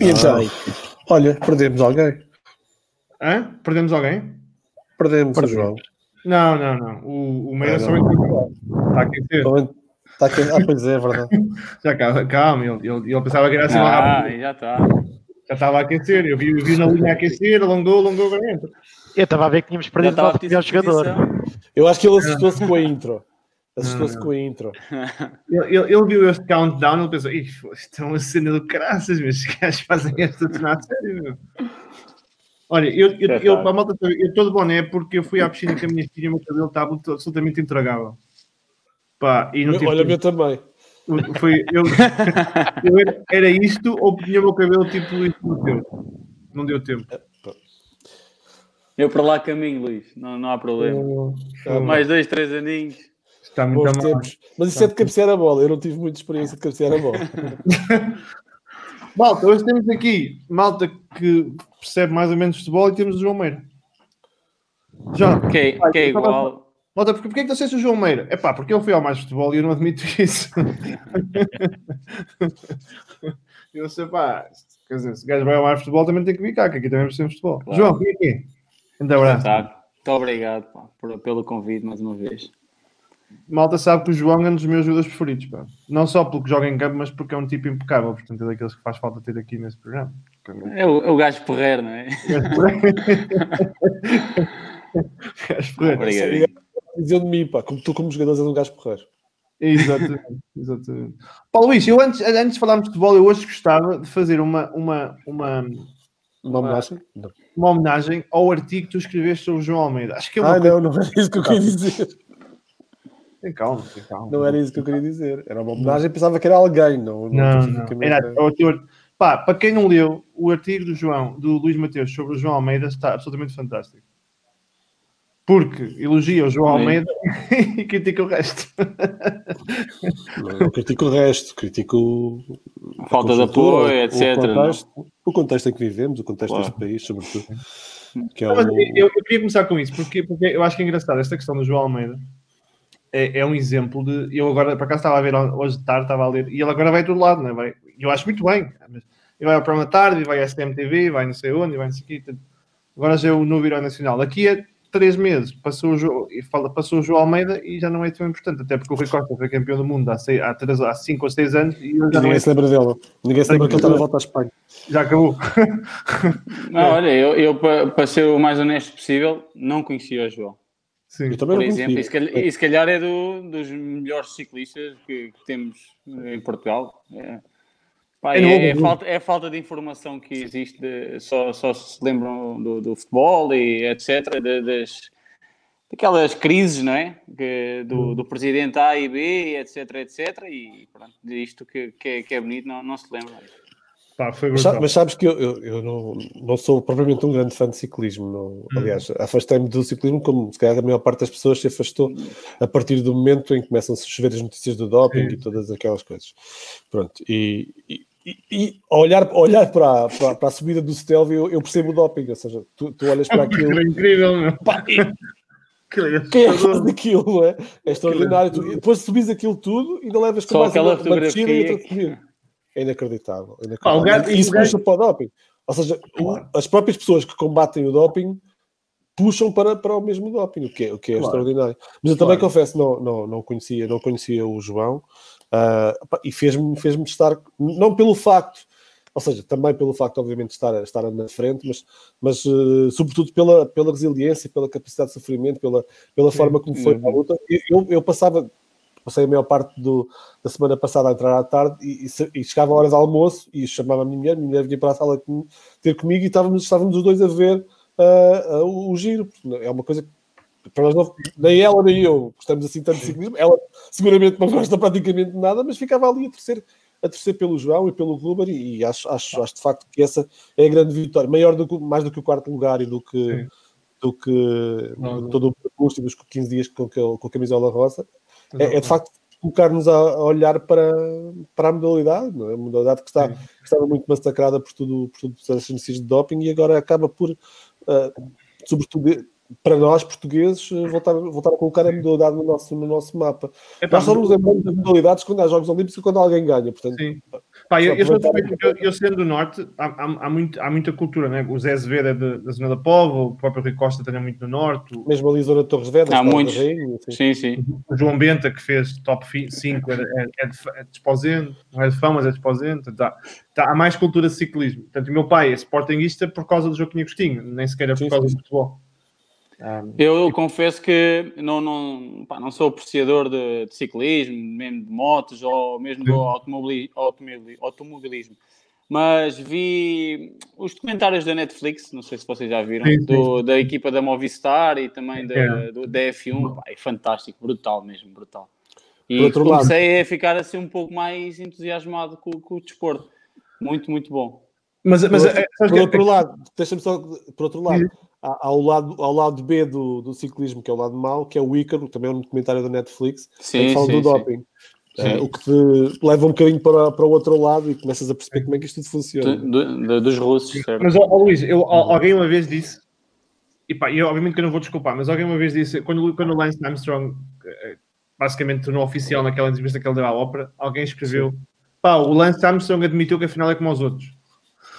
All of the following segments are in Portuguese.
E então, olha, perdemos alguém. Hã? Perdemos alguém? Perdemos, o Perdemos. João. Não, não, não. O, o Meira Ah, só entrou. Está a aquecer. Está Tá aqui... Ah, pois é, é verdade. Já calma, calma. Ele, ele, ele pensava que era assim Ah, rápido. já está. Já estava a aquecer. Eu vi, vi na linha a aquecer, alongou, alongou, agora entra. Eu estava a ver que tínhamos perdido o a melhor jogador. Eu acho que ele assustou-se com a intro. Assustou-se Não, não. com a intro. Ele, ele, ele viu este countdown ele pensou: Ih, isto é uma cena do caraças, mas os gajos fazem esta cena a sério, meu. Olha, eu, eu, eu, a malta eu estou de boné porque eu fui à piscina com a minha filha e o meu cabelo estava absolutamente intragável. Pá, e não tive Olha, tempo. meu também. Foi, eu, eu era, era isto ou tinha o meu cabelo tipo isto no teu? Não deu tempo. Eu para lá caminho, Luís. Não, não há problema. Ah, Mais dois, três aninhos. Está muito Bons mal. tempos. Mas isso é de cabecear a bola. Eu não tive muita experiência de cabecear a bola. Malta, hoje temos aqui malta que percebe mais ou menos futebol e temos o João Meira. Já, Que, é- é eu tava- igual. malta, porque, porque é que disseste o João Meira? É pá, porque ele foi ao mais futebol e eu não admito isso. eu sei, pá, quer dizer, se o gajo vai ao mais futebol também tem que vir cá, que aqui também percebemos futebol. Claro. João, que é? Ainda abraço. Sabe? Muito obrigado pá, por- pelo convite mais uma vez. Malta sabe que o João é um dos meus jogadores preferidos, pá. Não só pelo que joga em campo, mas porque é um tipo impecável. Portanto, é daqueles que faz falta ter aqui nesse programa. É o, é o gajo porreiro, não é? Gajo porreiro. Obrigado. Diziam de mim, pá, como tu, como jogador, és um gajo porreiro. Exatamente, exatamente. Paulo Luís, eu antes, antes de falarmos de futebol, eu hoje gostava de fazer uma, uma, uma, Uma homenagem? Não. uma homenagem ao artigo que tu escreveste sobre o João Almeida. Acho que é uma Ah, coisa... não, não era isso que eu queria dizer. Tem calma, tem calma. Não era isso que eu queria dizer. Era uma homenagem, pensava que era alguém, não. Não, não. especificamente Era, o teu- pá, para quem não leu, o artigo do João, do Luís Mateus sobre o João Almeida está absolutamente fantástico. Porque elogia o João. Almeida e critica o resto. Não, eu critico o resto, critico Falta de apoio, etc, O contexto, o contexto em que vivemos, o contexto Claro. deste país, sobretudo. Que é Não, o... eu, eu queria começar com isso, porque, porque eu acho que é engraçado esta questão do João Almeida. É, é um exemplo de. Eu agora, por acaso, estava a ver hoje de tarde, estava a ler, e ele agora vai do lado, não é? Vai, eu acho muito bem. Mas ele vai ao programa de tarde, e vai à STMTV, vai não sei onde, e vai não sei o quê. portanto, Agora já é o novo herói nacional. Daqui a três meses passou o, Jo- e fala, passou o João Almeida e já não é tão importante, até porque o Rui Costa foi campeão do mundo há, seis, há, três, há cinco ou seis anos e já, não é, Ninguém se lembra dele. Ninguém se lembra que ele está na volta à Espanha. já acabou. Não, olha, eu, eu para, para ser o mais honesto possível, não conhecia o João. Sim. Eu também Por não exemplo, e se calhar, e se calhar é do, dos melhores ciclistas que, que temos em Portugal. É, pá, É é, é falta, é a falta de informação que existe, de- só, só se lembram do, do futebol e etc. de- das, daquelas crises, não é? Que, do, do presidente A e B, etc, etc. E pronto, isto que, que, é, que é bonito, não, não se lembra. Pá, foi Mas, mas sabes que eu, eu, eu não, não sou propriamente um grande fã de ciclismo. Hum. Não. Aliás, afastei-me do ciclismo, como se calhar a maior parte das pessoas se afastou a partir do momento em que começam a chover as notícias do doping Sim. e todas aquelas coisas. Pronto, e, e, e- e ao olhar, olhar para, a- para, a- para a subida do Stelvio, eu, percebo o doping. Ou seja, tu, tu olhas para aquilo. Era incrível, meu. Pá, e Que legal. quem é que faz aquilo? não É, é extraordinário. Tu, depois subis aquilo tudo e ainda levas com Só mais aquela uma, uma descida e fotografia outra subida. É inacreditável. é Pá, inacreditável. gajo- e isso gajo- puxa para o doping. Ou seja, o- as próprias pessoas que combatem o doping puxam para, para o mesmo doping, o que é, o que é Claro. extraordinário. Mas eu também Claro. confesso, não, não, não, conhecia, não conhecia o João pá, e fez-me fez estar, não pelo facto, ou seja, também pelo facto, obviamente, de estar, estar na frente, mas, mas eh, sobretudo pela, pela resiliência, pela capacidade de sofrimento, pela, pela forma como foi a luta. Eu, eu, eu passava, passei a maior parte do, da semana passada a entrar à tarde e, e e chegava a hora de almoço e chamava a minha mulher, a minha mulher vinha para a sala com- ter comigo e estávamos, estávamos os dois a ver ah, ah, o, o giro. É uma coisa que para nós não, nem ela nem eu gostamos assim tanto de ciclismo. Ela seguramente não gosta praticamente de nada, mas ficava ali a torcer, a torcer pelo João e pelo Ruber e, acho, acho, acho de facto que essa é a grande vitória, maior do que, mais do que o quarto lugar e do que, Sim. do que Não, não. todo o percurso e dos 15 dias com, com a camisola rosa é, é de facto colocar-nos a, olhar para, para a modalidade, é? a modalidade que, está, que estava muito massacrada por tudo, por tudo por notícias de doping e agora acaba por, ah, sobretudo, para nós, portugueses, eh, voltar, voltar a colocar a modalidade no nosso, no nosso mapa. Epá, nós só nos lembramos das modalidades quando há Jogos Olímpicos e quando alguém ganha. Portanto, Sim. Pá, eu, eu, sou eu, eu sendo do Norte, há, há, há muito, há muita cultura, né? O Zé Azevedo é de- da zona da Póvoa, o próprio Rui Costa também é muito no Norte, o, mesmo ali zona de Torres Vedras, Há muitos. Rainha, assim. Sim, sim. o João Benta, que fez top 5, é, é, é, de, é de não é de fama, mas é de Esposende. Tá, tá, há mais cultura de ciclismo. Portanto, o meu pai é sportinguista por causa do Joaquim Agostinho, nem sequer é por Sim, causa sim. do futebol. Eu confesso que não, não, pá, não sou apreciador de, de ciclismo, mesmo de motos ou mesmo do automobili- automobili- automobilismo. Mas vi os documentários da Netflix, não sei se vocês já viram, Sim, sim. do- da equipa da Movistar e também da, É. do, da F1. Pá, é fantástico, brutal mesmo, brutal. E outro lado- comecei a ficar assim um pouco mais entusiasmado com, com o desporto. Muito, muito bom. mas mas Por é, outro, sabes por outro lado, deixa-me só, por outro lado, Sim. há, há o lado, ao lado B do, do ciclismo, que é o lado mau, que é o Ícaro, também é um documentário da Netflix, Sim, que fala sim, do sim. doping. Sim. Eh, o que te leva um bocadinho para, para o outro lado e começas a perceber como é que isto tudo funciona. Do- do- do- dos russos, certo? Mas, ó, Luís, eu, alguém uma vez disse, e pá, eu obviamente que eu não vou desculpar, mas alguém uma vez disse, quando, quando o Lance Armstrong eh, basicamente tornou oficial naquela entrevista que ele deu à ópera, alguém escreveu, pá, o Lance Armstrong admitiu que afinal é como os outros. Quer dizer, assim, de,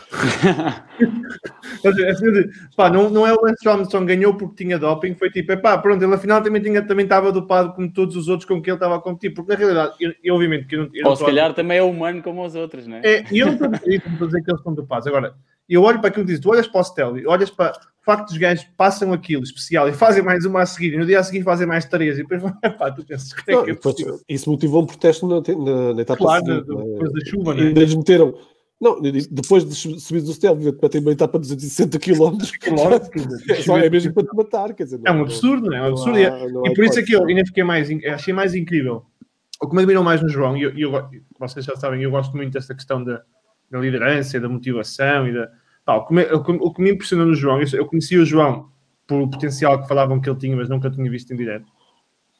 pá, não, não é o Lance Armstrong ganhou porque tinha doping, foi tipo, é pá, pronto, ele afinal também, tinha, também estava dopado como todos os outros com que ele estava a competir, porque na realidade, eu, eu, obviamente que eu não, eu não Ou se estou a- calhar também é humano como os outros, não é? é, e eu não estou a dizer que eles estão dopados. Agora, eu olho para aquilo que diz, tu olhas para o Stelli, olhas para o facto dos gajos passam aquilo especial e fazem mais uma a seguir, e no dia a seguir fazem mais três, e depois, pá, tu pensas que é que é possível? isso motivou um protesto na, na, na etapa Claro, seguinte. de- não é? depois da chuva, E né? eles meteram. Não, depois de subir do Stelvio, para ter uma etapa de 260 km, é, só, é mesmo para te matar. Quer dizer, É um não- absurdo, não é? É um não absurdo. há- E é- não há E por isso é que eu ainda fiquei mais, achei mais incrível. O que me admirou mais no João, e eu, eu, vocês já sabem, eu gosto muito desta questão da, da liderança, da motivação e da. Pá, o, que me, o, que, me impressionou no João, eu, eu conheci o João por o potencial que falavam que ele tinha, mas nunca tinha visto em direto.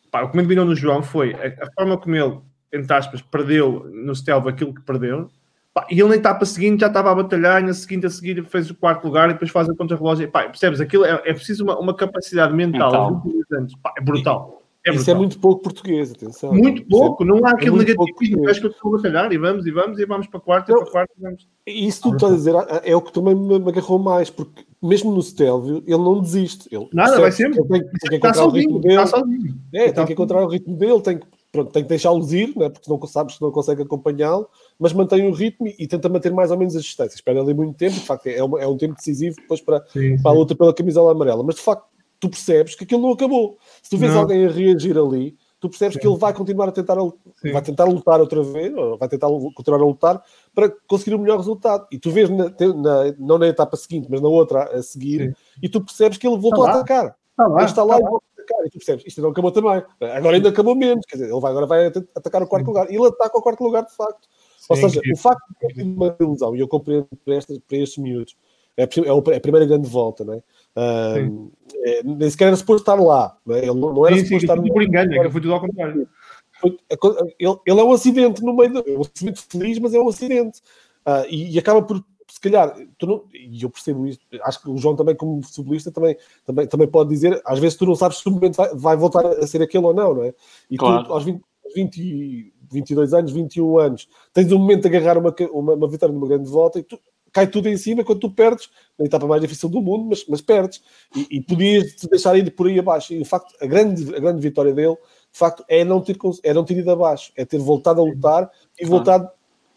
Pá, o que me admirou no João foi a, a forma como ele, entre aspas, perdeu no Stelva aquilo que perdeu. Pá, e ele na etapa seguinte já estava a batalhar, e na seguinte a seguir fez o quarto lugar e depois faz a contra-relógio. Percebes? Aquilo é, é preciso uma, uma capacidade mental. Mental. aos 22 anos. Pá, é brutal. É Isso brutal. é muito pouco português, atenção. Muito Isso é- pouco, não há aquele negativismo. Acho que eu estou a batalhar e vamos, e vamos, e vamos para a quarta, e para a quarta, e vamos. Isso tudo estás a dizer é o que também me, agarrou mais, porque mesmo no Stelvio ele não desiste. Ele Nada, percebe vai sempre. que Tem, tem que Está encontrar o ritmo dele. está sozinho. É, Está tem que encontrar o ritmo dele, tem que, pronto, tem que deixá-los ir, né, porque não sabes que não consegue acompanhá-lo, mas mantém o ritmo e, e tenta manter mais ou menos as distâncias. Espera ali muito tempo, de facto, é, uma- é um tempo decisivo depois para, Sim, para a sim. luta pela camisola amarela. Mas de facto, tu percebes que aquilo não acabou. Se tu vês Não. alguém a reagir ali, tu percebes que ele vai continuar a tentar, a- Sim. vai tentar lutar outra vez, ou vai tentar continuar a lutar para conseguir o melhor resultado. E tu vês, na- na- não na etapa seguinte, mas na outra a seguir, Sim. e tu percebes que ele voltou Está a lá. atacar. Está lá, Ele está lá e está lá. E tu percebes, isto não acabou também. Agora ainda acabou menos. Quer dizer, ele vai, agora vai at- atacar o quarto Sim. lugar. E ele ataca o quarto lugar, de facto. Ou Sim, seja, sim. o facto de ter tido uma ilusão, e eu compreendo para, estes, para estes miúdos, é, é o- é a primeira grande volta, não é? Ah, é, nem sequer era suposto estar lá, não é? Ele não, não era Sim, sim, suposto estar tudo por engano, é que foi tudo ao contrário. ele, ele é um acidente no meio do. É um acidente feliz, mas é um acidente. Ah, e, e acaba por, se calhar, tu não, e eu percebo isto, acho que o João também, como futebolista, também, também, também pode dizer, às vezes tu não sabes se o momento vai, vai voltar a ser aquele ou não, não é? E Claro. tu, aos 20, aos 20, e- 22 anos, 21 anos, tens um momento de agarrar uma, uma, uma vitória numa grande volta e tu, cai tudo em cima quando tu perdes, na etapa mais difícil do mundo, mas, mas perdes. E, e podias te deixar ir por aí abaixo. E o facto, a grande, a grande vitória dele, de facto, é não ter, é não ter ido abaixo, é ter voltado a lutar e Claro. voltado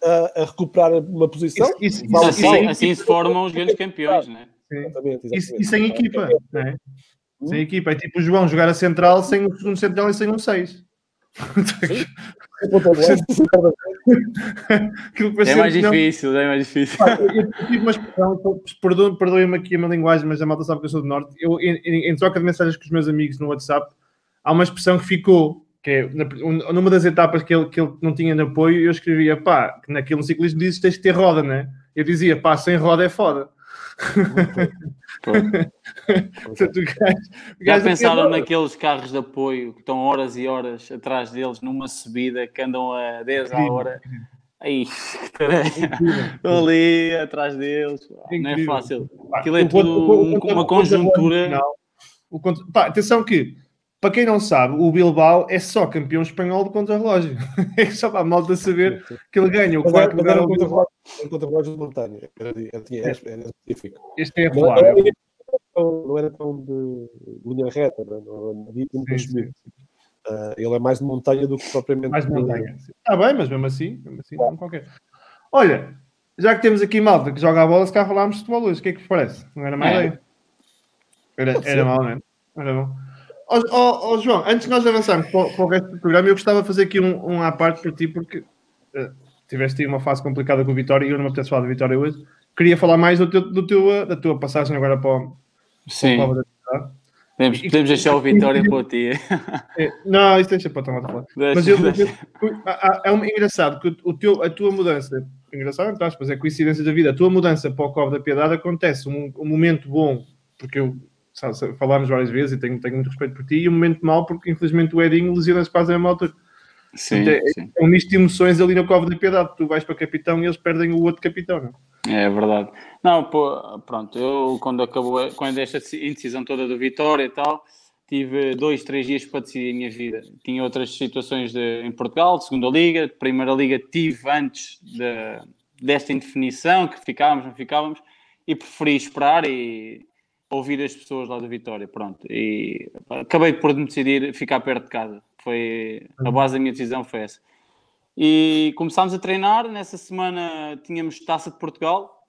a, a recuperar uma posição. Isso- isso- Vale Assim, Sim. assim se formam os grandes campeões, é? Exatamente, E, e sem equipa, não é? Sem equipa. É tipo o João jogar a central sem o segundo central e sem um 6. Aquilo que É mais não- difícil, é mais difícil. Pá, eu- eu tive uma expressão, então, perdoe- perdoem-me aqui a minha linguagem, mas a malta sabe que eu sou do Norte. Eu, em, em- em troca de mensagens com os meus amigos no WhatsApp, há uma expressão que ficou, que é um- numa das etapas que ele, que ele não tinha de apoio, eu escrevia, pá, que naquele ciclismo dizes que tens de ter roda, né? Eu dizia, pá, sem roda é foda. Portanto, o gajo- o Já gajo pensaram aqui, naqueles carros de apoio que estão horas e horas atrás deles numa subida que andam a 10 à hora? Aí. Estou ali atrás deles. Não é fácil. Aquilo é tudo um- uma conjuntura. Pá, atenção que, para quem não sabe, o Bilbao é só campeão espanhol do contra-relógio. É só para a malta saber que ele ganha o quarto lugar ao Bilbao. contra-relógio de montanha. Era, específico. Este é era, não era tão de linha reta, não, havia sim. Ah, ele é mais de montanha do que propriamente Mais montanha. Está bem, mas mesmo assim, mesmo assim não qualquer. Olha, já que temos aqui malta que joga a bola, se cá falámos de futebol hoje, o que é que vos parece? Não era má É. Era, era mal, não é? Era bom. Ó ó, ó, João, antes de nós avançarmos para, o- para o resto do programa, eu gostava de fazer aqui um, um à parte para ti, porque eh, tiveste aí uma fase complicada com o Vitória e eu não me apetece falar do Vitória hoje. Queria falar mais do teu, do teu, eh, da tua passagem agora para o Sim, para o da podemos, podemos deixar o Vitória para o ti. É, Não, isso deixa para o Tomás falar. Mas eu, há- há- é um- engraçado que o teu, a tua mudança, engraçado, entre aspas, é coincidência da vida, a tua mudança para o Cove da Piedade acontece um, um momento bom, porque eu falámos várias vezes e tenho, tenho muito respeito por ti, e um momento mau, porque infelizmente o Edinho lesiona-se quase à mesma altura. Sim, É- sim. É um misto de emoções ali no Cove da Piedade, tu vais para capitão e eles perdem o outro capitão, não? É verdade. Não, pô, pronto, eu quando acabou, quando esta indecisão toda do Vitória e tal, tive dois, três dias para decidir a minha vida. Tinha outras situações de, em Portugal, de segunda liga, de primeira liga tive antes de, desta indefinição, que ficávamos, não ficávamos, e preferi esperar e ouvir as pessoas lá do Vitória, pronto. E acabei por decidir ficar perto de casa. Foi, a base da minha decisão foi essa. E começámos a treinar. Nessa semana tínhamos Taça de Portugal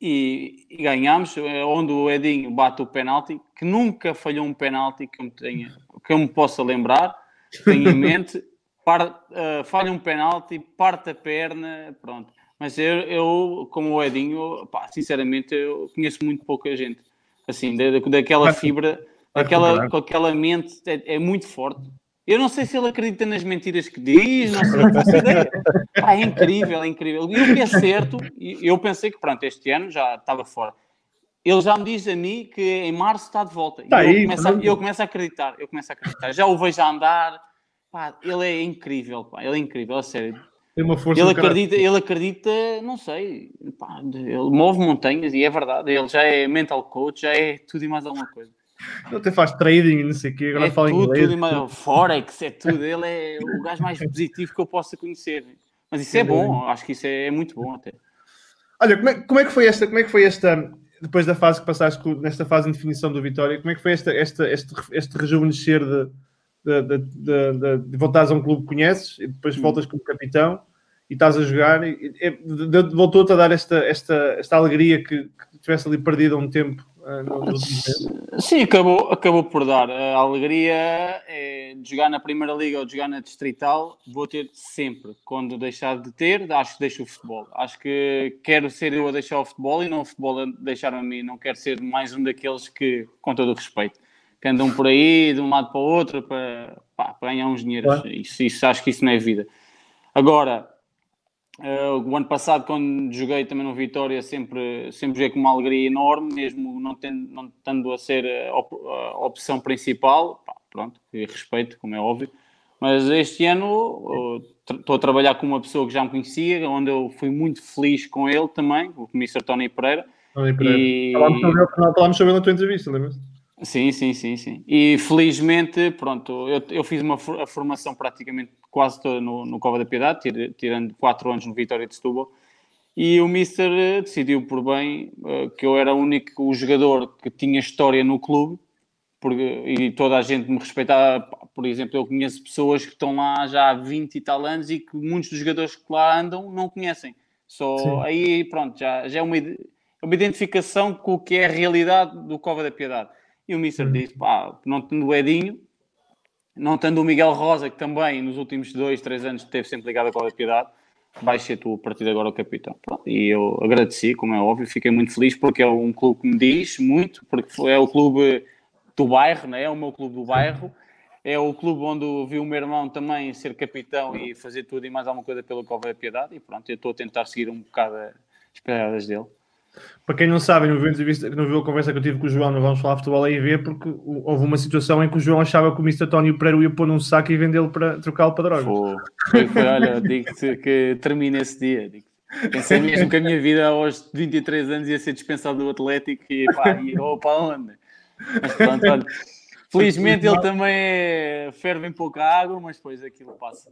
e, e ganhámos, onde o Edinho bate o penalti, que nunca falhou um penalti que eu me, tenha, que eu me possa lembrar, tenho em mente. Par, eh, falha um penalti, parte a perna, pronto. Mas eu, eu, como o Edinho, pá, sinceramente, eu conheço muito pouca gente. Assim, da, daquela fibra, recuperar. com aquela mente, é, é muito forte. Eu não sei se ele acredita nas mentiras que diz, não sei, não ideia. Pá, é incrível, é incrível. E o que é certo, eu pensei que pronto, este ano já estava fora. Ele já me diz a mim que em março está de volta. Tá e eu, aí, começo a, eu começo a acreditar, eu começo a acreditar. Já o vejo a andar, pá, ele é incrível, pá, ele é incrível, a sério. Tem uma força Ele acredita, ele acredita, não sei, pá, ele move montanhas e é verdade. Ele já é mental coach, já é tudo e mais alguma coisa. Ele até faz trading e não sei o quê, agora é fala tudo, inglês. tudo e mais, Forex, é tudo. Ele é o gajo mais positivo que eu possa conhecer. Mas isso é bom, acho que isso é muito bom até. Olha, como é, como é que foi esta, como é que foi esta, depois da fase que passaste nesta fase de definição do Vitória, como é que foi esta, esta, este, este rejuvenescer de, de, de, de, voltares a um clube que conheces e depois voltas como capitão e estás a jogar e, e- voltou-te a dar esta, esta, esta alegria que, que tivesse ali perdido há um tempo último tempo? Sim, acabou, acabou por dar. A alegria é de jogar na Primeira Liga ou de jogar na Distrital, vou ter sempre. Quando deixar de ter, acho que deixo o futebol. Acho que quero ser eu a deixar o futebol e não o futebol a deixar a mim. Não quero ser mais um daqueles que, com todo o respeito, que andam por aí de um lado para o outro para, pá, para ganhar uns dinheiros. Claro. Isso, isso, acho que isso não é vida. Agora, eh, o ano passado, quando joguei também no Vitória, sempre, sempre joguei com uma alegria enorme, mesmo não tendo, não tendo a ser a, op- a opção principal. Pá, pronto, respeito, como é óbvio. Mas este ano eh, estou a trabalhar com uma pessoa que já me conhecia, onde eu fui muito feliz com ele também, o Mr. Tony Pereira. Tony Pereira. E- Falámos sobre ele, na tua entrevista, lembras? Sim, sim, sim, sim. E felizmente, pronto, eu, eu fiz uma a formação praticamente quase toda no, no Cova da Piedade, tir- tirando quatro anos no Vitória de Setúbal, e o Mister eh, decidiu por bem eh, que eu era o único jogador que tinha história no clube, porque, e toda a gente me respeitava. Por exemplo, eu conheço pessoas que estão lá já há 20 e tal anos e que muitos dos jogadores que lá andam não conhecem. Só Sim. aí, pronto, já, já é uma, ide- uma identificação com o que é a realidade do Cova da Piedade. E o Mister Uhum. disse: pá, não tendo o Edinho, não tendo o Miguel Rosa, que também nos últimos dois, três anos esteve sempre ligado da Piedade, vais ser tu a partir de agora o capitão. Pronto, e eu agradeci, como é óbvio, fiquei muito feliz porque é um clube que me diz muito, porque é o clube do bairro, né? é o meu clube do bairro. É o clube onde vi o meu irmão também ser capitão e fazer tudo e mais alguma coisa pela Cova da Piedade. E pronto, eu estou a tentar seguir um bocado as pegadas dele. Para quem não sabe, não viu, não viu a conversa que eu tive com o João, não vamos falar futebol aí ver, porque houve uma situação em que o João achava que o Mr. Tónio Pereira ia pôr num saco e vendê-lo para trocá-lo para drogas. Foi, foi, olha, digo-te que termina esse dia. Pensei mesmo que a minha vida aos 23 anos ia ser dispensado do Atlético e pá, oh, para onde? Mas pronto, olha. Felizmente ele também é... ferve em pouca água, mas depois aquilo passa.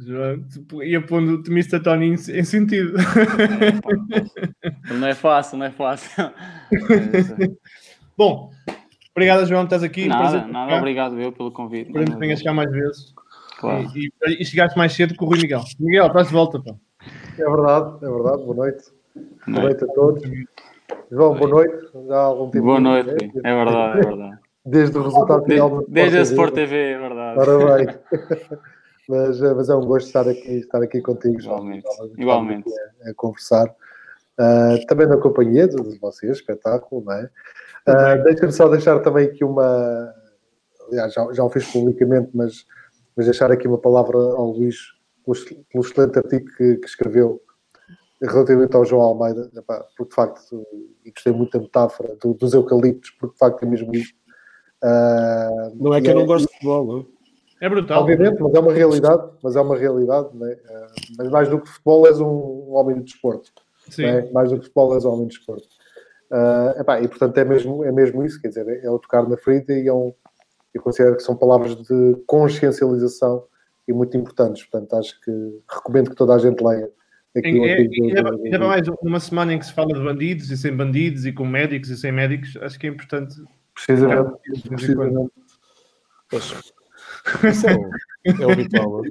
João, tipo, ia pondo o Mr. Tony em, em sentido. não é fácil, não é fácil. Bom, obrigado, João, estás aqui. Nada, nada, obrigado eu pelo convite. Esperamos que venhas chegar mais vezes. Claro. E, e, e, chegaste mais cedo com o Rui Miguel. Miguel, estás de volta, pá. É verdade, é verdade. Boa noite. Boa noite a todos. João, boa noite. Já há algum tempo. Boa noite, é verdade, é verdade. Desde o resultado final. Desde, desde a Sport TV, é verdade. Bem. mas, mas é um gosto estar aqui, estar aqui contigo, Igualmente. Igualmente. A, a, conversar. Uh, também na companhia de vocês, espetáculo, não é? Uh, Deixa-me só deixar também aqui uma. Aliás, já, já o fiz publicamente, mas, mas deixar aqui uma palavra ao Luís pelo, excelente artigo que, que, escreveu relativamente ao João Almeida, porque de facto, e gostei muito da metáfora do, dos eucaliptos, porque de facto é mesmo isso. Uh, não é que eu não é, gosto de futebol, não? É brutal. Obviamente, mas é uma realidade, mas é uma realidade, é? uh, mas mais do que futebol és um, homem de desporto. Sim. É? Mais do que futebol és um homem de desporto. Uh, epá, e portanto é mesmo, é mesmo isso, quer dizer, é, é o tocar na ferida e é um, eu considero que são palavras de consciencialização e muito importantes. Portanto, acho que recomendo que toda a gente leia. Aqui é, ainda, mais uma semana em que se fala de bandidos e sem bandidos e com médicos e sem médicos, acho que é importante. Precisamente. precisamente. Isso é, o, é o.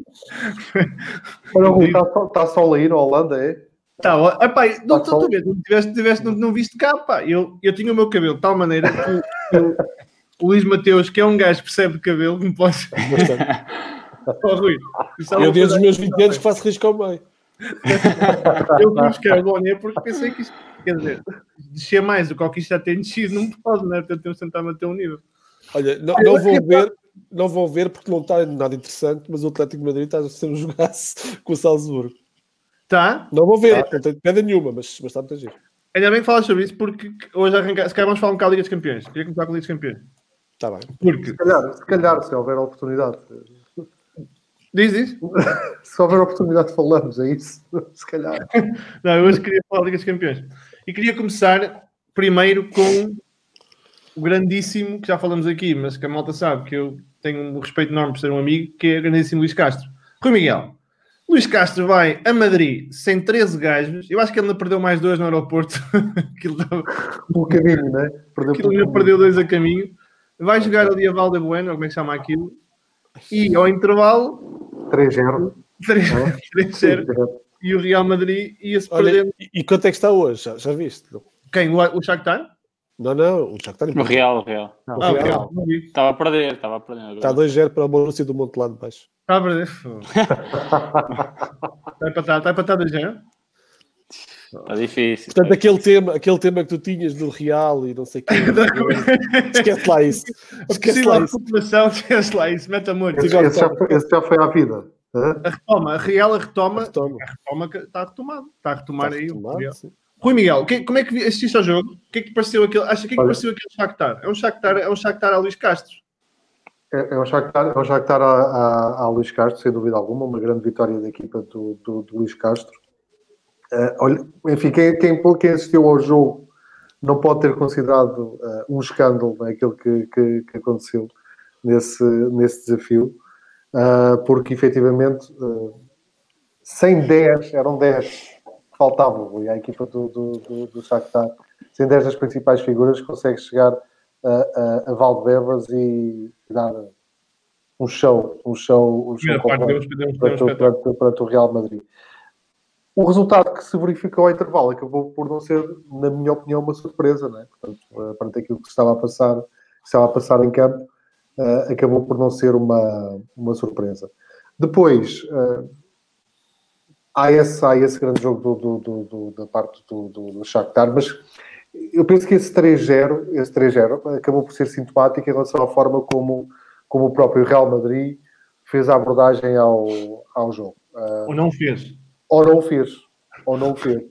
Olha, Rui, está só, tá só a ir na Holanda, é? Tá, epá, não, tá tu, tu, não, tiveste, tiveste, não, não viste cá, pá. Eu, eu tinha o meu cabelo de tal maneira que eu, o Luís Mateus, que é um gajo que percebe cabelo, me posso. Oh, Rui, é eu desde os meus 20 anos que faço risco ao meio. eu fui buscar a Boné porque pensei que isto, quer dizer, descer mais do que o que isto já tem descido, não pode, né? Portanto, temos de tentar manter um nível. Olha, não, não vou ver, não vou ver porque não está nada interessante, mas o Atlético de Madrid está a ser um jogaço com o Salzburgo. Tá? Não vou ver, tá. não tenho pedra nenhuma, mas, mas está muito giro. Ainda bem que falas sobre isso porque hoje arrancar, se calhar vamos falar um bocado da Liga dos Campeões. Queria começar com a Liga dos Campeões. Está bem. Porque... Se calhar, se calhar, se houver oportunidade. Diz isso? Se houver oportunidade, falamos, é isso? Se calhar. Não, eu hoje queria falar da Liga dos Campeões. E queria começar primeiro com o grandíssimo, que já falamos aqui, mas que a malta sabe que eu tenho um respeito enorme por ser um amigo, que é o grandíssimo Luís Castro. Rui Miguel, Luís Castro vai a Madrid sem 13 gajos. Eu acho que ele ainda perdeu mais dois no aeroporto. Aquilo dava... Um caminho, né? Perdeu Aquilo ainda perdeu dois a caminho. Vai jogar ali a Valde Bueno, como é que chama aquilo? E ao intervalo 3-0. 3-0. E o Real Madrid ia-se perdendo. E quanto é que está hoje? Já, já viste? Quem? O, o Shakhtar? Não, não, o Shakhtar. O Real, o Real. Não, ah, o Real. Estava a perder, estava a perder. Está 2-0 para o Borussia do Monte lá de baixo. Está a perder. está para estar 2-0? Está difícil. Portanto, aquele tema, aquele tema que tu tinhas do Real e não sei o quê. esquece lá isso. Esquece lá isso. população, esquece lá isso. Mete amor. Esse, esse, já, esse já foi à vida. A retoma, a Real a retoma, a retoma, a retoma está retomado. Está a retomar está aí. Retomado, Rui Miguel, que, como é que assististe ao jogo? O que é que te pareceu aquele, acha que, é que pareceu aquele Shakhtar? É um Shakhtar, é um Shakhtar a Luís Castro? É, é um Shakhtar, é um Shakhtar a, a, a Luís Castro, sem dúvida alguma, uma grande vitória da equipa do, do, do Luís Castro. Uh, olha, enfim, quem, quem, quem, assistiu ao jogo não pode ter considerado uh, um escândalo né, aquilo que, que, que, aconteceu nesse, nesse desafio, uh, porque efetivamente sem 10, eram 10 faltavam, e a equipa do, do, do, do Shakhtar, sem 10 das principais figuras, consegue chegar a, a, a Valdebebas e dar um show, um show, um show para, o Real Madrid. O resultado que se verificou ao intervalo acabou por não ser, na minha opinião, uma surpresa, né? Portanto, perante aquilo que estava a passar, que estava a passar em campo, uh, acabou por não ser uma, uma surpresa. Depois, uh, há, esse, há esse grande jogo do, do, do, da parte do, do, do Shakhtar, mas eu penso que esse 3-0 esse 3-0 acabou por ser sintomático em relação à forma como, como o próprio Real Madrid fez a abordagem ao, ao jogo. Ou não fez. Ou não o fez. Ou não o fez.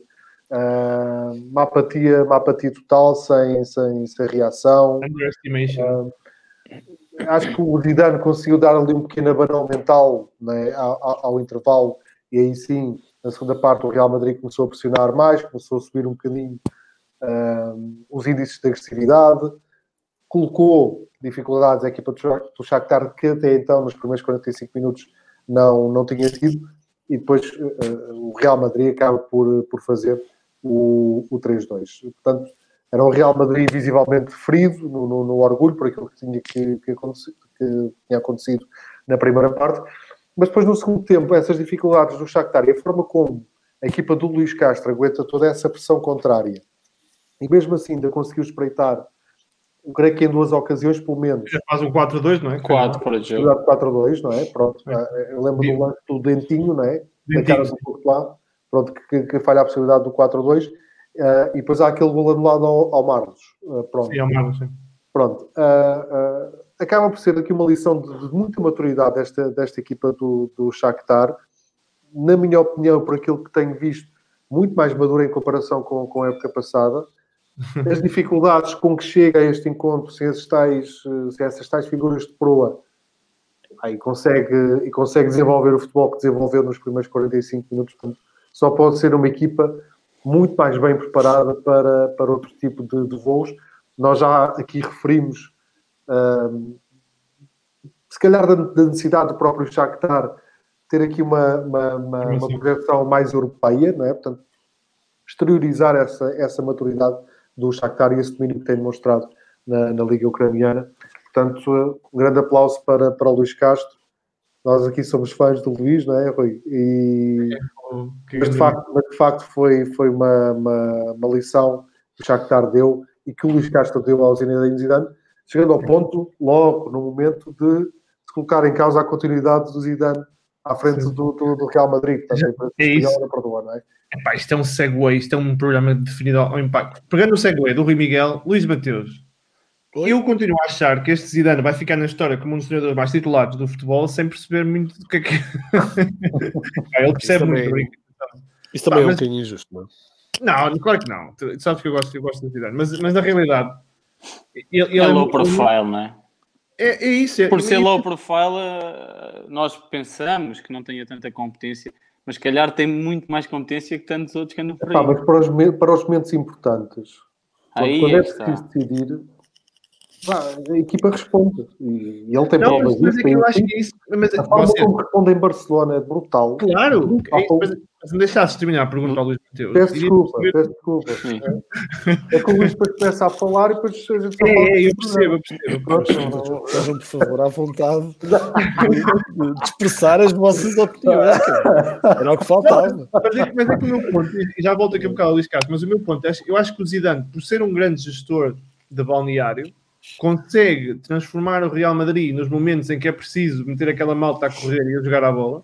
Uh, uma, apatia, uma apatia total, sem, sem, sem reação. Uh, acho que o Zidane conseguiu dar ali um pequeno abanão mental né, ao, ao, intervalo e aí sim, na segunda parte, o Real Madrid começou a pressionar mais, começou a subir um bocadinho os índices de agressividade. colocou dificuldades à equipa do Shakhtar, que até então, nos primeiros 45 minutos, não, não tinha tido, e depois uh, o Real Madrid acaba por, por fazer o, o 3-2. Portanto, era um Real Madrid visivelmente ferido no, no, no orgulho por aquilo que tinha, que, que, que tinha acontecido na primeira parte, mas depois no segundo tempo, essas dificuldades do Shakhtar e a forma como a equipa do Luís Castro aguenta toda essa pressão contrária e mesmo assim ainda conseguiu espreitar creio que em duas ocasiões, pelo menos. Já faz um 4-2, não é? 4 para o jogo. 4-2, não é? Pronto. É. Eu lembro do lance do Dentinho, não é? Dentinho, da cara do Courtois, pronto, que, que, falha a possibilidade do 4-2. Uh, eh, e depois há aquele gol anulado ao, ao Marlos. Uh, pronto. Sim, ao Marlos, sim. Pronto. Uh, acaba por ser aqui uma lição de, de, muita maturidade desta, desta equipa do, do Shakhtar. Na minha opinião, por aquilo que tenho visto, muito mais madura em comparação com, com a época passada as dificuldades com que chega a este encontro, sem, esses tais, sem essas tais figuras de proa, aí consegue, e consegue desenvolver o futebol que desenvolveu nos primeiros 45 minutos. Portanto, só pode ser uma equipa muito mais bem preparada para, para outro tipo de, de voos. Nós já aqui referimos, um, se calhar, da, da, necessidade do próprio Shakhtar ter aqui uma, uma, uma, uma projeção mais europeia, não é? Portanto, exteriorizar essa, essa maturidade do Shakhtar e esse domínio que tem demonstrado na, na Liga Ucraniana. Portanto, um grande aplauso para, para o Luís Castro. Nós aqui somos fãs do Luís, não é, Rui? E, é, mas, de facto, mas de facto foi, foi uma, uma, uma lição que o Shakhtar deu e que o Luís Castro deu ao Zinedine Zidane, chegando ao ponto, logo, no momento de, de colocar em causa a continuidade do Zidane à frente do, do, do, Real Madrid. Portanto, é isso. Perdoa, não é? Epá, isto é um segue, isto é um programa definido ao impacto. Pegando o segue do Rui Miguel, Luís Mateus. Oi? Eu continuo a achar que este Zidane vai ficar na história como um dos treinadores mais titulares do futebol sem perceber muito do que é que. ele percebe muito. Também, isso também Pá, é um bocadinho injusto, não é? Não, claro que não. Tu sabes que eu gosto, eu gosto do Zidane, mas, mas na realidade. Ele, ele é, é low profile, não é? É, é isso. É, Por ser é low profile, eh, nós pensamos que não tenha tanta competência, mas se calhar tem muito mais competência que tantos outros que andam por aí. mas para os, para os momentos importantes, aí quando é preciso decidir, a equipa responde. E, ele tem não, disso. Mas é que eu acho que isso. Mas, a forma você... como responde em Barcelona é brutal. Claro, brutal. É, mas, mas me deixasse terminar a pergunta ao Luís Mateus. Peço desculpa, peço desculpa. É. que o Luís depois começa a falar e depois a gente É, é eu percebo, eu percebo. Estejam, por favor, à vontade de expressar as vossas opiniões. Era o que faltava. Mas é, mas é que o meu ponto, e já volto aqui um bocado ao Luís Castro, mas o meu ponto é, eu acho que o Zidane, por ser um grande gestor de balneário, consegue transformar o Real Madrid nos momentos em que é preciso meter aquela malta a correr e a jogar a bola.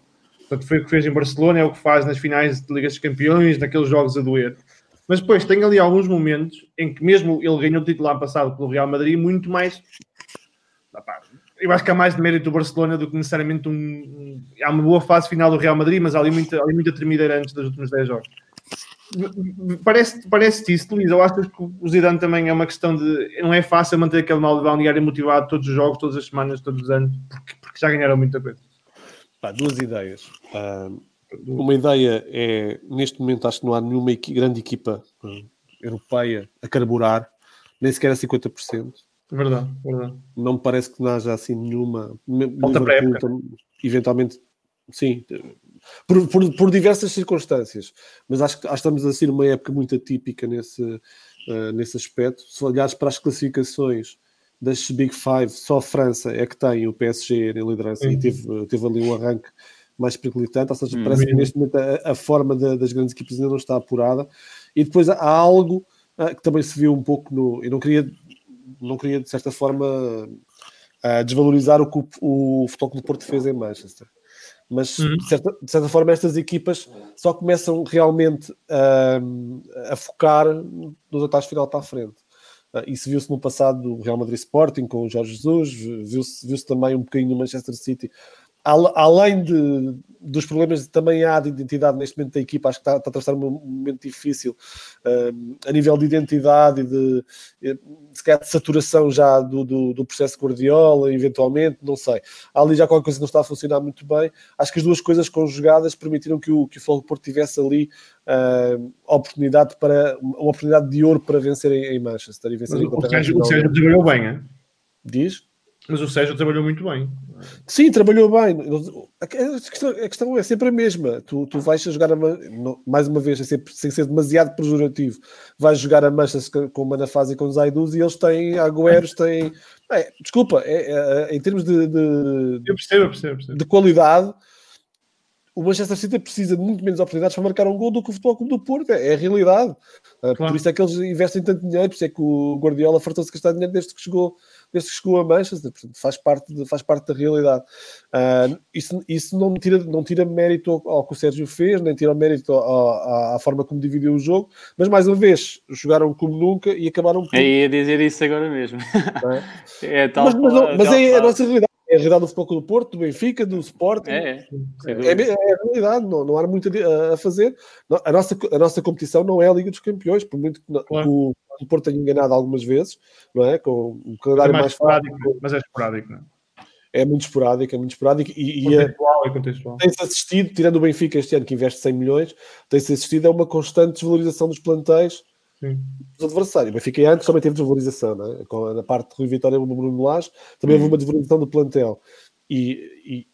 Portanto, foi o que fez em Barcelona, é o que faz nas finais de Liga dos Campeões, naqueles jogos a doer. Mas depois tem ali alguns momentos em que, mesmo ele ganhou o título ano passado pelo Real Madrid, muito mais. Eu acho que há mais de mérito do Barcelona do que necessariamente um. Há uma boa fase final do Real Madrid, mas há ali muita, ali muita tremideira antes dos últimos 10 jogos. Parece-te parece isso, Luís? Eu acho que o Zidane também é uma questão de. Não é fácil manter aquele mal de balneário motivado todos os jogos, todas as semanas, todos os anos, porque, porque já ganharam muita coisa. Pá, duas ideias. Uh, uma ideia é, neste momento, acho que não há nenhuma equi grande equipa europeia a carburar, nem sequer a 50%. Verdade, verdade. Não me parece que não haja assim nenhuma. Falta para eventualmente, sim, por, por, por, diversas circunstâncias, mas acho que, acho que estamos a ser uma época muito atípica nesse, uh, nesse aspecto. Se olhares para as classificações das Big Five, só a França é que tem o PSG em liderança uhum. e teve, teve ali um arranque mais periclitante, ou seja, uhum. parece que neste momento a, a forma de, das grandes equipas ainda não está apurada. E depois há algo uh, que também se viu um pouco no. Eu não queria, não queria de certa forma, uh, desvalorizar o que o, o Futebol do Porto fez em Manchester mas uhum. de, certa, de, certa, forma estas equipas só começam realmente a, a focar nos atalhos final para a frente. Isso viu-se no passado do Real Madrid Sporting com o Jorge Jesus, viu-se viu também um bocadinho no Manchester City além de, dos problemas também há de identidade neste momento da equipa, acho que está, está a atravessar um momento difícil uh, a nível de identidade e de, se calhar de saturação já do, do, do, processo Guardiola, eventualmente, não sei. Há ali já qualquer coisa que não está a funcionar muito bem. Acho que as duas coisas conjugadas permitiram que o, que o Futebol Porto tivesse ali uh, oportunidade para, uma oportunidade de ouro para vencer em, em Manchester e vencer em O Sérgio trabalhou bem, hein? Diz? Mas o Sérgio trabalhou muito bem. Sim, trabalhou bem. A questão, a questão é sempre a mesma. Tu, tu vais jogar, a, mais uma vez, sem ser, sem ser demasiado pejorativo, vais jogar a Manchester com o Manafaz e com os Aidus e eles têm Agüeros, têm. É, desculpa, é, é, em termos de, de, eu percebo, eu percebo, percebo. de qualidade, o Manchester City precisa de muito menos oportunidades para marcar um gol do que o Futebol Clube do Porto. É, é a realidade. Claro. Por isso é que eles investem tanto dinheiro, por isso é que o Guardiola fartou-se gastar dinheiro desde que chegou desde que chegou a Manchester, portanto, faz parte, de, faz parte da realidade. Uh, isso isso não, tira, não tira mérito ao, ao, que o Sérgio fez, nem tira mérito à, à, forma como dividiu o jogo, mas mais uma vez, jogaram como nunca e acabaram por. Eu ia dizer isso agora mesmo. É? é tal mas, mas, não, mas é a nossa realidade. É a realidade do Futebol do Porto, do Benfica, do Sporting. É, é, é, é a realidade, não, não há muito a, a, fazer. A nossa, a nossa competição não é a Liga dos Campeões, por muito que, claro. o, o Porto tenha enganado algumas vezes, não é? Com um calendário mais, mais esporádico, fácil. Mas é esporádico, não é? É muito esporádico, é muito esporádico e, e é, é tem-se assistido, tirando o Benfica este ano que investe 100 milhões, tem-se assistido a uma constante desvalorização dos plantéis Sim. dos adversários. O Benfica antes também teve desvalorização, é? Na parte de Rui Vitória no Bruno Lage, também houve uma desvalorização do plantel. E,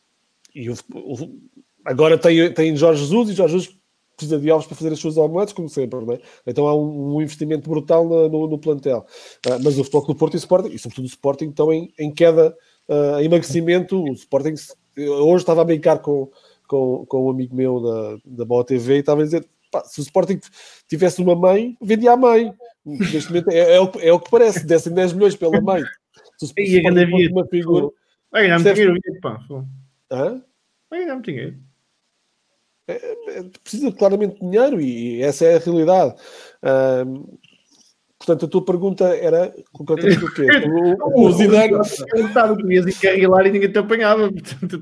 e, e o, o, agora tem, tem Jorge Jesus e Jorge Jesus precisa de ovos para fazer as suas omeletes, como sempre, não é? Então há um, um investimento brutal no, no, no plantel. Uh, mas o Futebol do Porto e Sporting, e sobretudo o Sporting, estão em, em queda, uh, em emagrecimento. O Sporting, hoje estava a brincar com, com, com um amigo meu da, da Boa TV e estava a dizer, pá, se o Sporting tivesse uma mãe, vendia a mãe. Neste momento é, é, o, é o que parece, dessem 10 milhões pela mãe. Se o Sporting fosse uma figura... Vai ganhar muito dinheiro, pá. Hã? Vai ganhar muito dinheiro. É, é, precisa claramente de dinheiro e essa é a realidade. Um, portanto, a tua pergunta era concretamente o quê? O, o Zidane. Estava que ias encarrilar e ninguém te apanhava.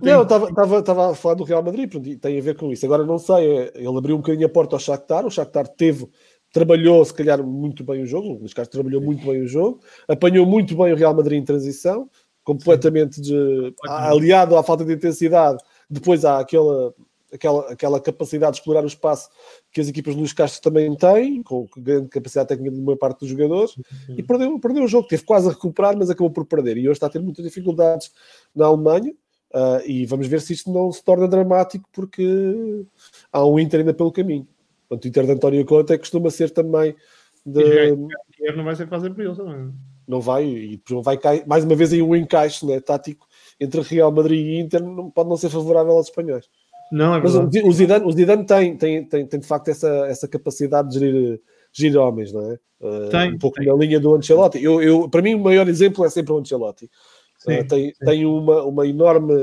Não, estava, estava a falar do Real Madrid, pronto, tem a ver com isso. Agora não sei, ele abriu um bocadinho a porta ao Shakhtar, o Shakhtar teve trabalhou se calhar muito bem o jogo, o Luís Castro trabalhou muito bem o jogo, apanhou muito bem o Real Madrid em transição, completamente de, aliado à falta de intensidade, depois há aquela aquela, aquela capacidade de explorar o espaço que as equipas do Luís Castro também têm, com grande capacidade técnica de uma parte dos jogadores, e perdeu, perdeu o jogo. Teve quase a recuperar, mas acabou por perder. E hoje está a ter muitas dificuldades na Alemanha. Uh, e vamos ver se isto não se torna dramático, porque há um Inter ainda pelo caminho. Portanto, o Inter de António Conte costuma ser também. De... E não vai ser fácil para ele também. Não vai, e depois vai cair, mais uma vez aí um encaixe né, tático entre Real Madrid e Inter não, pode não ser favorável aos espanhóis. Não, é Mas o Zidane, o Zidane tem, tem, tem, tem de facto essa, essa capacidade de gerir, gerir homens, não é? Uh, tem, um pouco tem. na linha do Ancelotti. Eu, eu, para mim, o maior exemplo é sempre o Ancelotti. Sim, uh, tem, sim. tem uma, uma enorme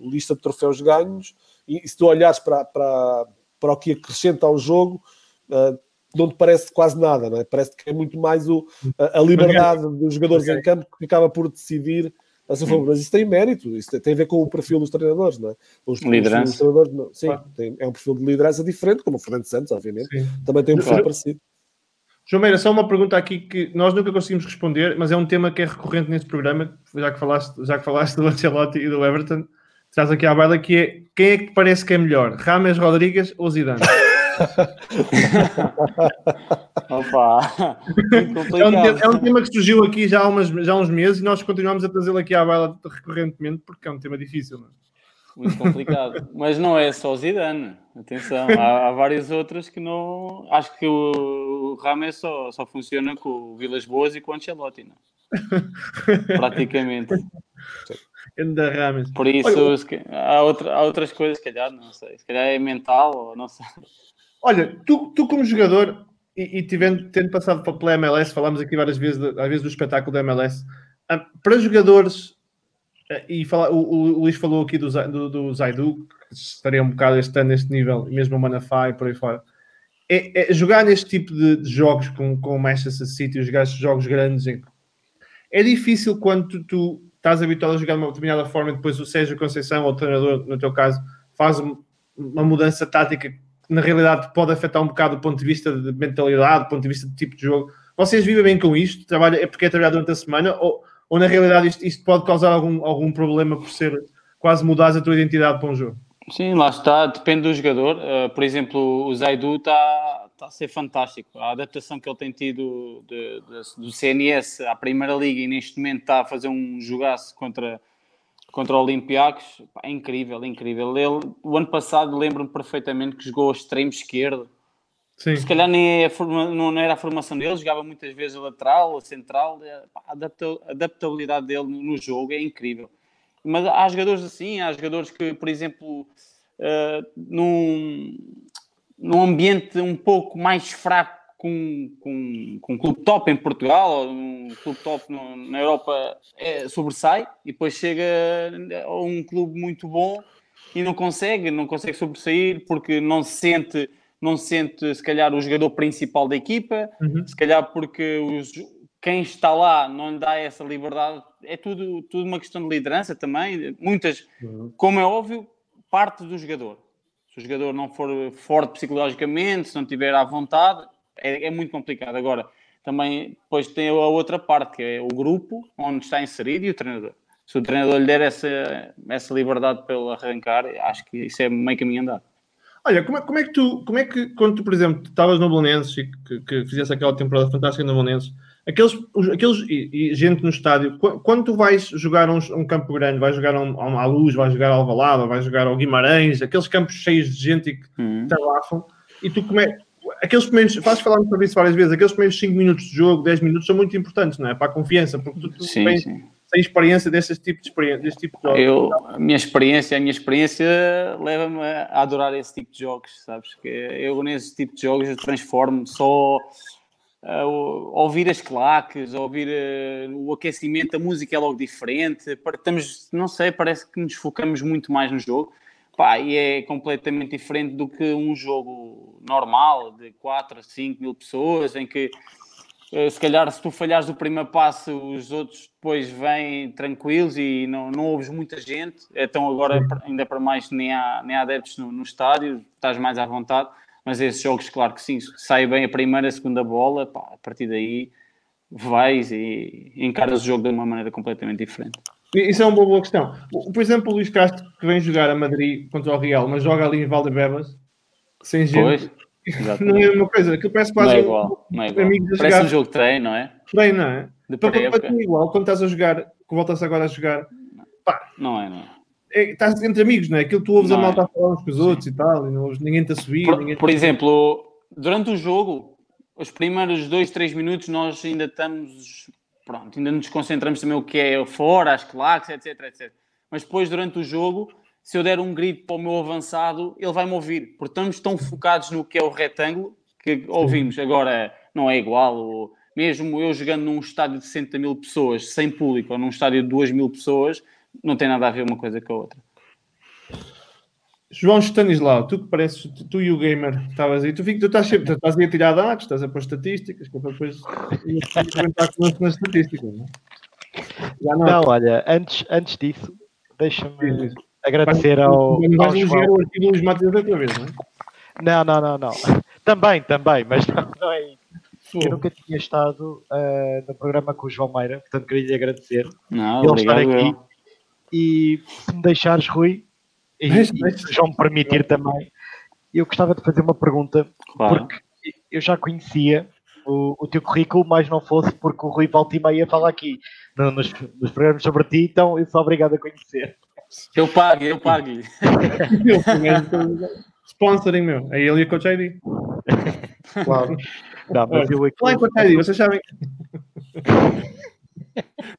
lista de troféus ganhos e se tu olhares para, para, para o que acrescenta ao jogo, uh, não te parece quase nada, não é? Parece que é muito mais o, a, a liberdade dos jogadores em campo que acaba por decidir a seu favor. Mas isso tem mérito, isso tem a ver com o perfil dos treinadores, não é? Os, liderança. Os treinadores, não, sim, ah. tem, é um perfil de liderança diferente, como o Fernando Santos, obviamente, sim. também tem um perfil claro. parecido. João Meira, só uma pergunta aqui que nós nunca conseguimos responder, mas é um tema que é recorrente neste programa, já que falaste, já que falaste do Ancelotti e do Everton, traz aqui à baila, que é quem é que parece que é melhor, Rames Rodrigues ou Zidane? Opa! É um, tema, é um, tema que surgiu aqui já há, umas, já há uns meses e nós continuamos a trazê-lo aqui à baila recorrentemente porque é um tema difícil. Não é? Muito complicado. Mas não é só Zidane. Atenção, há, há várias outras que não. Acho que o, o Rames só, só funciona com o Vilas Boas e com o Ancelotti, não? Praticamente. Ainda Rames. Por isso, Olha, há, outra, há outras coisas, se calhar, não sei. Se calhar é mental ou não sei. Olha, tu, tu como jogador, e, e tivendo, tendo passado pela MLS, falámos aqui várias vezes, às vezes do espetáculo da MLS, ah, para jogadores, ah, e fala, o, o, Luís falou aqui do, do, do Zaidu, que estaria um bocado este ano neste nível, mesmo o Manafá e por aí fora. É, é, jogar neste tipo de, de, jogos com, com o Manchester City, jogar jogos grandes, é difícil quando tu, tu, estás habituado a jogar de uma determinada forma e depois o Sérgio Conceição, ou o treinador, no teu caso, faz uma mudança tática na realidade pode afetar um bocado do ponto de vista de mentalidade, do ponto de vista de tipo de jogo. Vocês vivem bem com isto? Trabalha, é porque é trabalhar durante a semana? Ou, ou na realidade isto, isto pode causar algum, algum problema por ser quase mudar a tua identidade para um jogo? Sim, lá está, depende do jogador. Uh, por exemplo, o Zaidu está tá a ser fantástico. A adaptação que ele tem tido de, de, do CNS à Primeira Liga e neste momento está a fazer um jogaço contra, contra o Olympiacos é incrível, incrível. Ele, o ano passado lembro-me perfeitamente que jogou extremo esquerdo. Sim. Se calhar nem é forma, não era a formação dele, jogava muitas vezes a lateral, a central. A adaptabilidade dele no jogo é incrível. Mas há jogadores assim, há jogadores que, por exemplo, uh, num, num ambiente um pouco mais fraco com, com, com um clube top em Portugal ou um clube top no, na Europa é, sobressai e depois chega a um clube muito bom e não consegue, não consegue sobressair porque não se sente, não se sente se calhar o jogador principal da equipa, uhum. se calhar porque os, quem está lá não lhe dá essa liberdade. É tudo, tudo uma questão de liderança também. Muitas, uhum. como é óbvio, parte do jogador. Se o jogador não for forte psicologicamente, se não tiver à vontade, é, é muito complicado. Agora, também depois tem a outra parte, que é o grupo onde está inserido e o treinador. Se o treinador lhe der essa, essa liberdade para ele arrancar, acho que isso é meio caminho andado. Olha, como é, como é que tu, como é que, quando tu, por exemplo, estavas no Bolonenses e que, que fizesse aquela temporada fantástica no Bolonenses, aqueles, aqueles e, e, gente no estádio, quando tu vais jogar um, um campo grande, vais jogar um, um, à luz, vais jogar ao Alvalade, vais jogar ao Guimarães, aqueles campos cheios de gente que uhum. te abafam, e tu como é, aqueles primeiros, faz falar sobre isso várias vezes, aqueles primeiros 5 minutos de jogo, 10 minutos são muito importantes, não é? Para a confiança, porque tu, tu sim, tens, sim. tens experiência desse tipo de experiência, desse tipo de jogos. Eu, a minha experiência, a minha experiência leva-me a adorar esse tipo de jogos, sabes? Que eu nesse tipo de jogos eu transformo só uh, ouvir as claques, ouvir uh, o aquecimento, a música é logo diferente. Estamos, não sei, parece que nos focamos muito mais no jogo. Pá, e é completamente diferente do que um jogo normal de 4 a 5 mil pessoas, em que uh, se calhar se tu falhares o primeiro passo, os outros depois vêm tranquilos e não, não ouves muita gente. Então agora ainda para mais nem há, nem há adeptos no, no estádio, estás mais à vontade mas esses jogos, claro que sim, sai bem a primeira, a segunda bola, pá, a partir daí vais e encaras o jogo de uma maneira completamente diferente. Isso é uma boa questão. Por exemplo, o Luís Castro, que vem jogar a Madrid contra o Real, mas joga ali em Valdebebas, sem gente. Pois, não é uma coisa, que parece quase não é igual, não é igual. parece jogar. um jogo de treino, não é? Treino, não é? De então, é igual, quando estás a jogar, que voltas agora a jogar, pá, não é, não é é, estás entre amigos, não é? Aquilo que tu ouves não a malta é. a falar uns com os outros Sim. e tal, e não ouves, ninguém te a subir. Por, por exemplo, durante o jogo, os primeiros dois, três minutos, nós ainda estamos, pronto, ainda nos concentramos também o que é fora, as claques, etc, etc. Mas depois, durante o jogo, se eu der um grito para o meu avançado, ele vai-me ouvir. Porque estamos tão focados no que é o retângulo que ouvimos. Agora, não é igual. Mesmo eu jogando num estádio de 60 mil pessoas, sem público, ou num estádio de 2 mil pessoas, não tem nada a ver uma coisa com a outra. João Stanislau, tu que pareces, tu, tu e o gamer estavas aí, tu, fico, tu estás sempre, tu estás aí a tirar dados, estás a pôr estatísticas, que depois comentar connosco nas estatísticas, não Não, não, olha, antes, antes disso, deixa-me agradecer ao. Não vais elogiar o artigo dos Matheus outra vez, não é? Não, não, não, não. Também, também, mas não, não é isso. Eu nunca tinha estado uh, no programa com o João Meira, portanto queria lhe agradecer. Não, ele estar aqui. Eu. E se me deixares, Rui, e, mas, mas... e se João me permitir também, eu gostava de fazer uma pergunta, claro. porque eu já conhecia o, o, teu currículo, mas não fosse porque o Rui volta e meia fala aqui no, nos, nos, programas sobre ti, então eu sou obrigado a conhecer. Eu pago, eu pago. Sponsoring meu, é ele e a Coach ID. Claro. Não, mas eu aqui... Lá em Coach ID, vocês sabem.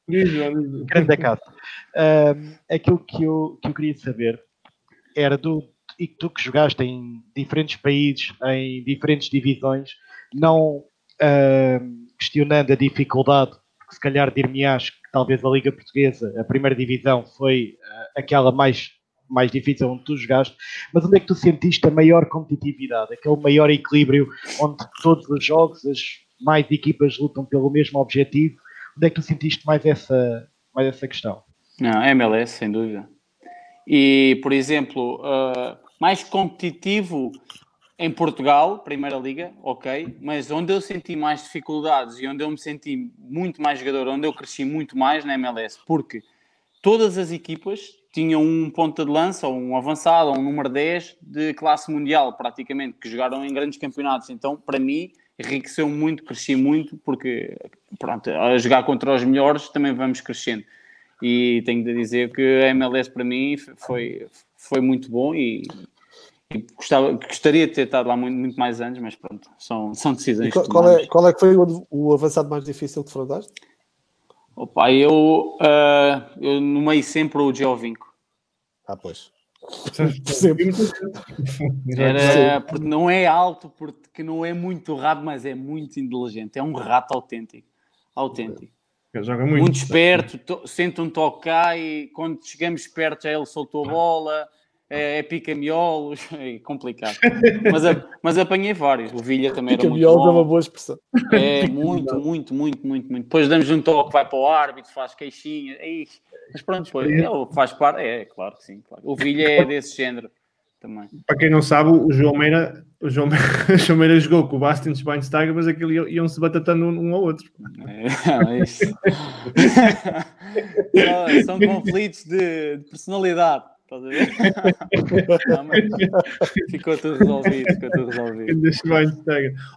Grande casa. Um, aquilo que eu, que eu queria saber era do. E tu que jogaste em diferentes países, em diferentes divisões, não questionando a dificuldade, que se calhar dir-me-ás que talvez a Liga Portuguesa, a primeira divisão, foi uh, aquela mais, mais difícil onde tu jogaste, mas onde é que tu sentiste a maior competitividade, aquele maior equilíbrio onde todos os jogos, as mais equipas lutam pelo mesmo objetivo Onde é que tu sentiste mais essa, mais essa questão? Não, MLS, sem dúvida. E, por exemplo, uh, mais competitivo em Portugal, Primeira Liga, ok, mas onde eu senti mais dificuldades e onde eu me senti muito mais jogador, onde eu cresci muito mais na MLS, porque todas as equipas tinham um ponta de lança, ou um avançado, ou um número 10 de classe mundial, praticamente, que jogaram em grandes campeonatos. Então, para mim, enriqueceu muito, cresci muito, porque, pronto, a jogar contra os melhores também vamos crescendo. E tenho de dizer que a MLS para mim foi, foi muito bom e, e gostava, gostaria de ter estado lá muito, muito, mais anos, mas pronto, são, são decisões. Qual, qual, é, qual é que foi o, o avançado mais difícil de defrontaste? Opa, eu, uh, eu nomei sempre o Giovinco. Ah, pois. Era, porque não é alto, porque não é muito rápido, mas é muito inteligente. É um rato autêntico. Autêntico. Joga muito. muito esperto, to, sente um toque cá e quando chegamos perto já ele soltou a bola é, é pica-miolos, é complicado. Mas, a, mas apanhei vários. O Vilha também era muito bom. é uma boa expressão. É, muito, muito, muito, muito, muito. Depois damos um toque, vai para o árbitro, faz queixinha. É mas pronto, depois ele faz parte. É, claro que sim. Claro. O Vilha é desse género também. Para quem não sabe, o João Meira, o João Meira, o João Meira jogou com o Bastian Schweinsteiger, mas aquilo iam-se batatando um ao outro. É, é isso. São conflitos de, de personalidade. Estás a ver? Não, ficou tudo resolvido, ficou tudo resolvido.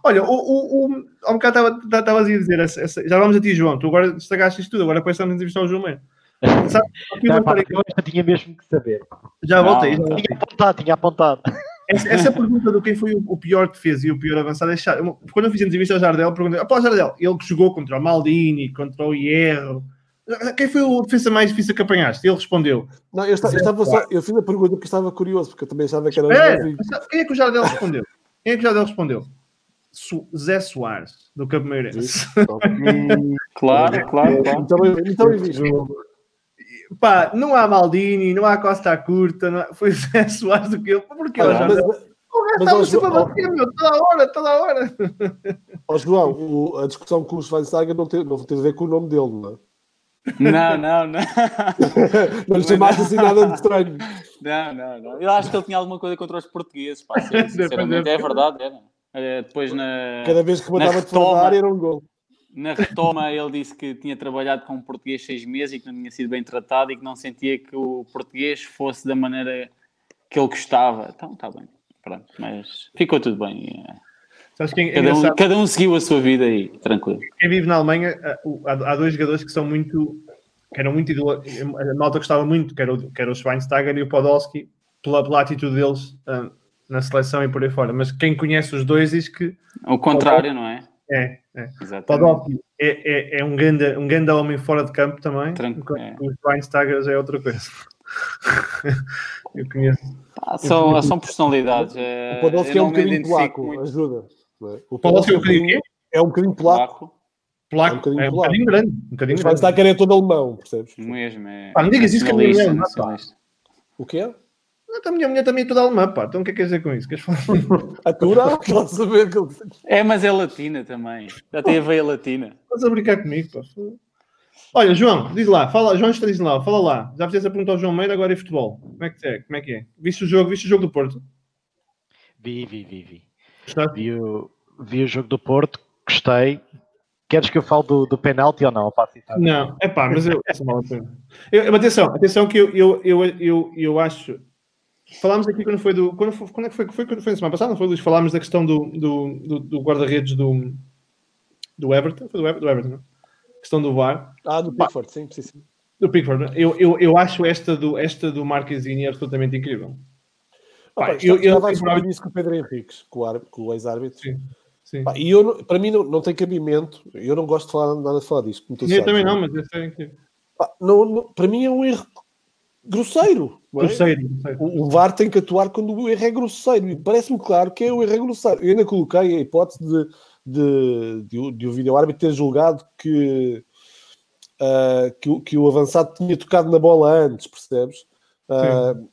Olha, o, o, o, há um bocado estavas a dizer, essa, essa, já vamos a ti, João, tu agora estragaste isto tudo, agora estamos a entrevistar o João Meira. Sabe, não, pá, eu tinha mesmo que saber. Já voltei. Já Tinha apontado, tinha apontado. Essa, essa pergunta do quem foi o, pior defesa e o pior avançado é chato. Quando eu fiz a entrevista ao Jardel, perguntei: após Jardel, ele que jogou contra o Maldini, contra o Hierro, quem foi o defesa mais difícil que apanhaste? Ele respondeu. Não, eu, estava, eu, estava só, eu fiz a pergunta porque estava curioso, porque eu também achava que era. É, quem é que o Jardel respondeu? Quem é que o Jardel respondeu? Su Zé Soares, do Campo Meirense. claro, claro, claro. Então, então então Pá, não há Maldini, não há Costa Curta, há... foi Zé Soares do que eu. Porquê ah, o Jardel? Mas, o gajo estava sempre a bater, meu, toda a hora, toda a hora. Ó João, o, a discussão com o Schweinsteiger não tem, não tem a ver com o nome dele, não é? Não, não, não. não lhe chamaste assim nada de estranho. Não, não, não. Eu acho que ele tinha alguma coisa contra os portugueses, pá, sinceramente. É verdade, era. É, depois na. Cada vez que matava de fora era um gol. Na retoma, ele disse que tinha trabalhado com um português seis meses e que não tinha sido bem tratado e que não sentia que o português fosse da maneira que ele gostava. Então, está bem. Pronto, mas ficou tudo bem. É. É cada, um, cada um seguiu a sua vida aí, tranquilo. Quem vive na Alemanha, há, dois jogadores que são muito. que eram muito. A nota gostava muito, que era, o, que era o Schweinsteiger e o Podolski, pela, pela atitude deles uh, na seleção e por aí fora. Mas quem conhece os dois diz que. O contrário, não é? É, é. Podolski é, é, é, um, grande, um grande homem fora de campo também. Tranquilo. É. O Schweinsteiger já é outra coisa. eu conheço. Ah, são, conheço. são personalidades. O Podolski é um bocadinho polaco, ajuda. É? O Podolski é um bocadinho, é um bocadinho polaco. Polaco, é um bocadinho, é um bocadinho grande. Um bocadinho grande. está a querer todo alemão, percebes? Mesmo, é. Pá, não digas isso que a minha mulher não O quê? A minha mulher também é toda alemã, pá. Então o que é que quer dizer com isso? Queres falar? a tua? Quero saber que É, mas é latina também. Já tem a veia latina. Estás a brincar comigo, pá. Olha, João, diz lá, fala, João lá, fala lá. Já fizeste a pergunta ao João Meira, agora é futebol. Como é que é? Como é que é? Viste o jogo, viste o jogo do Porto? Vi, vi, vi, vi. Vi o, vi o jogo do Porto, gostei. Queres que eu fale do, do penalti ou não? Não, é pá, mas eu, eu, Atenção, atenção que eu, eu, eu, eu, eu acho. Falámos aqui quando foi do. Quando foi, quando é que foi? Foi, foi, foi na semana passada, não foi, Luís? Falámos da questão do, do, do, do guarda-redes do, do Everton. Foi do, Everton, do Everton, não? questão do VAR. Ah, do Pickford, sim, sim, sim. Do Pickford. Eu, eu, eu acho esta do, esta do Marquezine absolutamente incrível. Ah, pá, eu, eu, eu, eu isso com o Pedro Henriques, com o, com o ex-árbitro. Sim. Sim. Pá, e eu, para mim não, não tem cabimento, eu não gosto de falar nada de falar disto. eu sabes, também não, mas é incrível. Pá, não, não, para mim é um erro grosseiro. É? Grosseiro, O, o VAR tem que atuar quando o erro é grosseiro. E parece-me claro que é o erro é grosseiro. Eu ainda coloquei a hipótese de, de, de, de o vídeo-árbitro ter julgado que, uh, que, que, o avançado tinha tocado na bola antes, percebes? Uh,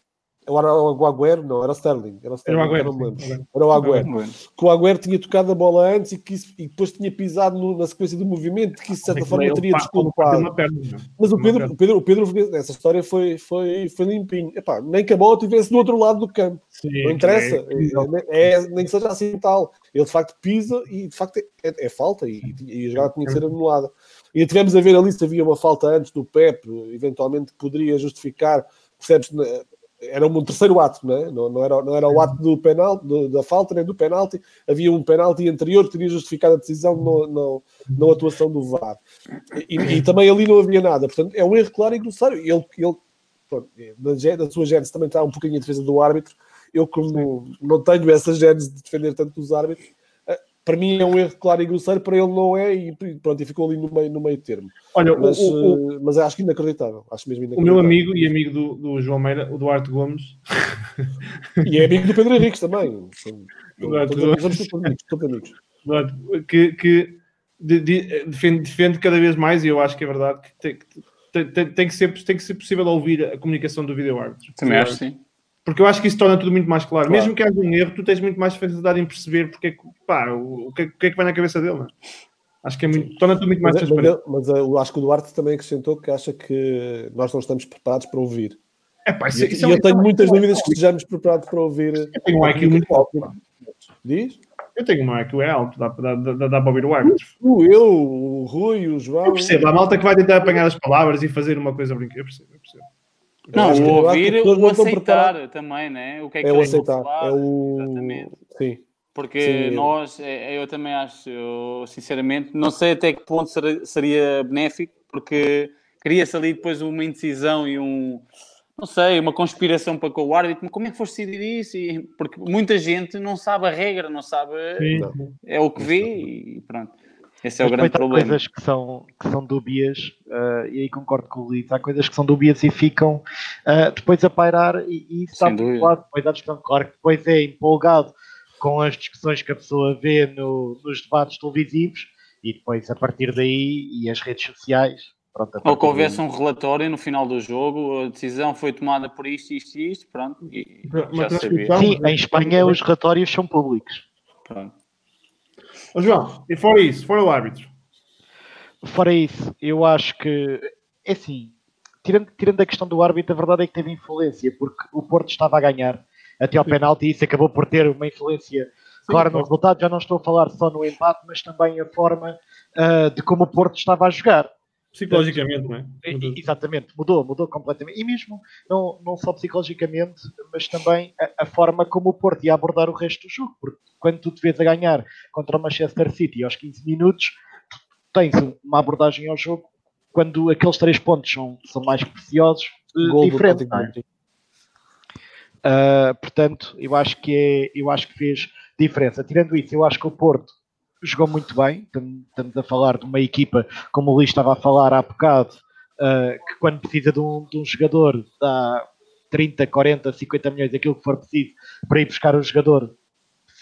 era o Agüero, não, era o Sterling. Era o, Sterling, era o Agüero, sim, Era o Agüero. Que o Agüero tinha tocado a bola antes e, que isso, e depois tinha pisado no, na sequência do movimento, que isso de certa forma teria desculpado. Mas o Pedro, o Pedro, o Pedro, essa história foi, foi, foi limpinho. Epá, nem que a bola estivesse do outro lado do campo. Sim, não interessa. É, é, é, nem que seja assim tal. Ele de facto pisa e de facto é, é falta e, e a jogada tinha que ser anulada. E tivemos a ver ali se havia uma falta antes do Pep, eventualmente poderia justificar percebes? Era um terceiro ato, não, é? não, não, era, não era o ato do penalti, do, da falta nem do penalti, havia um penalti anterior que teria justificado a decisão no, no, na atuação do VAR. E, e, também ali não havia nada, portanto é um erro claro e grosseiro. Ele, ele pronto, da, sua gênese também está um pouquinho em defesa do árbitro. Eu, como não tenho essa gênese de defender tanto os árbitros, para mim é um erro claro e grosseiro, para ele não é, e pronto, e ficou ali no meio, no meio termo. Olha, mas, o, o, uh, mas acho que inacreditável. Acho mesmo inacreditável. O meu amigo e amigo do, do João Meira, o Duarte Gomes. e é amigo do Pedro Henriques também. Duarte. Duarte, que, que de, de, defende, defende cada vez mais, e eu acho que é verdade, que tem, tem, tem, tem, que, ser, tem que ser possível ouvir a comunicação do vídeo árbitro. Também acho, sim. Porque eu acho que isso torna tudo muito mais claro. claro. Mesmo que haja um erro, tu tens muito mais facilidade em perceber porque, pá, o, que, o que é que vai na cabeça dele. Não? É? Acho que é muito, torna tudo muito mais mas, transparente. Mas, mas, eu acho que o Duarte também acrescentou que acha que nós não estamos preparados para ouvir. É, pá, isso, e, isso e é eu tenho muitas dúvidas que estejamos preparados para ouvir. Eu tenho um IQ muito alto. Diz? Eu tenho um IQ é alto, dá, dá, dá, dá para ouvir o árbitro. Eu, o Rui, o João. Eu percebo, a malta que vai tentar apanhar as palavras e fazer uma coisa brincar. Eu percebo, eu percebo. Não, o ouvir, o aceitar também, né? O que é que é o aceitar, falar, é o... Exatamente. Sim. Porque Sim, nós, é, eu também acho, eu, sinceramente, não sei até que ponto seria benéfico, porque cria-se ali depois uma indecisão e um, não sei, uma conspiração para com o árbitro, como é que foste decidir isso? E, porque muita gente não sabe a regra, não sabe, Sim. é o que vê e pronto. Esse é Mas o grande problema. Há coisas que são, que são dúbias, uh, e aí concordo com o Luís, há coisas que são dúbias e ficam uh, depois a pairar, e, e isso está por lado, depois há discussão. Claro que depois é empolgado com as discussões que a pessoa vê no, nos debates televisivos, e depois a partir daí, e as redes sociais. Pronto, Ou que houvesse um relatório no final do jogo, a decisão foi tomada por isto, isto e isto, pronto, e já sabia. Sim, em Espanha os relatórios são públicos. Pronto. Ô, João, e fora isso, fora o árbitro? Fora isso, eu acho que é assim, tirando, tirando a questão do árbitro, a verdade é que teve influência, porque o Porto estava a ganhar até ao penalti e isso acabou por ter uma influência clara no resultado. Já não estou a falar só no empate, mas também a forma uh, de como o Porto estava a jogar. Psicologicamente, não é? Exatamente, mudou, mudou completamente. E mesmo, não, não só psicologicamente, mas também a, a, forma como o Porto ia abordar o resto do jogo. Porque quando tu te vês a ganhar contra o Manchester City aos 15 minutos, tens uma abordagem ao jogo quando aqueles três pontos são, são mais preciosos, Gol diferente. Uh, portanto, eu acho que é, eu acho que fez diferença. Tirando isso, eu acho que o Porto jogou muito bem. Estamos a falar de uma equipa, como o Luís estava a falar há bocado, uh, que quando precisa de um, de um, jogador dá 30, 40, 50 milhões, aquilo que for preciso para ir buscar o jogador,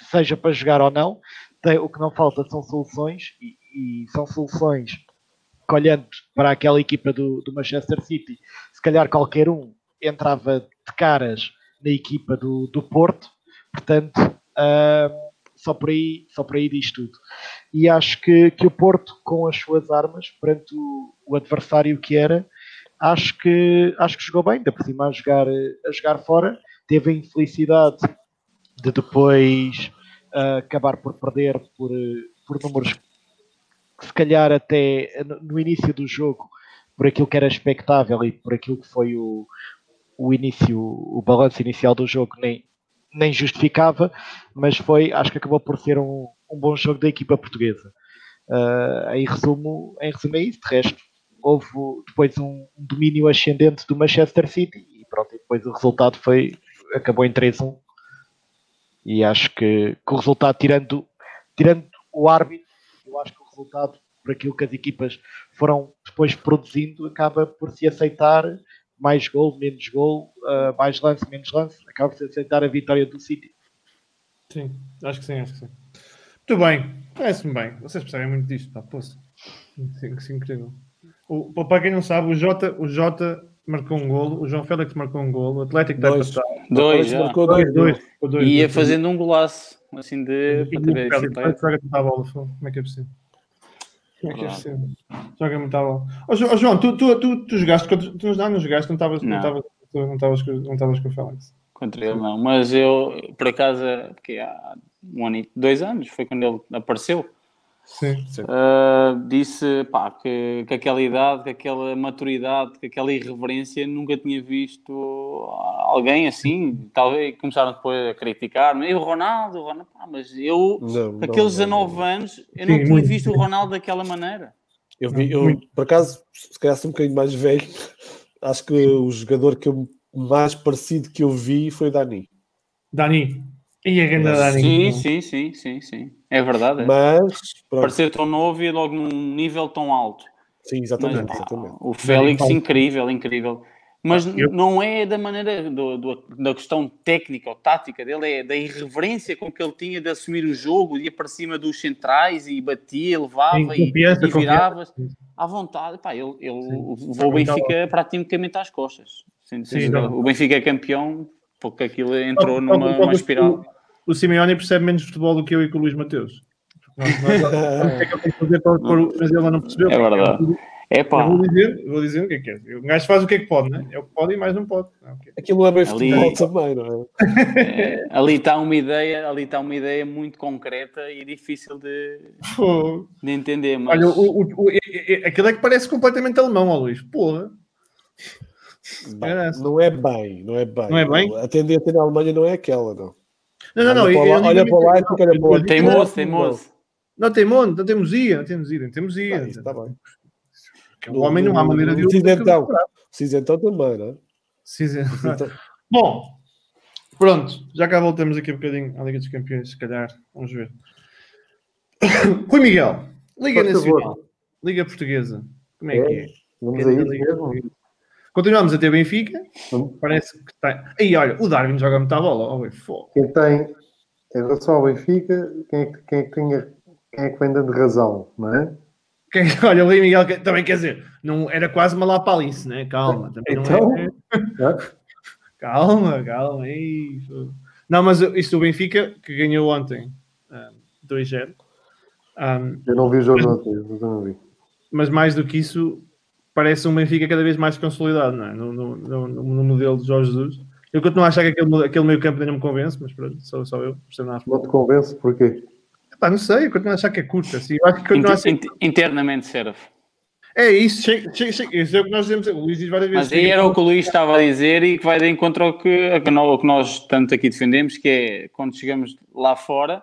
seja para jogar ou não. Tem, o que não falta são soluções e, e, são soluções que olhando para aquela equipa do, do Manchester City, se calhar qualquer um entrava de caras na equipa do, do Porto, portanto, uh, só por aí, só por aí diz tudo. E acho que, que o Porto, com as suas armas, perante o, o adversário que era, acho que, acho que jogou bem, ainda por cima a jogar, a jogar fora, teve a infelicidade de depois uh, acabar por perder por, por números que se calhar até no início do jogo, por aquilo que era expectável e por aquilo que foi o, o início, o balanço inicial do jogo, nem, nem justificava, mas foi, acho que acabou por ser um, um bom jogo da equipa portuguesa. Uh, em, resumo, em resumo é isso, de resto, houve depois um, domínio ascendente do Manchester City e pronto, e depois o resultado foi, acabou em 3-1 e acho que, que, o resultado, tirando, tirando o árbitro, eu acho que o resultado, por aquilo que as equipas foram depois produzindo, acaba por se aceitar mais gol, menos gol, uh, mais lance, menos lance, acaba por aceitar a vitória do City. Sim, acho que sim, acho que sim. Muito bem, parece-me bem. Vocês percebem muito disto, pá, poça. Sim, sim, incrível. O, para quem não sabe, o Jota, o Jota marcou um golo, o João Félix marcou um golo, o Atlético deve passar. Dois, já. Marcou dois, dois, dois, Ia fazendo um golaço, assim de. Como é que é possível? Como é que é possível? Joga muito a bola. Oh, João, tu, tu, tu, tu jogaste, tu, tu não jogaste, não estavas não. não estavas não estavas com o Félix. Contra ele não, mas eu, por acaso, porque há um ano e dois anos, foi quando ele apareceu. Sim. Uh, disse pá, que, que aquela idade, que aquela maturidade, que aquela irreverência nunca tinha visto alguém assim. Talvez começaram depois a criticar, e o Ronaldo, o Ronaldo pá, mas eu, não, aqueles 19 anos, eu não Sim, tinha muito. visto o Ronaldo daquela maneira. Eu vi, eu, por acaso, se calhar um bocadinho mais velho, acho que o jogador que eu, mais parecido que eu vi foi Dani. Dani. E a grande Dani. Sim, sim, sim, sim, sim. É verdade. É. Mas parecer tão novo e logo num nível tão alto. Sim, exatamente. Mas, exatamente. O Félix, incrível, incrível. Mas eu... não é da maneira do, do, da questão técnica ou tática dele, é da irreverência com que ele tinha de assumir o jogo, ia para cima dos centrais e batia, levava Sim, e, e virava à vontade. Pá, ele ele levou o Benfica praticamente às costas. Sim, Sim, o Benfica é campeão porque aquilo entrou numa, numa espiral o Simeone percebe menos futebol do que eu e com o Luís Mateus. Nós, nós, o que é que ele fazer para pôr mas ele não percebeu. É verdade. É pá. Eu vou dizer, eu vou dizer o que é que é. O gajo faz o que é que pode, né? É o que pode e mais não pode. Ah, okay. Aquilo é bem ali, futebol também, não é? é? Ali está uma ideia, ali está uma ideia muito concreta e difícil de, de entender. Mas... Olha, o, o, o, aquilo é que parece completamente alemão, ó Luís. Porra. Bem, não é bem, não é bem. Não é bem? A tendência na Alemanha não é aquela, não. Não, não, não. Olha, eu, olha para lá e fica olha para lá. Teimoso, teimoso. Não, teimoso, não temos ia, não temos ia, não temos ia. Ah, está bem. O homem não há maneira de... Cinzentão. Cinzentão também, não é? Cinzentão. Bom, pronto. Já cá voltamos aqui um bocadinho à Liga dos Campeões, se calhar. Vamos ver. Rui Miguel. Liga Nacional. Liga Portuguesa. Como é, é que é? Vamos é aí mesmo. Continuamos a ter Benfica. Parece que tem. Aí, olha, o Darwin joga muita bola. Oh, quem tem, em relação ao Benfica, quem é que, quem é que, tinha, quem é que vem dando razão, não é? Quem, olha, o Miguel também quer dizer, não, era quase uma lapalice, né? Calma, também então, não é. calma, calma. Aí. Não, mas isto do Benfica, que ganhou ontem um, 2-0. Um, eu não vi o jogo ontem, mas eu não vi. Mas mais do que isso, parece um Benfica cada vez mais consolidado não é? no, no, no, no modelo de Jorge Jesus. Eu continuo a achar que aquele, aquele meio campo ainda não me convence, mas pronto, só, só eu. Não te convence porquê? Epá, não sei, eu continuo a achar que é curto. Assim, eu acho que Inter, assim... Internamente serve. É isso, chega, chega, chega, isso é o que nós dizemos. O Luís diz várias vezes. Mas aí era o que o Luís estava a dizer e que vai de encontro ao que, ao que nós tanto aqui defendemos, que é quando chegamos lá fora,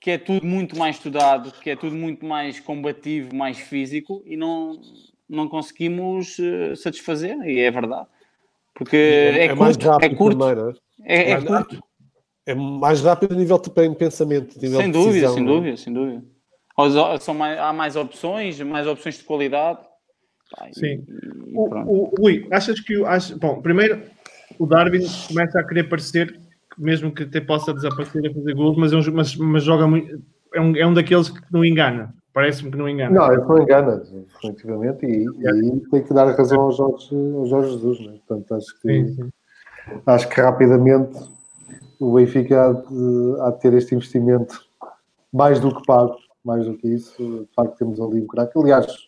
que é tudo muito mais estudado, que é tudo muito mais combativo, mais físico e não, não conseguimos uh, satisfazer, e é verdade. Porque é, é, é mais curto, é curto. Também, é? É, curto. É mais rápido a nível de pensamento. Nível sem de dúvida, decisão, sem é? dúvida, sem dúvida. São mais, há mais opções, mais opções de qualidade. Sim. E, o, o, Rui, achas que. Achas, bom, primeiro, o Darwin começa a querer parecer, mesmo que até possa desaparecer a fazer gols, mas, é um, mas, mas joga muito. É um, é um daqueles que não engana. Parece-me que não engana. Não, ele não engana, definitivamente, e, e aí tem que dar razão ao Jorge, ao Jorge Jesus, né? Portanto, acho que, sim, sim. acho que rapidamente o Benfica há de, há de ter este investimento mais do que pago, mais do que isso. De facto, temos ali um craque. Aliás,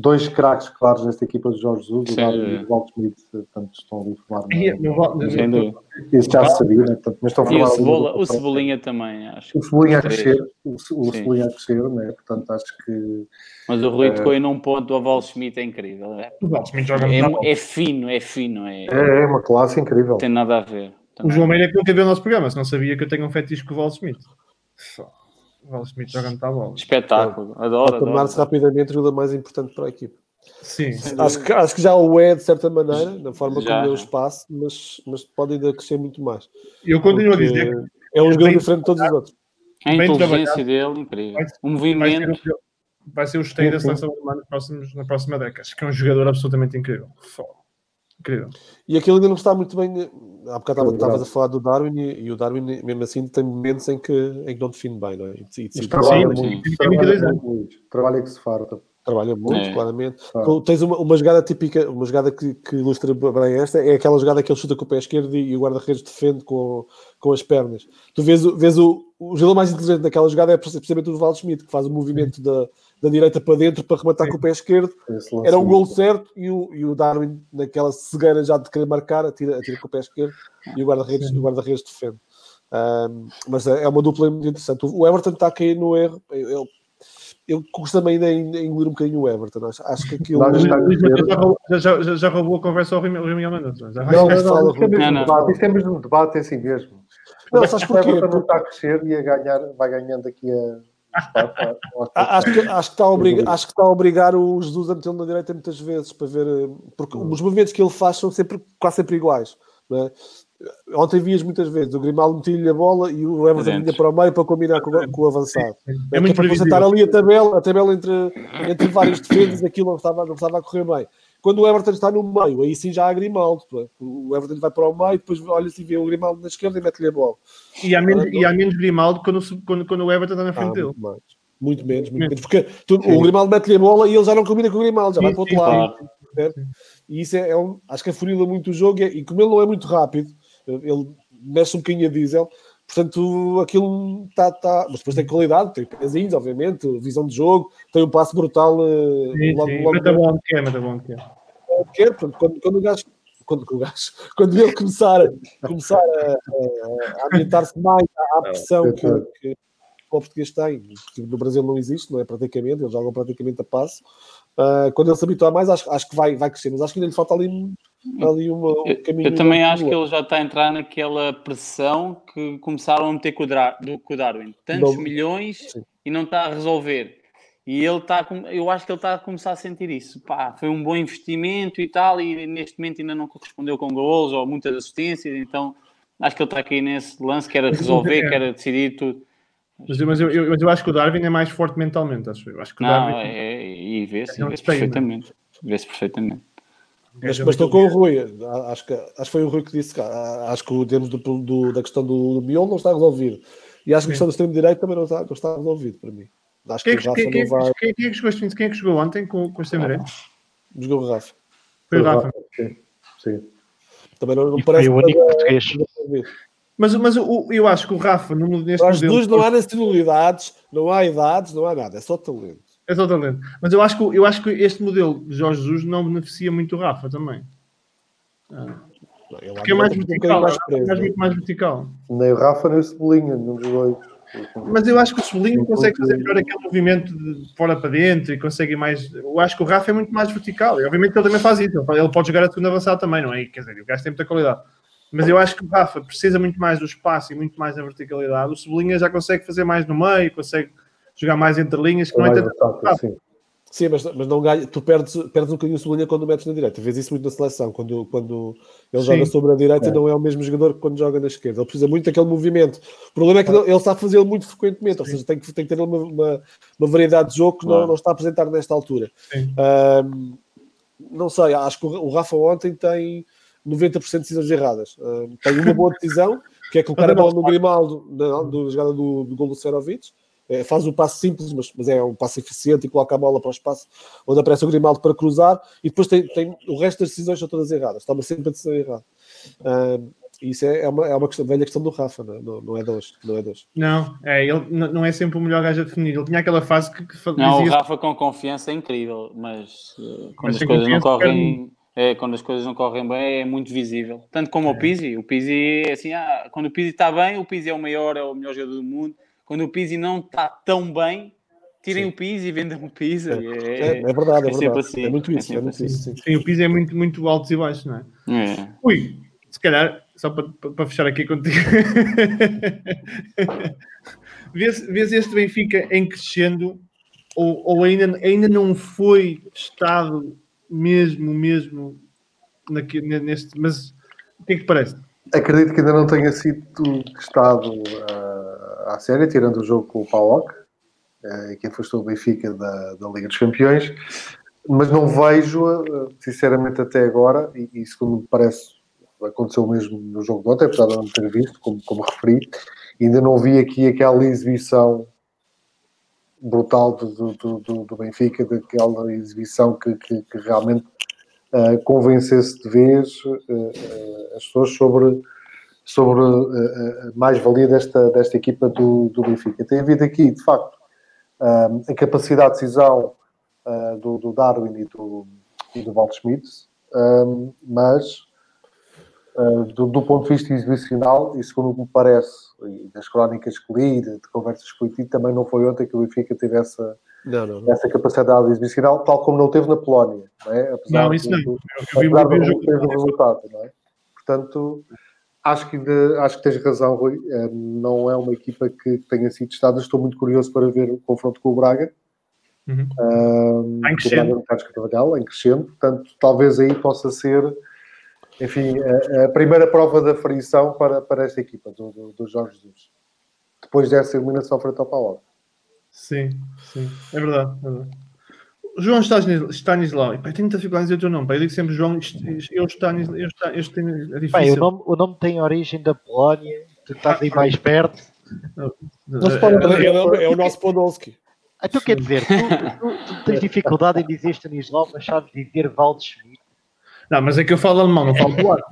dois craques claros nesta equipa de Jorge Jesus, o Dário e o Walt Smith, portanto, estão ali a formar. Isso já se sabia, né? portanto, mas estão a formar. E o, Cebola, o Cebolinha também, acho. O Cebolinha a crescer, o, o Cebolinha a crescer, né? portanto, acho que. Mas o Rui tocou em um ponto, o Walt Smith é incrível. É, o Walt Smith joga é, é fino, é fino. É, é, é uma classe incrível. Não tem nada a ver. Também. O João Meira é que nunca viu o nosso programa, se não sabia que eu tenho um fetiche com o Walt Smith. O Walt Smith joga muito a bola. Espetáculo, adoro. Tornar-se rapidamente ajuda mais importante para a equipe. Sim. Acho que, acho que já o é, de certa maneira, na forma já. como deu espaço, mas, mas pode ainda crescer muito mais. Eu continuo a dizer é um jogador diferente de todos os outros. A inteligência dele, incrível. O movimento. Vai ser, vai ser o esteio da seleção alemã na próxima década. Acho que é um jogador absolutamente incrível. Incrível. E aquilo ainda não está muito bem. Há bocado estavas a falar do Darwin e, e, o Darwin, mesmo assim, tem momentos em que, em que não define bem, não é? E, e, e trabalha, sim, muito, sim. trabalha, muito, trabalha que se farta. Trabalha muito, é. claramente. Ah. Tens uma, uma jogada típica, uma jogada que, que, ilustra bem esta, é aquela jogada que ele chuta com o pé esquerdo e, e o guarda-redes defende com, com as pernas. Tu vês, vês o, o jogador mais inteligente naquela jogada é precisamente o Valdo Schmidt, que faz o movimento da, da direita para dentro para rematar com o pé esquerdo. Era um gol certo e o, e o Darwin, naquela cegueira já de querer marcar, atira, atira com o pé esquerdo e o guarda-redes guarda defende. Um, mas é, é uma dupla muito interessante. O Everton está a cair no erro. Eu, eu custa-me ainda engolir um bocadinho o Everton. Acho, acho que aquilo. Não, já, já, já, já, roubou a conversa ao Remiel Mendonça. Não, não, não, isto é mesmo não, debate, isto é mesmo debate, é assim mesmo. Não, sabes porquê? O Everton está a crescer e a ganhar, vai ganhando aqui a. acho, que, acho, que está a obrigar, acho que está a obrigar o Jesus a metê-lo na direita muitas vezes para ver, porque os movimentos que ele faz são sempre, quase sempre iguais. É? Ontem vias muitas vezes o Grimaldo metia-lhe a bola e o Everton vinha para o meio para combinar com, com o avançado. É, é muito para apresentar ali a tabela, a tabela entre, entre vários defesas, aquilo não estava, não estava a correr bem. Quando o Everton está no meio, aí sim já há Grimaldo. É? O Everton vai para o meio, depois olha-se e vê o Grimaldo na esquerda e mete-lhe a bola. E há menos, e há menos Grimaldo quando, quando, quando o Everton está na frente ah, dele. Muito, muito menos, muito menos. Porque tu, o Grimaldo mete-lhe a bola e ele já não combina com o Grimaldo, já sim, vai para o outro lado. Claro. E isso é, é um, acho que afunila muito o jogo e, e como ele não é muito rápido, ele mexe um bocadinho a diesel, portanto aquilo está. Tá, mas depois tem qualidade, tem pezinhos, obviamente, visão de jogo, tem um passo brutal. Eh, sim, logo, sim. Logo, mata bom que é, mata bom que é. Quer, portanto, quando, quando o gajo quando, o gajo, quando ele começar, começar a, a, a ambientar-se mais à pressão que, que, o português tem, que no Brasil não existe, não é praticamente, eles jogam praticamente a passo. Uh, quando ele se habituar mais, acho, acho que vai, vai crescer, mas acho que ainda lhe falta ali ali uma, um caminho. Eu, eu também acho que ele já está a entrar naquela pressão que começaram a meter com o, Darwin, com o Darwin. Tantos não, milhões sim. e não está a resolver. E ele está, eu acho que ele está a começar a sentir isso. Pá, foi um bom investimento e tal, e neste momento ainda não correspondeu com gols ou muitas assistências, então acho que ele está aqui nesse lance, quer resolver, é. quer decidir tudo. Mas, mas, eu, eu, mas eu acho que o Darwin é mais forte mentalmente, acho eu. Acho que o não, Darwin... é, e vê-se é vê perfeitamente. Vê-se perfeitamente. Mas, mas estou com o Rui, acho que, acho que foi o Rui que disse, acho que o termos do, do, da questão do, do miolo não está resolvido. E acho que a questão do extremo direito também não está, não está resolvido para mim. Acho quem, que o Rafa quem, não vai... Quem, quem, é que jogou, quem é que jogou ontem com, com o extremo direito? Jogou o Rafa. Foi o Rafa. Sim. Sim. Também não, não parece... Foi o único português. Mas, mas o, eu acho que o Rafa, neste As duas não há nacionalidades, não há idades, não há nada, é só talento. É só talento. Mas eu acho, que, eu acho que este modelo de Jorge Jesus não beneficia muito o Rafa também. Ah. Porque é mais vertical, mais é mais, muito mais vertical. Nem o Rafa nem o Cebolinha, não dois. Mas eu acho que o Cebolinha consegue fazer melhor aquele movimento de fora para dentro e consegue mais. Eu acho que o Rafa é muito mais vertical. E obviamente ele também faz isso. Ele pode jogar a segunda avançada também, não é? Quer dizer, o gajo tem muita qualidade. Mas eu acho que o Rafa precisa muito mais do espaço e muito mais da verticalidade. O Cebolinha já consegue fazer mais no meio, consegue jogar mais entre linhas, que é não é tanto. Sim. sim, mas, mas não ganha, tu perdes, perdes um bocadinho o Sublinha quando metes na direita. Vês isso muito na seleção, quando, quando ele sim. joga sobre a direita, é. não é o mesmo jogador que quando joga na esquerda. Ele precisa muito daquele movimento. O problema é que ele está a fazê-lo muito frequentemente, sim. ou seja, tem que, tem que ter uma, uma, uma variedade de jogo que claro. não, não está a apresentar nesta altura. Um, não sei, acho que o Rafa ontem tem 90% de decisões erradas. Um, tem uma boa decisão, que é colocar a bola no Grimaldo, na, na jogada do, do gol do Serovic é, faz o passo simples, mas, mas, é um passo eficiente e coloca a bola para o espaço onde aparece o Grimaldo para cruzar e depois tem, tem o resto das decisões são todas erradas, toma sempre a decisão errada. Uh, isso é, é, uma, é uma questão, velha questão do Rafa, não, é? não, não é de hoje. Não, é, de hoje. não, é, ele não é sempre o melhor gajo a definir. Ele tinha aquela fase que, que Não, o Rafa com confiança é incrível, mas uh, quando mas as coisas não correm. É, quando as coisas não correm bem é muito visível. Tanto como é. o Pizzi. O Pizzi é assim, ah, quando o Pizzi está bem, o Pizzi é o maior, é o melhor jogador do mundo quando o Pizzi não está tão bem, tirem sim. o Pizzi e vendam o Pizzi. É, é, é, verdade, é, é verdade. Assim. É muito isso. É, muito assim. isso sim. sim. o Pizzi é muito, muito altos e baixos, não é? é. Ui, se calhar, só para, para fechar aqui contigo. vês, vês este Benfica em crescendo ou, ou ainda, ainda não foi testado mesmo, mesmo naqui, neste. Mas o que é que parece? Acredito que ainda não tenha sido testado. Uh à série, tirando o jogo com o PAOK, uh, que afastou o Benfica da, da Liga dos Campeões, mas não vejo, uh, sinceramente, até agora, e, e, segundo me parece, aconteceu mesmo no jogo de ontem, apesar de não ter visto, como, como referi, ainda não vi aqui aquela exibição brutal do, do, do, do Benfica, daquela exibição que, que, que realmente uh, convencesse de vez uh, as pessoas sobre sobre a, mais-valia desta, desta equipa do, do Benfica. Tem havido aqui, de facto, a capacidade de decisão do, do Darwin e do, e do Waldschmidt, mas do, do, ponto de vista exibicional, e segundo me parece, e das crónicas que li, de, de conversas que li, também não foi ontem que o Benfica teve essa, Não, não, não. essa capacidade exibicional, tal como não teve na Polónia, não é? Apesar Não, isso do- não. Eu vi, eu vi o do jogo. do resultado, não é? Portanto, acho que, acho que tens razão, Rui. Eh, Não é uma equipa que tenha sido testada. Estou muito curioso para ver o confronto com o Braga. Uhum. Um, Em com o crescendo. Carlos Carvalhal, em crescendo. Portanto, talvez aí possa ser, enfim, a, a primeira prova da frição para, para esta equipa do, do, do Jorge Jesus. Depois dessa eliminação frente ao Paulo. Sim, sim. É verdade. É verdade. João Stanis- Stanislau. Epá, eu tenho muita dificuldade em dizer o teu nome. pá. Eu digo sempre João. Eu Stanislau. Eu é Bem, o nome, o nome tem origem da Polónia, tu estás aí mais perto. Pode- É, é- é o nosso Podolski. Então quer dizer, tu, tu- tu tens dificuldade em dizer Stanislau, mas sabes dizer Waldschmidt. Não, mas é que eu falo alemão, não falo polaco.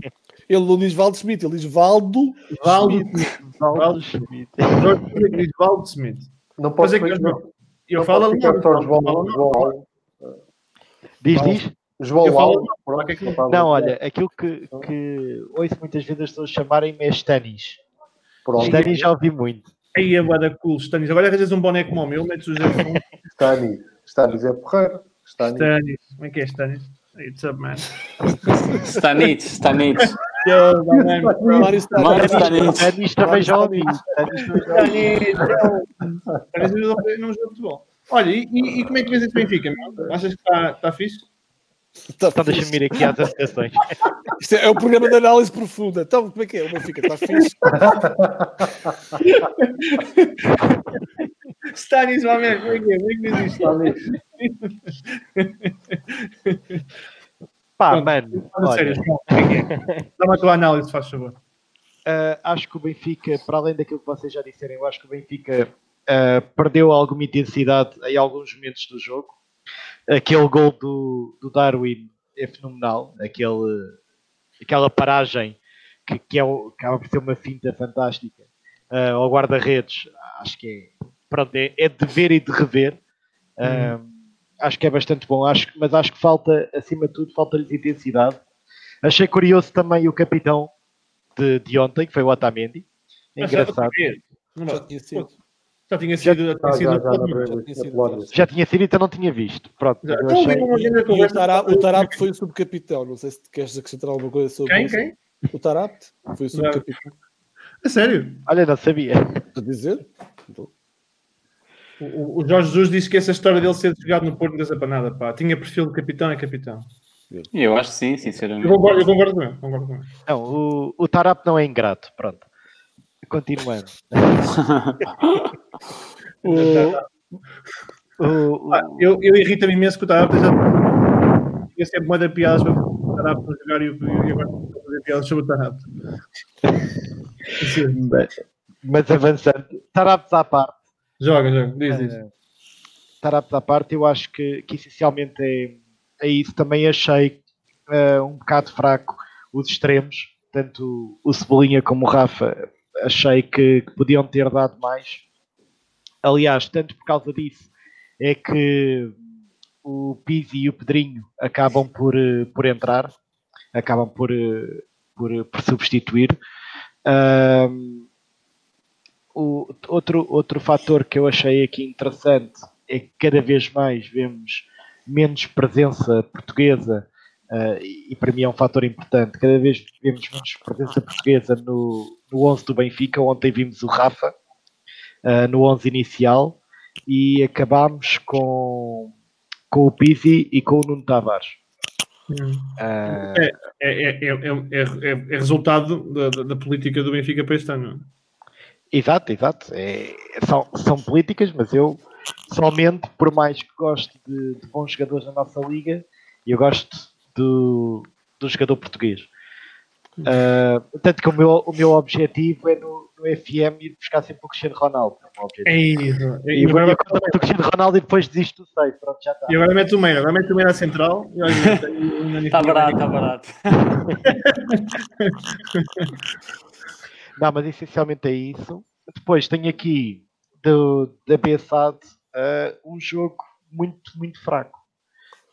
Ele não diz Valdo Schmidt, ele diz Valdo. Valdo Waldschmidt. Diz Valdo Smith. Não Mas posso é que eu, não, eu não falo pode alemão. só não João, falo alemão. João, Diz, diz? João Eu falo é não Não, olha, aquilo que, que ouço muitas vezes as pessoas chamarem-me é Stanis. Pronto, Stanis já ouvi muito. Aí é bué cool, Stanis. Agora arranjas um boneco como o meu, metes os headphones. Stanis. Stanis é porreiro. Stanis. Stanis. Como é que é Stanis? What's up, man? Mário. Stanis também já ouvi. Stanis também já ouvi. Stanis, Stanis não não joga futebol. Olha, e, e- e como é que vês esse Benfica? meu? Achas que está está fixe? Está Então deixa-me ir aqui às associações. Isto é, é o programa de análise profunda. Então, como é que é? O Benfica está fixe? My man, como é que é? Como é que diz isto? Pá, Pronto, mano, é é? Dá-me a tua análise, faz favor. Uh, acho que o Benfica, para além daquilo que vocês já disseram, eu acho que o Benfica uh, perdeu alguma intensidade em alguns momentos do jogo. Aquele gol do, do Darwin é fenomenal. Aquele, aquela paragem que, que, é, o- acaba por ser uma finta fantástica uh, ao guarda-redes, acho que é, pronto, é, é de ver e de rever. Uh, Acho que é bastante bom, acho, mas acho que falta, acima de tudo, falta-lhes intensidade. Achei curioso também o capitão de, de ontem, que foi o Otamendi. É engraçado. Não, Já não. Tinha. Já tinha sido. já tinha Já, sido já, já, tinha sido. Já tinha sido, então não tinha visto. Pronto, Já- eu Então, achei- E o. Tarap, o Tarap foi o subcapitão. Não sei se queres acrescentar alguma coisa sobre Quem? isso. Quem? O Tarap foi o subcapitão. A sério? Olha, não sabia. A dizer? Então, O- O, Jorge Jesus disse que essa história dele ser jogado no Porto não dessa para nada, pá. Tinha perfil de capitão é capitão. Eu acho que sim, Eu sinceramente. concordo, eu concordo com ele. Concordo com ele. Não, o, o Tarap não é ingrato. Pronto. Continuando. O, o, Pá, eu eu irrita-me imenso que o Tarap já tinha sempre uma de piadas para o Tarap para jogar e, eu- agora estou a fazer piadas sobre o Tarap. Mas, mas avançando, Tarap à parte. Joga, joga. Diz, diz. Eh, Tarapes à parte, eu acho que, que essencialmente é, é isso. Também achei eh, um bocado fraco os extremos, tanto o Cebolinha como o Rafa, achei que, que podiam ter dado mais. Aliás, tanto por causa disso, é que o Pizzi e o Pedrinho acabam por, eh, por entrar, acabam por, eh, por, por substituir. Ahm, o, outro, outro fator que eu achei aqui interessante é que cada vez mais vemos menos presença portuguesa ah, e, para mim é um fator importante. Cada vez vemos menos presença portuguesa no, no 11 do Benfica. Ontem vimos o Rafa ah, no 11 inicial e acabámos com, com o Pizzi e com o Nuno Tavares. Hum. Ah, É, é, é, é, resultado da, da- política do Benfica para este ano. Exato, exato. São, são políticas, mas eu somente, por mais que goste de, de bons jogadores na nossa liga, eu gosto do, do jogador português. Ah, tanto que o meu, o meu objetivo é no, no FM ir buscar sempre o Cristiano Ronaldo. É. É isso. E, E agora, com o Cristiano Ronaldo e depois desisto do seis. Pronto, já está. e agora mete o meio. Agora mete o meio à central. E Está barato, está barato. Não, mas essencialmente é isso. Depois tenho aqui do, da BSAD um jogo muito, muito fraco.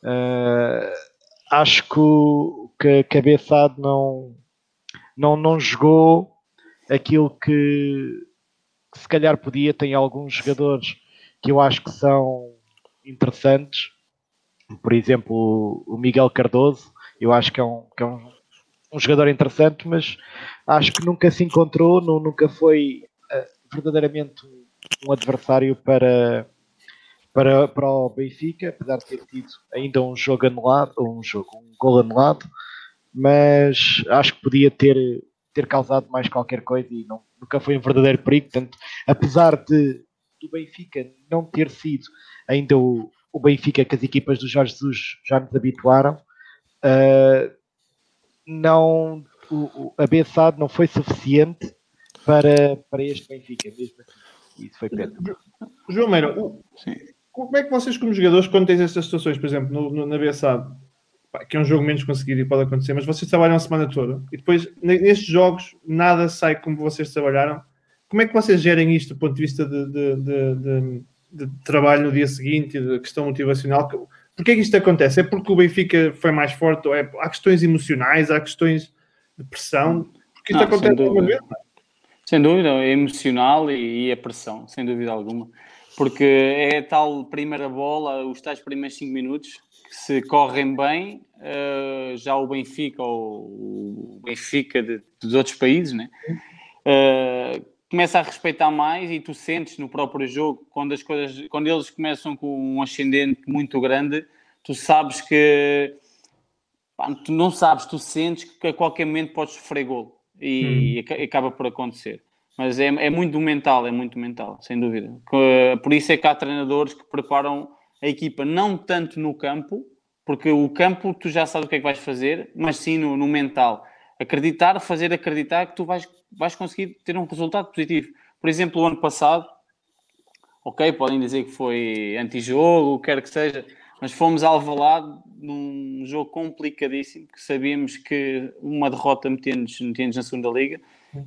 Uh, acho que, que, BSAD não, não, não jogou aquilo que, que se calhar podia, tem alguns jogadores que eu acho que são interessantes, por exemplo, o Miguel Cardoso, eu acho que é um, que é um, um jogador interessante, mas acho que nunca se encontrou, nunca foi uh, verdadeiramente um adversário para, para, para o Benfica, apesar de ter tido ainda um jogo anulado, um jogo, um gol anulado, mas acho que podia ter, ter causado mais qualquer coisa e não, nunca foi um verdadeiro perigo. Portanto, apesar de do Benfica não ter sido ainda o, o Benfica que as equipas do Jorge Jesus já nos habituaram, uh, não, o, o, a Bessade não foi suficiente para, para este Benfica, mesmo assim. Isso foi pena. João Meira, como é que vocês, como jogadores, quando tens estas situações, por exemplo, no, no, na Bessade, que é um jogo menos conseguido e pode acontecer, mas vocês trabalham a semana toda e depois nestes jogos nada sai como vocês trabalharam. Como é que vocês gerem isto do ponto de vista de, de, de, de trabalho no dia seguinte e da questão motivacional? Porquê é que isto acontece? É porque o Benfica foi mais forte? Ou é, há questões emocionais? Há questões de pressão? Porque isto Não, acontece sem uma dúvida. vez? é? Sem dúvida, é emocional e, e a pressão, sem dúvida alguma. Porque é a tal primeira bola, os tais primeiros 5 minutos, que se correm bem, eh, já o Benfica ou o Benfica de- dos outros países, né? Eh, começa a respeitar mais e tu sentes no próprio jogo, quando as coisas, quando eles começam com um ascendente muito grande, tu sabes que pá, tu não sabes, tu sentes que a qualquer momento podes sofrer gol e, aca- acaba por acontecer. Mas é, é muito mental, é muito mental, sem dúvida. Que- Por isso é que há treinadores que preparam a equipa não tanto no campo, porque o campo tu já sabes o que é que vais fazer, mas sim no, no mental. Acreditar, fazer acreditar que tu vais, vais conseguir ter um resultado positivo. Por exemplo, o ano passado, ok, podem dizer que foi antijogo, quer que seja, mas fomos ao Alvalade num jogo complicadíssimo, que sabíamos que uma derrota metia na segunda liga,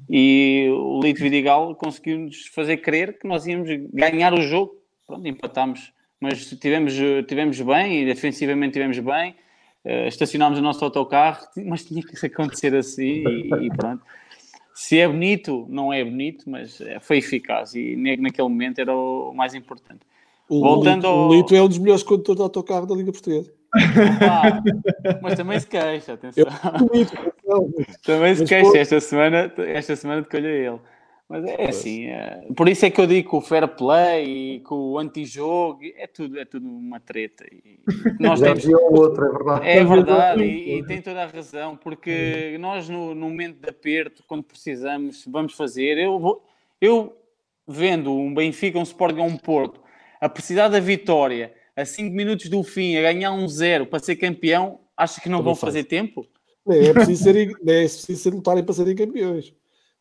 e o Lito Vidigal conseguiu-nos fazer crer que nós íamos ganhar o jogo. Pronto, empatámos, mas tivemos, tivemos bem e defensivamente tivemos bem. eh, estacionámos o nosso autocarro, mas tinha que acontecer assim e, e pronto. Se é bonito, não é bonito, mas eh, foi eficaz e naquele momento era o mais importante. O, Voltando Lito, ao- Lito é um dos melhores condutores de autocarro da Liga Portuguesa. Mas também se queixa, atenção. O Lito, Também se queixa esta semana, esta semana de colha ele. Mas é assim, é- por isso é que eu digo que o fair play e que o antijogo é tudo, é tudo uma treta. E nós Já temos, outro, é verdade. é verdade, e, e tem toda a razão, porque nós no, no momento de aperto, quando precisamos, vamos fazer. Eu, vou, eu vendo um Benfica, um Sporting ou um Porto, a precisar da vitória a 5 minutos do fim, a ganhar um zero para ser campeão, acho que não Também vão fazer faz. tempo? Nem é preciso serem, nem é preciso ser lutarem para serem campeões.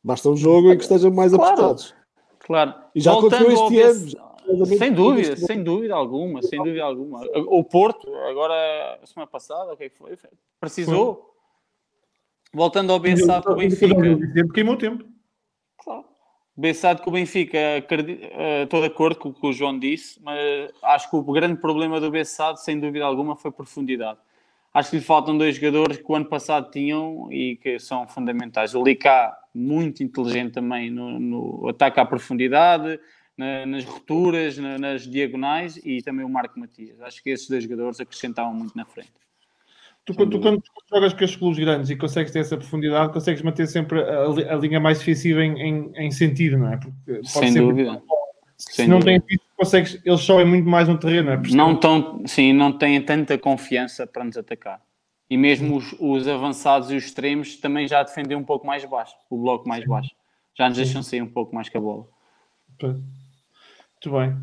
Basta um jogo em que estejam mais Claro. apertados. Claro. E já aconteceu ao este ano. Sem dúvida, sem dúvida alguma, sem dúvida alguma. O Porto, agora, semana passada, o que é que foi? Precisou. Voltando ao Bessado com o Benfica. Queimou tempo. Claro. Bessado com o Benfica, estou de acordo com o que o João disse, mas acho que o grande problema do Bessado, sem dúvida alguma, foi profundidade. Acho que lhe faltam dois jogadores que o ano passado tinham e que são fundamentais. O Licá, muito inteligente também no, no ataque à profundidade, na- nas rupturas, na- nas diagonais e também o Marco Matias. Acho que esses dois jogadores acrescentavam muito na frente. Tu, quando- tu, quando jogas com os clubes grandes e consegues ter essa profundidade, consegues manter sempre a, a linha mais defensiva em, em, em sentido, não é? Porque pode Sem dúvida. Se Sem não dúvida. isso, consegues, eles sobem muito mais no terreno, não é? Não tão, sim, não têm tanta confiança para nos atacar. E mesmo os, os avançados e os extremos também já defendem um pouco mais baixo, o bloco mais baixo. Já nos deixam sair um pouco mais com a bola. Muito bem.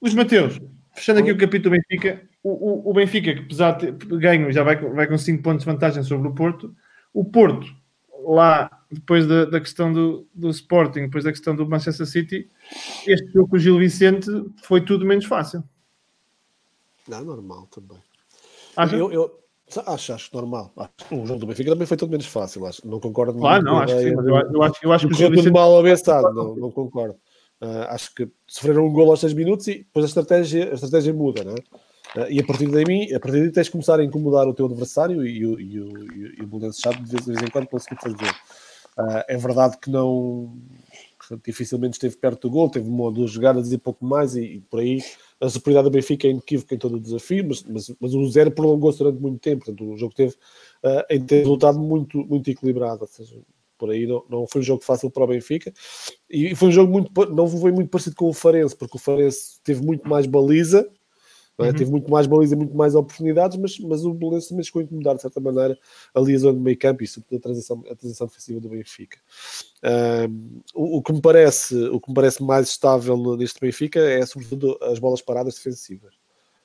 Luís Mateus, fechando aqui o capítulo do Benfica, o, o, o Benfica, que apesar de ter ganho, já vai, com- vai com 5 pontos de vantagem sobre o Porto, o Porto, lá, depois da, da questão do, do Sporting, depois da questão do Manchester City, este jogo com o Gil Vicente foi tudo menos fácil. Não, normal também. Acha? Eu, eu acho, acho normal. O jogo do Benfica também foi todo menos fácil. Acho. Não concordo Claro, não, acho que sim, eu, eu acho, eu acho que o Gil tudo Vicente mal ao Bessado. Não, não concordo. Ah, acho que sofreram um gol aos 6 minutos e depois a estratégia, a estratégia muda, não é? Ah, e a partir daí, a partir daí tens de começar a incomodar o teu adversário e, o- e, o- e, o- Bolonense sabe de vez, em quando conseguir fazer. Uh, é verdade que não dificilmente esteve perto do gol, teve uma ou duas jogadas e pouco mais, e, e por aí a superioridade do Benfica é inequívoca em todo o desafio, mas, mas, mas o zero prolongou-se durante muito tempo, portanto o jogo teve uh, em ter resultado muito, muito equilibrado, ou seja, por aí não, não foi um jogo fácil para o Benfica e foi um jogo muito não foi muito parecido com o Farense, porque o Farense teve muito mais baliza é? Uhum. Teve muito mais baliza, muito mais oportunidades, mas, mas o Belenenses também chegou a incomodar de certa maneira ali a zona de meio campo e sobretudo a transição, a transição defensiva do Benfica. Um, o, o, que me parece, o que me parece mais estável neste Benfica é sobretudo as bolas paradas defensivas.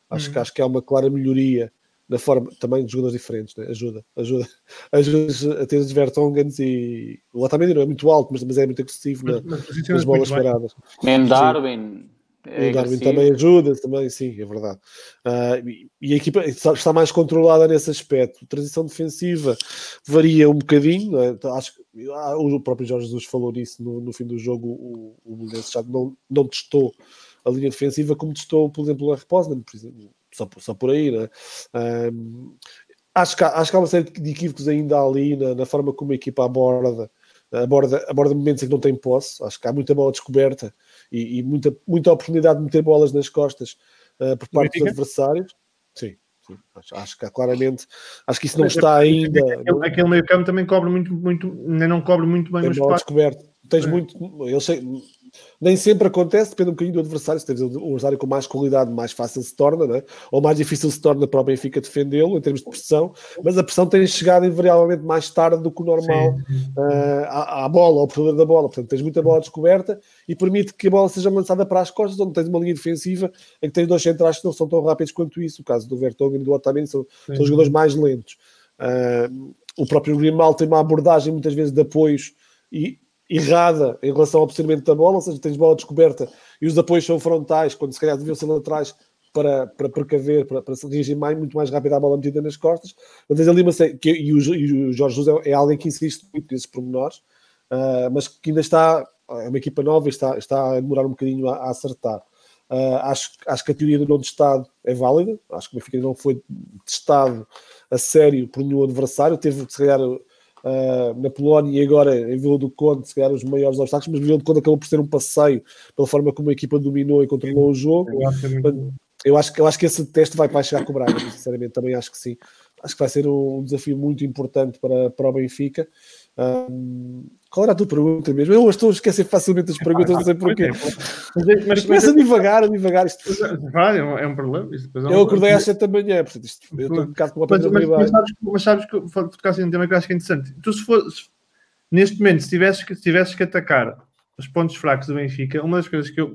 Acho, uhum. que, acho que há uma clara melhoria na forma também de jogadores diferentes, né? ajuda, ajuda, ajuda a ter os Vertongans e o Otamendi não é muito alto, mas, mas é muito agressivo na, nas bolas paradas. Mesmo Darwin, é o Darwin também ajuda, também, sim, é verdade. Uh, e a equipa está mais controlada nesse aspecto. Transição defensiva varia um bocadinho, é? Então, acho que ah, o próprio Jorge Jesus falou nisso no, no fim do jogo. O, o já não, não testou a linha defensiva como testou, por exemplo, o R. Só, só por aí, né? Um, acho, que há, acho que há uma série de equívocos ainda ali na, na forma como a equipa aborda, aborda, aborda momentos em que não tem posse. Acho que há muita bola descoberta e, e muita, muita oportunidade de meter bolas nas costas uh, por parte dos adversários. Sim, sim acho, que claramente, acho que isso não está ainda. Aquele, aquele meio campo também cobre muito, muito, nem não cobre muito bem o espaço. descoberto. Tens é. muito, eu sei, nem sempre acontece, depende um bocadinho do adversário. Se tens um adversário com mais qualidade, mais fácil se torna, né? ou mais difícil se torna para o Benfica defendê-lo em termos de pressão. Mas a pressão tem chegado invariavelmente mais tarde do que o normal uh, à, à, bola, ao portador da bola. Portanto, tens muita bola descoberta e permite que a bola seja lançada para as costas, onde tens uma linha defensiva em que tens dois centrais que não são tão rápidos quanto isso. O caso do Vertonghen e do Otamendi são, são jogadores mais lentos. Uh, o próprio Grimal tem uma abordagem muitas vezes de apoios e errada em relação ao posicionamento da bola, ou seja, tens bola descoberta e os apoios são frontais, quando se calhar deviam ser laterais para, para precaver, para, para se dirigir mais, muito mais rápido à bola metida nas costas. Mas tens ali uma que, e, o, e o Jorge José é alguém que insiste muito nesses pormenores, uh, mas que ainda está, é uma equipa nova e está, está a demorar um bocadinho a, a acertar. Uh, acho, acho que a teoria do não testado é válida, acho que o Benfica não foi testado a sério por nenhum adversário, teve, se calhar, uh, na Polónia e agora em Vila do Conde, se calhar os maiores obstáculos, mas Vila do Conde acabou por ser um passeio pela forma como a equipa dominou e controlou o jogo. Eu acho, eu acho, eu acho que esse teste vai para chegar com o Braga, sinceramente, também acho que sim. Acho que vai ser um desafio muito importante para, para o Benfica. Um, qual era a tua pergunta mesmo? Eu estou a esquecer facilmente as perguntas, não sei porquê. Mas, mas começa a divagar, a divagar. Isto... Vai, é um problema. É um eu acordei às 7 da manhã, portanto, isto, eu estou um bocado com a mas, mas, mas, sabes, mas sabes que tocaste em um tema que eu acho que é interessante. Tu, se for, neste momento, se tivesses, que, se tivesses que atacar os pontos fracos do Benfica, uma das coisas que eu,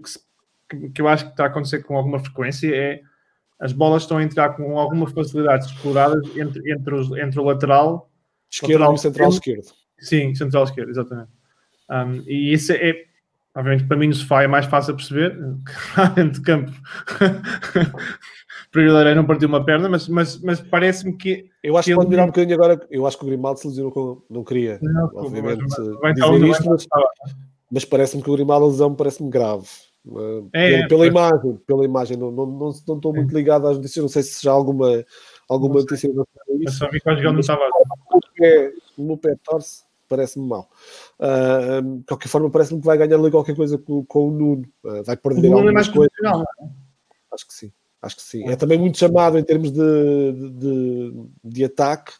que, que eu acho que está a acontecer com alguma frequência é as bolas estão a entrar com alguma facilidade exploradas entre, entre, os, entre o lateral esquerdo e o central esquerdo Sim, central esquerda, exatamente. Um, e isso é, obviamente, para mim no sofá é mais fácil a perceber, de campo. para não partiu uma perna, mas, mas, mas parece-me que. Eu acho que, pode virar um bocadinho agora. Eu acho que o Grimaldo se lesionou com. Não queria, não, obviamente, vai, vai dizer isto, mas, mas parece-me que o Grimaldo a lesão parece-me grave. É, pela, pela imagem, pela imagem, não, não, não, não estou muito ligado às notícias, não sei se já há alguma, alguma notícia. Mas só vi que o não estava. O meu pé torce parece-me mal. Uh, de qualquer forma, parece-me que vai ganhar ali qualquer coisa com, com o Nuno. Uh, vai perder o Nuno é mais coisas. É? Acho que sim. Acho que sim. É também muito chamado em termos de, de, de ataque,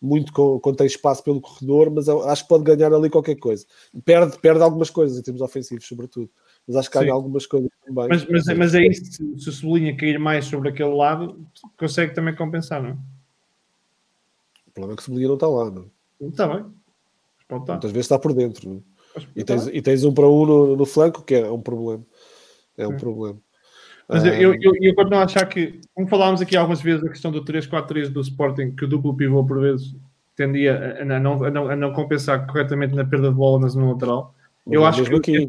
muito quando tem espaço pelo corredor, mas acho que pode ganhar ali qualquer coisa. Perde, perde algumas coisas em termos ofensivos, sobretudo. Mas acho que ganha algumas coisas também. Mas, mas, mas é isso, se o Sublinha cair mais sobre aquele lado, consegue também compensar, não é? O problema é que o Sublinha não está lá, não é? Está bem. Muitas vezes está por dentro. É? E, tens, e tens um para um no, no, flanco, que é um problema. É um problema. Mas eu, eu, eu, eu continuo a achar que, como falámos aqui algumas vezes, a questão do 3-4-3 do Sporting, que o duplo pivô, por vezes, tendia a, não, a, não, a não compensar corretamente na perda de bola na zona lateral. Mas eu é acho que. Aqui.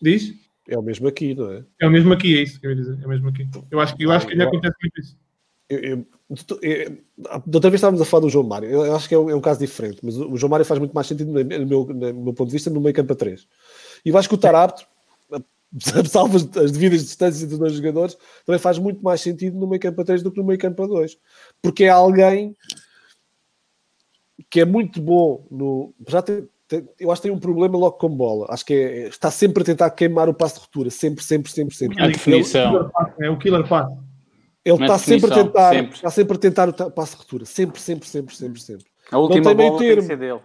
Diz? É o mesmo aqui, não é? É o mesmo aqui, é isso que eu ia dizer. É o mesmo aqui. Eu acho eu acho que ainda acontece muito isso. Eu, eu, eu, da outra vez estávamos a falar do João Mário. Eu acho que é um, é um, caso diferente, mas o João Mário faz muito mais sentido, no meu, no meu ponto de vista, no meio campo a 3. E eu acho que o Tarapto, salvo as, as devidas distâncias entre os dois jogadores, também faz muito mais sentido no meio campo a 3 do que no meio campo a 2. Porque é alguém que é muito bom no. Já tem, eu acho que tem um problema logo com bola. Acho que é, está sempre a tentar queimar o passo de ruptura, sempre, sempre, sempre, sempre. A definição. É o killer pass. Ele está sempre a tentar, sempre. está sempre a tentar o passo de ruptura, sempre, sempre, sempre, sempre, sempre. A última tem meio bola tem que termo. ser dele.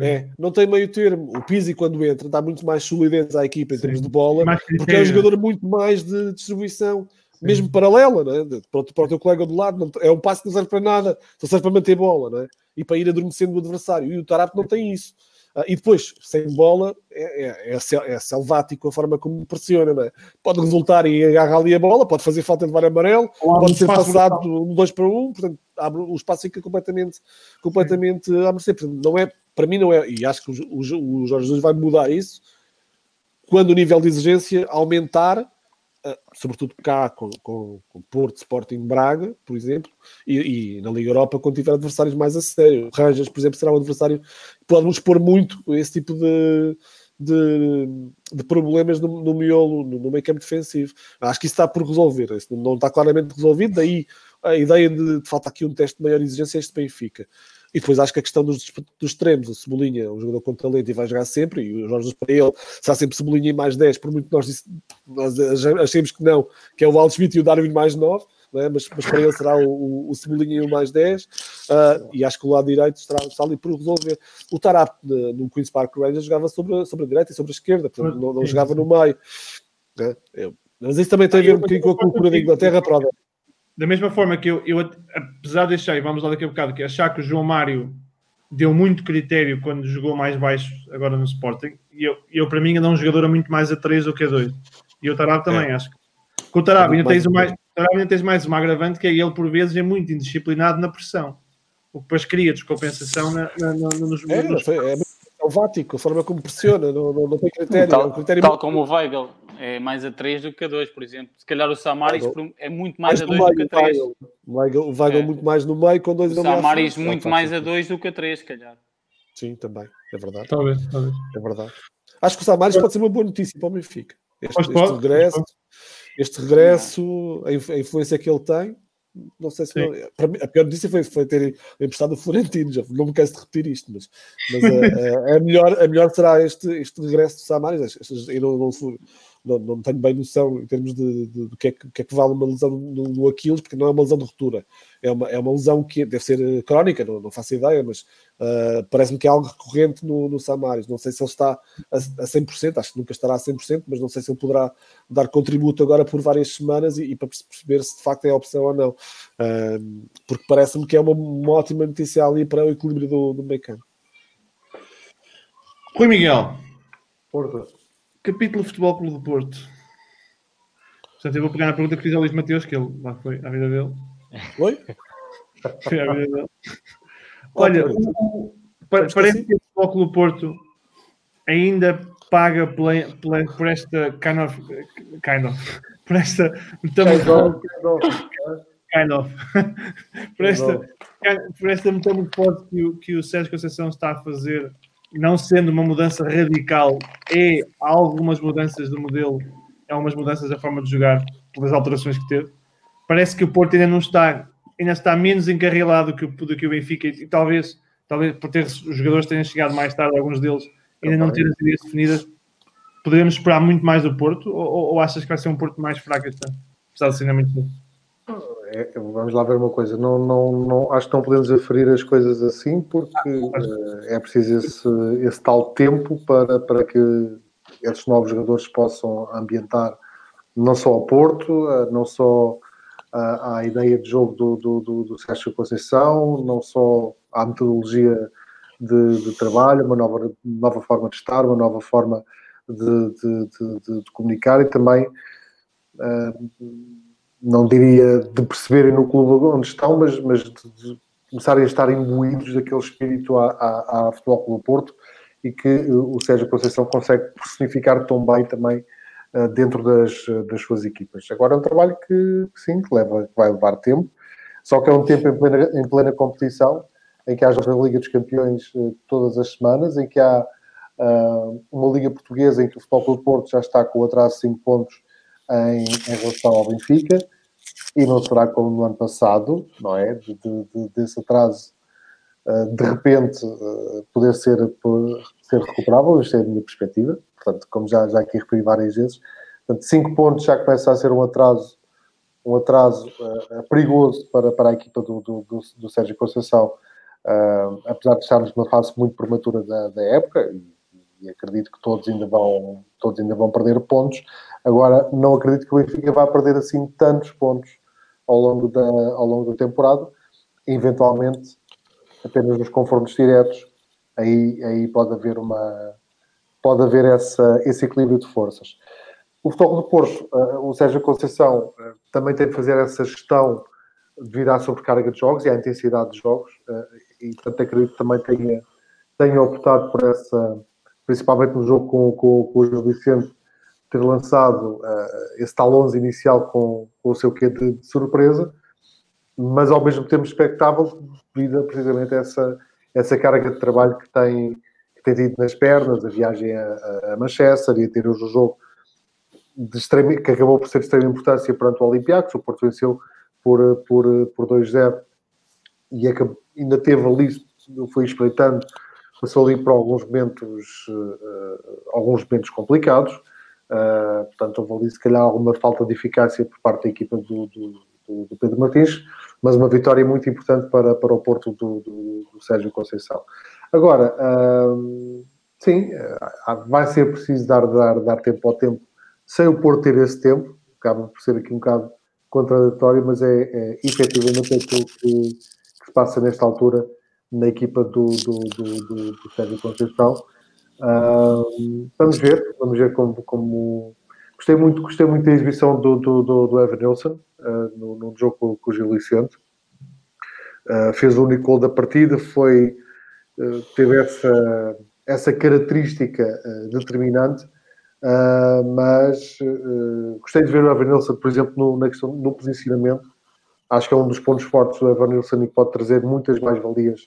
É, não tem meio termo. O Pizzi, quando entra, dá muito mais solidez à equipa em termos de bola, porque é um jogador muito mais de distribuição, mesmo paralela, né? Para, o, para o teu colega do lado. não- é um passo que não serve para nada, só serve para manter bola né? e para ir adormecendo o adversário. E o Tarap não tem isso. Ah, e depois, sem bola, é, é, é, é selvático a forma como pressiona. Né? Pode resultar e agarra ali a bola, pode fazer falta de levar amarelo, Ou pode ser passado no 2 para 1, um, portanto, abre, o espaço fica completamente, completamente a mercê. Portanto, não é, para mim, não é, e acho que o, o, o Jorge Jesus vai mudar isso quando o nível de exigência aumentar, sobretudo cá com, com, com Porto, Sporting, Braga, por exemplo, e, e na Liga Europa quando tiver adversários mais a sério. Rangers, por exemplo, será um adversário que pode nos expor muito esse tipo de, de, de problemas no, no miolo, no, no meio campo defensivo. Acho que isso está por resolver, isso não está claramente resolvido, daí a ideia de, de falta aqui um teste de maior exigência a este Benfica. E depois acho que a questão dos, dos extremos, o Cebolinha é um jogador com talento e vai jogar sempre, e o Jorge para ele será sempre Cebolinha em mais 10, por muito que nós, disse- nós achemos que não, que é o Aldo Schmidt e o Darwin mais 9, né? mas, mas para ele será o, o, o Cebolinha em um mais 10, ah, e acho que o lado direito estará, está ali por resolver. O Tarap no Queen's Park Rangers jogava sobre, a- sobre a direita e sobre a esquerda, portanto, não, não jogava no meio. Eu- mas isso também tem a ver um bocadinho com a cultura da Inglaterra, para o- Da mesma forma que eu, eu, apesar de achar, e vamos lá daqui a bocado, que achar que o João Mário deu muito critério quando jogou mais baixo agora no Sporting, e eu, eu para mim ainda é um jogador a muito mais a 3 do que a 2. E o Tarab também, acho que. Com o Tarab É ainda, tens o mais- Tarab ainda tens mais uma agravante que é ele, por vezes, é muito indisciplinado na pressão. O que depois cria descompensação na, na, na, nos, É, nos- foi- é muito selvático, a forma como pressiona, não, não, não tem critério. é Tal, um critério tal muito como o Weigl é mais a 3 do que a 2, por exemplo. Se calhar o Samaris Weigl- é muito mais a no 2 do que a 3. o Weigl- O É. muito mais no meio, com dois O Samaris muito Ah, mais a sim. 2 do que a 3, se calhar. Sim, também, é verdade, Talvez, talvez. é verdade. Acho que o Samaris pode ser uma boa notícia para o Benfica. Este, este pode, regresso, este regresso, a inf- a influência que ele tem, não sei se não- para mim, a pior notícia foi, foi ter emprestado o Florentino, já não me canso de repetir isto, mas, mas a, a- a melhor, a melhor será este, este regresso do Samaris. Estas- Eu não, não, não, não tenho bem noção em termos de, de- do que é que, o que é que vale uma lesão no, no Aquiles, porque não é uma lesão de ruptura, é uma, é uma lesão que deve ser eh, crónica, não, não faço ideia, mas ah, parece-me que é algo recorrente no, no Samaris. Não sei se ele está a, a 100%, acho que nunca estará a 100%, mas não sei se ele poderá dar contributo agora por várias semanas e, e para perceber se de facto é a opção ou não. Ah, porque parece-me que é uma, uma ótima notícia ali para o equilíbrio do, do meio campo. Rui Miguel, Porto. Capítulo Futebol Clube do Porto. Portanto, eu vou pegar na pergunta que fiz ao Luís Mateus, que ele lá foi à vida dele. Oi? Foi à vida dele. Olha, o- pa- parece que o Futebol Clube do Porto ainda paga pela, pela- por esta kind of, kind of por esta metamorfose, kind of, por esta, por esta metamorfose que o, que o Sérgio Conceição está a fazer, não sendo uma mudança radical, é algumas mudanças do modelo, há algumas mudanças da forma de jogar, pelas alterações que teve. Parece que o Porto ainda não está, ainda está menos encarrilado que o, do que o Benfica e, talvez, talvez por ter os jogadores tenham chegado mais tarde, alguns deles ainda não terem as ideias definidas. Poderemos esperar muito mais do Porto ou, ou- ou achas que vai ser um Porto mais fraco este ano? Apesar de ser ainda muito bom. É, vamos lá ver uma coisa. Não, não, não, acho que não podemos aferir as coisas assim porque eh, é preciso esse, esse tal tempo para, para que esses novos jogadores possam ambientar não só o Porto, eh, não só a, a ideia de jogo do, do, do, do Sérgio Conceição, não só a metodologia de, de trabalho, uma nova, nova forma de estar, uma nova forma de, de, de- comunicar e também eh, não diria de perceberem no clube onde estão, mas, mas de, começarem a estar imbuídos daquele espírito à, à, à Futebol Clube Porto e que eh, o Sérgio Conceição consegue personificar tão bem também eh, dentro das, das suas equipas. Agora é um trabalho que, sim, que, leva, que vai levar tempo, só que é um tempo em plena, em plena competição, em que há a Liga dos Campeões eh, todas as semanas, em que há ah, uma Liga Portuguesa em que o Futebol Clube Porto já está com o atraso de 5 pontos em, em relação ao Benfica, e não será como no ano passado, não é? De, de- de- desse atraso, uh, de repente, uh, poder ser, por- ser recuperável, isto é a minha perspectiva, portanto, como já, já aqui referi várias vezes, portanto, 5 pontos já começa a ser um atraso um atraso uh, perigoso para, para a equipa do, do, do, do Sérgio Conceição, apesar de estarmos numa fase muito prematura da, da época, e, e, acredito que todos ainda, vão, todos ainda vão perder pontos. Agora, não acredito que o Benfica vá perder assim tantos pontos ao longo da, ao longo da temporada, eventualmente apenas nos confrontos diretos, aí, aí pode haver uma pode haver essa, esse equilíbrio de forças. O Futebol do Porto, uh, o Sérgio Conceição, uh, também tem de fazer essa gestão devido à sobrecarga de jogos e à intensidade de jogos, uh, e portanto acredito que também tenha, tenha optado por essa, principalmente no jogo com, com, com o Gil Vicente, ter lançado esse tal 11 inicial com, com o seu quê de, de, surpresa, mas ao mesmo tempo expectável devido precisamente a essa, essa carga de trabalho que tem, que tem tido nas pernas, a viagem a, a Manchester e a ter hoje o jogo de extrema, que acabou por ser de extrema importância perante o Olympiacos, o Porto venceu por, por, por 2-0 e acabou, ainda teve ali, foi espreitando, passou ali por alguns momentos, uh, alguns momentos complicados, uh, portanto houve ali se calhar alguma falta de eficácia por parte da equipa do, do, do, Pedro Martins, mas uma vitória muito importante para, para o Porto do, Sérgio Conceição. Agora, uh, sim, vai ser preciso dar, dar, dar tempo ao tempo sem o Porto ter esse tempo, acaba por ser aqui um bocado contraditório, mas é, é efetivamente aquilo que, que, se passa nesta altura na equipa do, do, do, do, do Sérgio Conceição. Uh, vamos ver, vamos ver como, como, Gostei muito, gostei muito da exibição do, do, do, do Evan Nilsson uh, no, no, jogo com, com o Gil Vicente. Uh, fez o único gol da partida, foi, uh, teve essa, essa característica determinante mas gostei de ver o Evan Nilsson, por exemplo, no, na questão, no posicionamento. Acho que é um dos pontos fortes do Evan Nilsson e pode trazer muitas mais-valias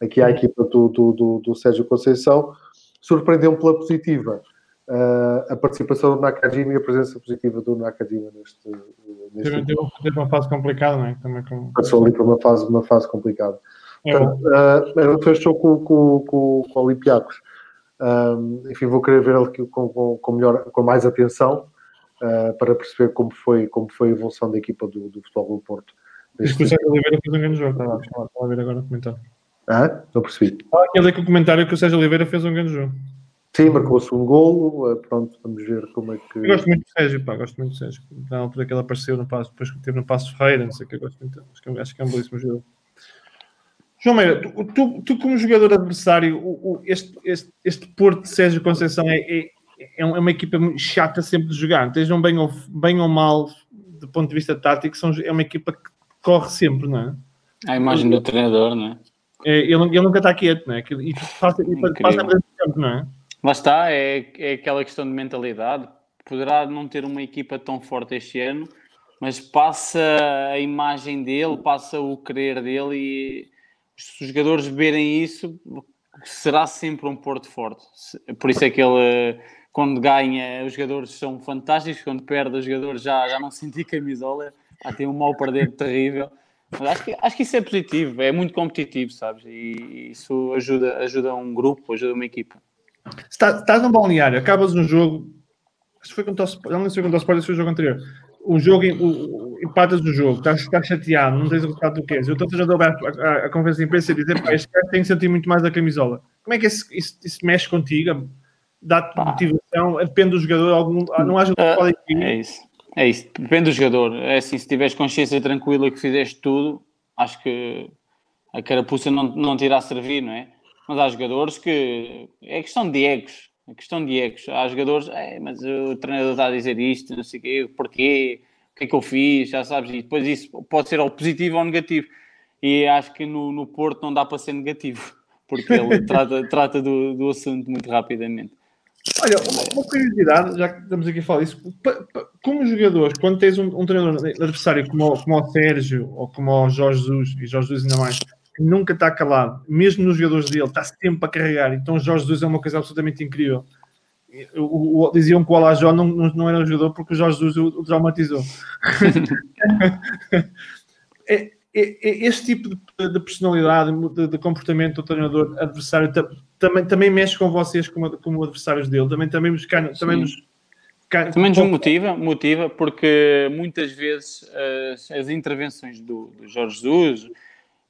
aqui à equipa do, do, do, do Sérgio Conceição. Surpreendeu-me pela positiva uh, a participação do Nakajima e a presença positiva do Nakajima neste. neste teve uma fase complicada, não é? Também com... Passou ali por uma fase, uma fase complicada. É Portanto, uh, fechou com, com, com, com o Olympiacos um, enfim, vou querer ver ele com, com, com, melhor, com mais atenção uh, para perceber como foi, como foi a evolução da equipa do, do Futebol do Porto. Diz que o Sérgio Oliveira fez um grande jogo. Estava a ver agora o comentário. Ah, não percebi. Ah, que o comentário que o Sérgio Oliveira fez um grande jogo. Sim, marcou-se um golo. Pronto, vamos ver como é que. Eu gosto muito do Sérgio, pá, gosto muito do Sérgio. Na altura que ele apareceu no passo, depois que teve no Passo Ferreira, não sei o que, eu gosto muito. Acho que, é acho que é um belíssimo jogo. João Meira, tu, tu, tu, como jogador adversário, o, o, este, este, este Porto de Sérgio Conceição é, é, é, uma equipa chata sempre de jogar. Estejam bem ou, bem ou mal, do ponto de vista tático, são, é uma equipa que corre sempre, não é? A imagem do treinador, não é? É ele, ele nunca está quieto, não é? E passa, e passa tempo, não é? Lá está, é, é aquela questão de mentalidade. Poderá não ter uma equipa tão forte este ano, mas passa a imagem dele, passa o querer dele e se os jogadores verem isso, será sempre um Porto forte. Por isso é que ele, quando ganha, os jogadores são fantásticos, quando perde, os jogadores já, já não sentem camisola, já tem um mal perder terrível. Mas acho que, acho que isso é positivo, é muito competitivo, sabes? E isso ajuda, ajuda um grupo, ajuda uma equipa. Estás, estás no balneário, acabas um jogo, acho que foi contra o, não sei contra o Sport, foi o jogo anterior o jogo, o, o, empatas o jogo, estás, estás chateado, não tens o resultado do que és. Eu estou a dar a, a, conferência de imprensa e dizer, pá, este cara tem que sentir muito mais a camisola. Como é que isso, isso, isso mexe contigo? Dá-te motivação? Depende do jogador, algum, não há jogador que pode É isso, é isso, depende do jogador. É assim, se tiveres consciência tranquila que fizeste tudo, acho que a carapuça não, não te irá servir, não é? Mas há jogadores que é questão de egos a questão de egos. Há jogadores, é, mas o treinador está a dizer isto, não sei o quê, porquê, o que é que eu fiz, já sabes, e depois isso pode ser ou positivo ou negativo. E acho que no, no Porto não dá para ser negativo, porque ele trata, trata do, do assunto muito rapidamente. Olha, uma, curiosidade, já que estamos aqui a falar disso, como jogadores, quando tens um, um treinador adversário como, como o Sérgio ou como o Jorge Jesus, e Jorge Jesus ainda mais, nunca está calado, mesmo nos jogadores dele, está sempre a carregar. Então, Jorge Jesus é uma coisa absolutamente incrível. O, o, diziam que o Alajó não, não, era um jogador porque o Jorge Jesus o, o traumatizou. é, este tipo de, de personalidade, de, de, comportamento do treinador adversário também, também mexe com vocês como, como adversários dele, também, também, nos, também nos também nos motiva, motiva, porque muitas vezes as, as intervenções do, do, Jorge Jesus,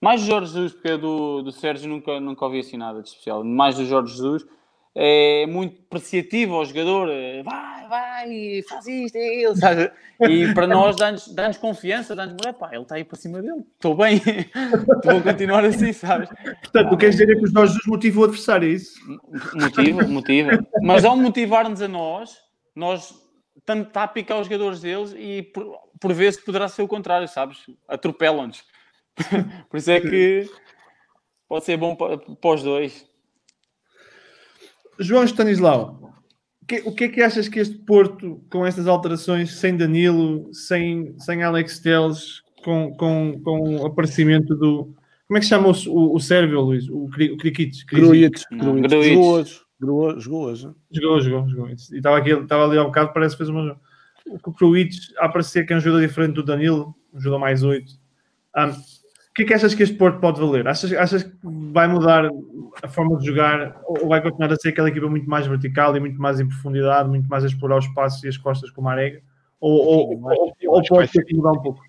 mais do Jorge Jesus, porque do, do Sérgio nunca, nunca ouvi assim nada de especial, mais do Jorge Jesus, é muito apreciativo ao jogador, vai, vai, faz isto, é ele, sabe? E para nós dá-nos dá confiança, dá-nos, pá, ele está aí para cima dele, estou bem, vou continuar assim, sabes? Portanto, o que queres dizer é que os Jorge Jesus motivam o adversário, é isso? Motiva, motiva. Mas ao motivar-nos a nós, nós estamos a picar os jogadores deles e por, por vezes poderá ser o contrário, sabes? Atropelam-nos. por isso é que pode ser bom para, para os dois. João Stanislau, que, o que é que achas que este Porto, com estas alterações, sem Danilo, sem, sem Alex Teles, com, com, com o aparecimento do. Como é que se chama o, o, o Sérvio, Luís? O, o Krikic? Gruitch. Jogou hoje. Jogou hoje. Jogou, jogou, jogou. E estava, aqui, estava ali ao bocado, parece que fez uma. O Kruic, a parecer que é um jogador diferente do Danilo, um jogador mais 8. Um, o que é que achas que este Porto pode valer? Achas, achas que vai mudar a forma de jogar ou vai continuar a ser aquela equipa muito mais vertical e muito mais em profundidade, muito mais a explorar os passos e as costas como a Arega? Ou, ou, ou, ou pode ter que mudar um pouco?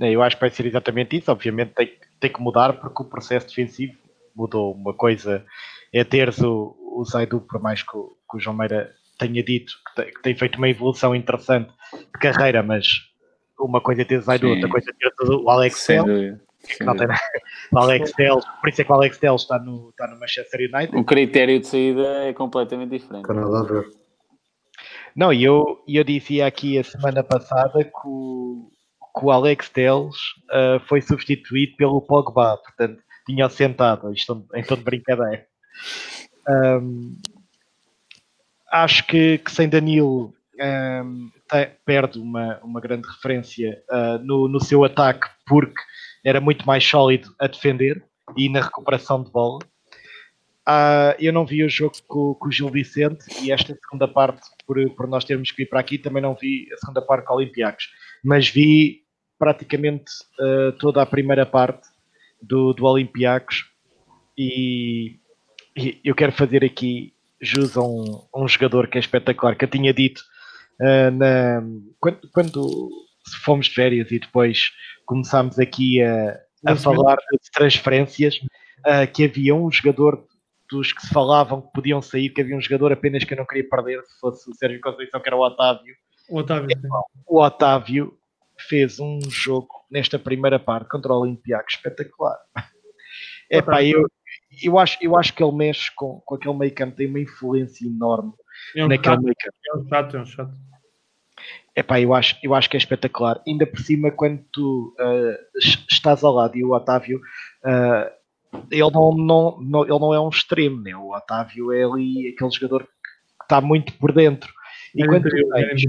Eu acho que vai ser exatamente isso. Obviamente tem, tem que mudar porque o processo defensivo mudou. Uma coisa é teres o, o Zaidu, por mais que o, que o João Meira tenha dito que tem, que tem, feito uma evolução interessante de carreira, mas uma coisa é ter Zaidu, outra coisa é ter o Alex Tel não tem o Alex Telles, por isso é que o Alex Telles está no, está no Manchester United. O critério de saída é completamente diferente. Não, e eu, eu dizia aqui a semana passada que o, que o Alex Telles uh, foi substituído pelo Pogba, portanto, tinha sentado, isto em tom de brincadeira. Um, acho que, que, sem Danilo um, perde uma, uma grande referência uh, no, no seu ataque, porque era muito mais sólido a defender e na recuperação de bola. Uh, eu não vi o jogo com, com, o Gil Vicente e esta segunda parte, por, por nós termos que ir para aqui, também não vi a segunda parte com Olympiacos, mas vi praticamente uh, toda a primeira parte do, do Olympiacos e, e, eu quero fazer aqui jus a um, um, jogador que é espetacular, que eu tinha dito uh, na, quando, quando fomos de férias e depois começámos aqui a, a falar de transferências, uh, que havia um jogador dos que se falavam que podiam sair, que havia um jogador apenas que eu não queria perder, se fosse o Sérgio Conceição, que era o Otávio. O Otávio, é, o Otávio fez um jogo nesta primeira parte contra o Olympiacos espetacular. É pá, eu, eu, acho, eu acho que ele mexe com, com aquele meio campo, tem uma influência enorme é um naquele meio campo. É um chato, é um chato. Epá, eu acho, eu acho que é espetacular. Ainda por cima, quando tu uh, estás ao lado e o Otávio, uh, ele, não, não, não, ele não é um extremo, né? o Otávio é ali aquele jogador que está muito por dentro. E é quando tu tens,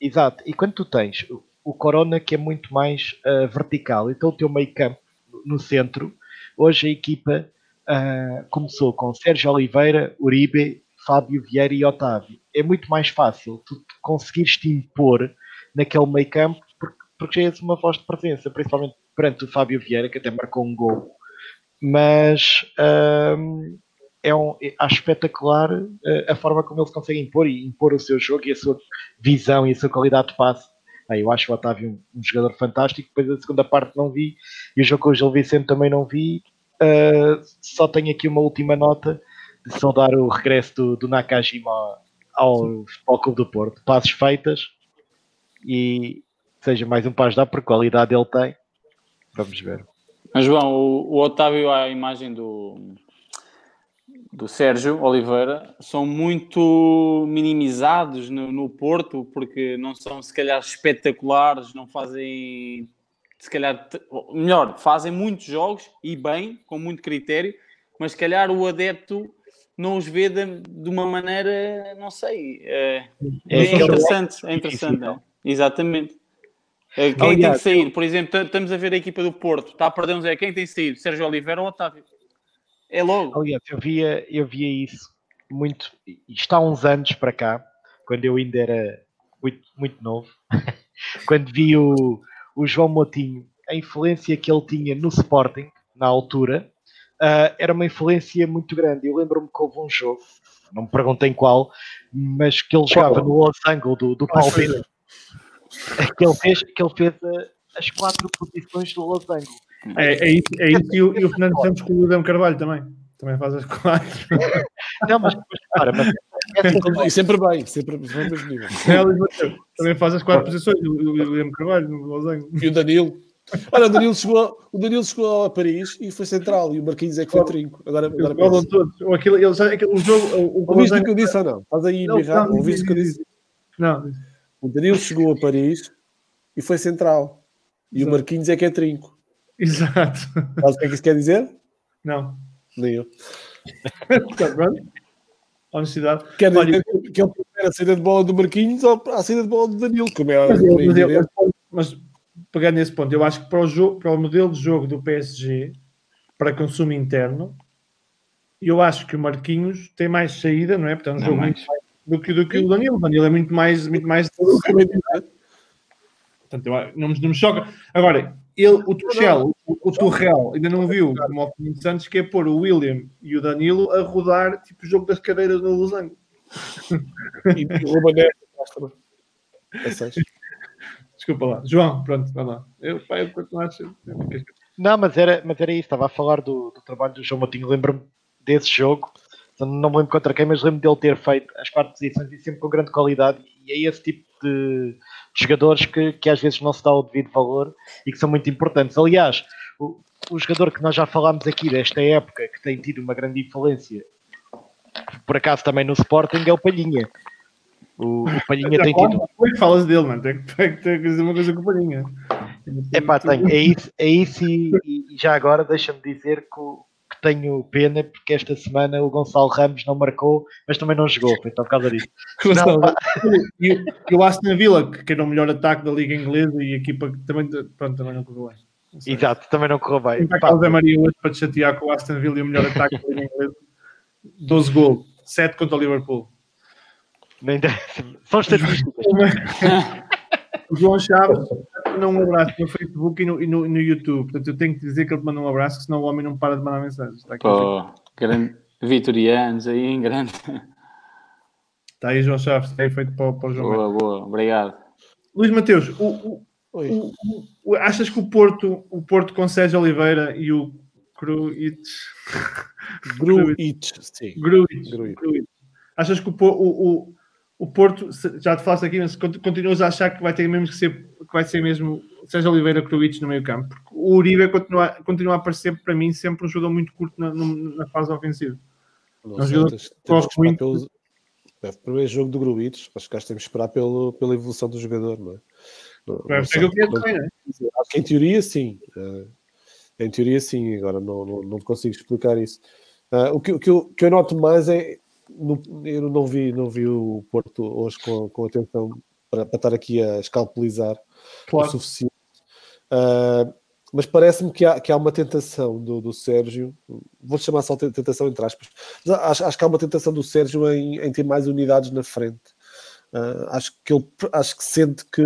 exato, e quando tu tens o Corona que é muito mais uh, vertical, então o teu meio campo no centro, hoje a equipa começou com Sérgio Oliveira, Uribe, Fábio Vieira e Otávio. É muito mais fácil tu conseguires te impor naquele meio campo porque, já és uma voz de presença, principalmente perante o Fábio Vieira, que até marcou um gol. Mas hum, é um, acho espetacular uh, a forma como ele se consegue impor e impor o seu jogo e a sua visão e a sua qualidade de passe. Ah, eu acho o Otávio um, um, jogador fantástico. Depois a segunda parte não vi e o jogo com o Gil Vicente também não vi. Uh, só tenho aqui uma última nota de saudar o regresso do, do Nakajima ao Futebol Clube do Porto. Passos feitas e seja mais um para ajudar, por qualidade ele tem. Vamos ver. João, o, o Otávio, a imagem do, do Sérgio Oliveira são muito minimizados no, no, Porto, porque não são se calhar espetaculares, não fazem se calhar melhor, fazem muitos jogos e bem, com muito critério, mas se calhar o adepto não os vê de, de uma maneira, não sei, é, é, é interessante, é interessante, é. exatamente. É, quem Aliás, tem que sair? Por exemplo, estamos a ver a equipa do Porto, está a perder um Zé, quem tem sair? Sérgio Oliveira ou Otávio? É logo. Aliás, eu via, eu via isso muito, isto há uns anos para cá, quando eu ainda era muito, muito novo, quando vi o, o João Motinho a influência que ele tinha no Sporting, na altura, uh, era uma influência muito grande. Eu lembro-me que houve um jogo, não me perguntem qual, mas que ele jogava no losango do, do Palmeiras. Que ele fez, que ele fez uh, as quatro posições do losango. É, é isso, é isso e, o, e o Fernando Santos com o William Carvalho também. Também faz as quatro. Não, mas, para, mas e sempre bem, sempre. É, também faz as quatro posições, o William Carvalho no Losango. E o Danilo. Olha, o Danilo, chegou, o Danilo chegou a Paris e foi central, e o Marquinhos é que foi trinco. Agora, agora falam todos. Ou aquilo, ele, sabe, o jogo. O, o Ouviste o que eu disse ou não? Estás aí não, não, Ouviste o que eu disse? Não. O Danilo chegou a Paris e foi central. E Exato. o Marquinhos é que é trinco. Exato. Sabes o que é que isso quer dizer? Não. Nem eu. Honestidade. Quer dizer Olha, que ele prefere a saída de bola do Marquinhos ou a saída de bola do Danilo, como é mas, eu, mas, mas pegando nesse ponto, eu acho que para o, jogo, para o modelo de jogo do PSG, para consumo interno, eu acho que o Marquinhos tem mais saída, não é? Portanto, é um jogo mais. muito mais do que, do que o Danilo. O Danilo é muito mais. Muito mais... Portanto, eu, não, não me choca. Agora, ele, o Tuchel, o, o Turrell, ainda não viu, como o Fernando Santos, que é pôr o William e o Danilo a rodar tipo o jogo das cadeiras no Losango. e o Desculpa lá. João, pronto, vai lá. Eu, pai, eu continuo a Não, mas era, mas era isso, estava a falar do, do trabalho do João Matinho, lembro-me desse jogo, não me lembro contra quem, mas lembro dele ter feito as quatro posições e sempre com grande qualidade, e é esse tipo de, jogadores que, que às vezes não se dá o devido valor e que são muito importantes. Aliás, o, o jogador que nós já falámos aqui desta época, que tem tido uma grande influência, por acaso também no Sporting, é o Palhinha. O, o Palhinha tem tido. Que falas dele, mano? Tem que, tem que dizer uma coisa com o Palhinha. É pá, tem. É isso, é isso e, e já agora deixa-me dizer que o, que tenho pena porque esta semana o Gonçalo Ramos não marcou, mas também não jogou, foi só por causa disso. Não, e, e, o Aston Villa, que era o melhor ataque da Liga Inglesa e a equipa que também, pronto, também não correu bem. Exato, também não correu bem. Tem José Maria hoje para te chatear com o Aston Villa e o melhor ataque da Liga Inglesa. 12 gols, 7 contra o Liverpool. Nem São estatísticas. o João Chaves mandou um abraço no Facebook e no, e no, no, YouTube. Portanto, eu tenho que dizer que ele te mandou um abraço, senão o homem não para de mandar mensagens. Está aqui Pô, grande, vitorianos aí em grande. Está aí, João Chaves, está aí feito para, para o João. Boa, boa, obrigado. Luís Mateus, o, o, o, o, achas que o Porto, o Porto com Sérgio Oliveira e o Gruitch. Gruitch, sim. Gruitch. Achas que o, o, o Porto, já te falaste aqui, mas continuas a achar que vai ter mesmo que ser, que vai ser mesmo Sérgio Oliveira Cruites no meio campo, porque o Uribe continua, continua a aparecer para mim sempre um jogador muito curto na, na fase ofensiva. Não, um jogador que gosto muito. Pelo, é, primeiro jogo do Gruites, acho que temos que esperar pelo, pela evolução do jogador, não é? Não, não sei, não, também, é? Acho que em teoria sim. Uh, em teoria sim, agora não, não, não consigo explicar isso. Uh, o, que, o, que eu, que eu noto mais é no, eu não vi, não vi o Porto hoje com, com atenção para, para estar aqui a escalpelizar claro. o suficiente. Uh, mas parece-me que há, que há uma tentação do, do Sérgio, vou chamar só tentação entre aspas, acho, acho que há uma tentação do Sérgio em, em ter mais unidades na frente. Uh, acho que ele acho que sente que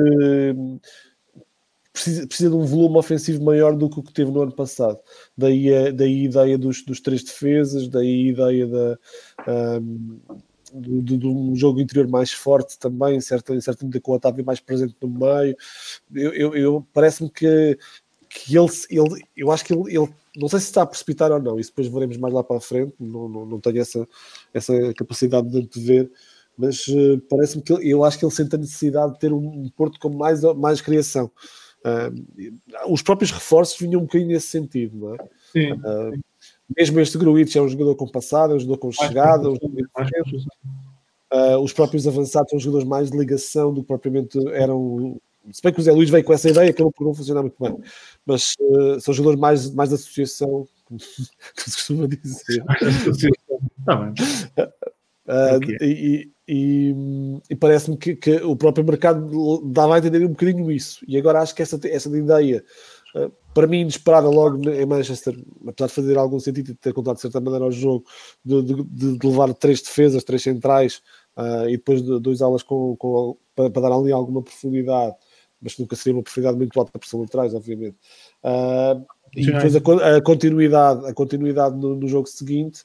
precisa, precisa de um volume ofensivo maior do que o que teve no ano passado. Daí a, daí a ideia dos, dos três defesas, daí a ideia da, um, de, de, um jogo interior mais forte também, em certa, em certa medida com o Otávio mais presente no meio. Eu, eu, eu parece-me que, que ele, ele, eu acho que ele, ele, não sei se está a precipitar ou não, isso depois veremos mais lá para a frente, não, não, não tenho essa, essa capacidade de ver mas uh, parece-me que ele, eu acho que ele sente a necessidade de ter um, um Porto com mais, mais criação. Uh, os próprios reforços vinham um bocadinho nesse sentido, não é? Sim. Uh, mesmo este Gruitch é um jogador com passada, é um jogador com chegada, um jogador uh, os próprios avançados são jogadores mais de ligação do que propriamente eram. Se bem que o Zé Luís veio com essa ideia, acabou por não funcionar muito bem, mas são jogadores mais, mais de associação, como se costuma dizer. Está bem. Okay. e, e, e parece-me que, que, o próprio mercado dava a entender um bocadinho isso. E agora acho que essa, essa ideia, uh, para mim, inesperada logo em Manchester, apesar de fazer algum sentido e ter contado de certa maneira ao jogo, de, de, de levar três defesas, três centrais uh, e depois de, dois alas com, com, para, para, dar ali alguma profundidade. mas nunca seria uma profundidade muito alta para pressão laterais, obviamente. Uh, e depois a, a, continuidade, a continuidade no, no jogo seguinte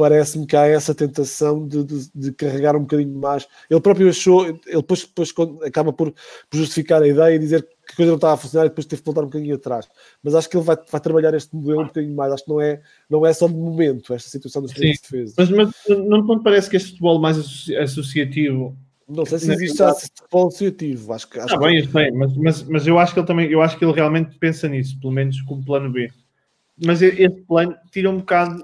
parece-me que há essa tentação de, de, de, carregar um bocadinho mais. Ele próprio achou, ele depois, depois acaba por, justificar a ideia e dizer que a coisa não estava a funcionar e depois teve que voltar um bocadinho atrás. Mas acho que ele vai, vai trabalhar este modelo um bocadinho mais. Acho que não é, não é só de momento esta situação das três defesas. Mas, mas não, não parece que este futebol mais associativo não sei se existe já futebol associativo. Acho que, acho ah, bem, eu sei, mas, mas, mas eu acho que ele também, eu acho que ele realmente pensa nisso, pelo menos como plano B. Mas este plano tira um bocado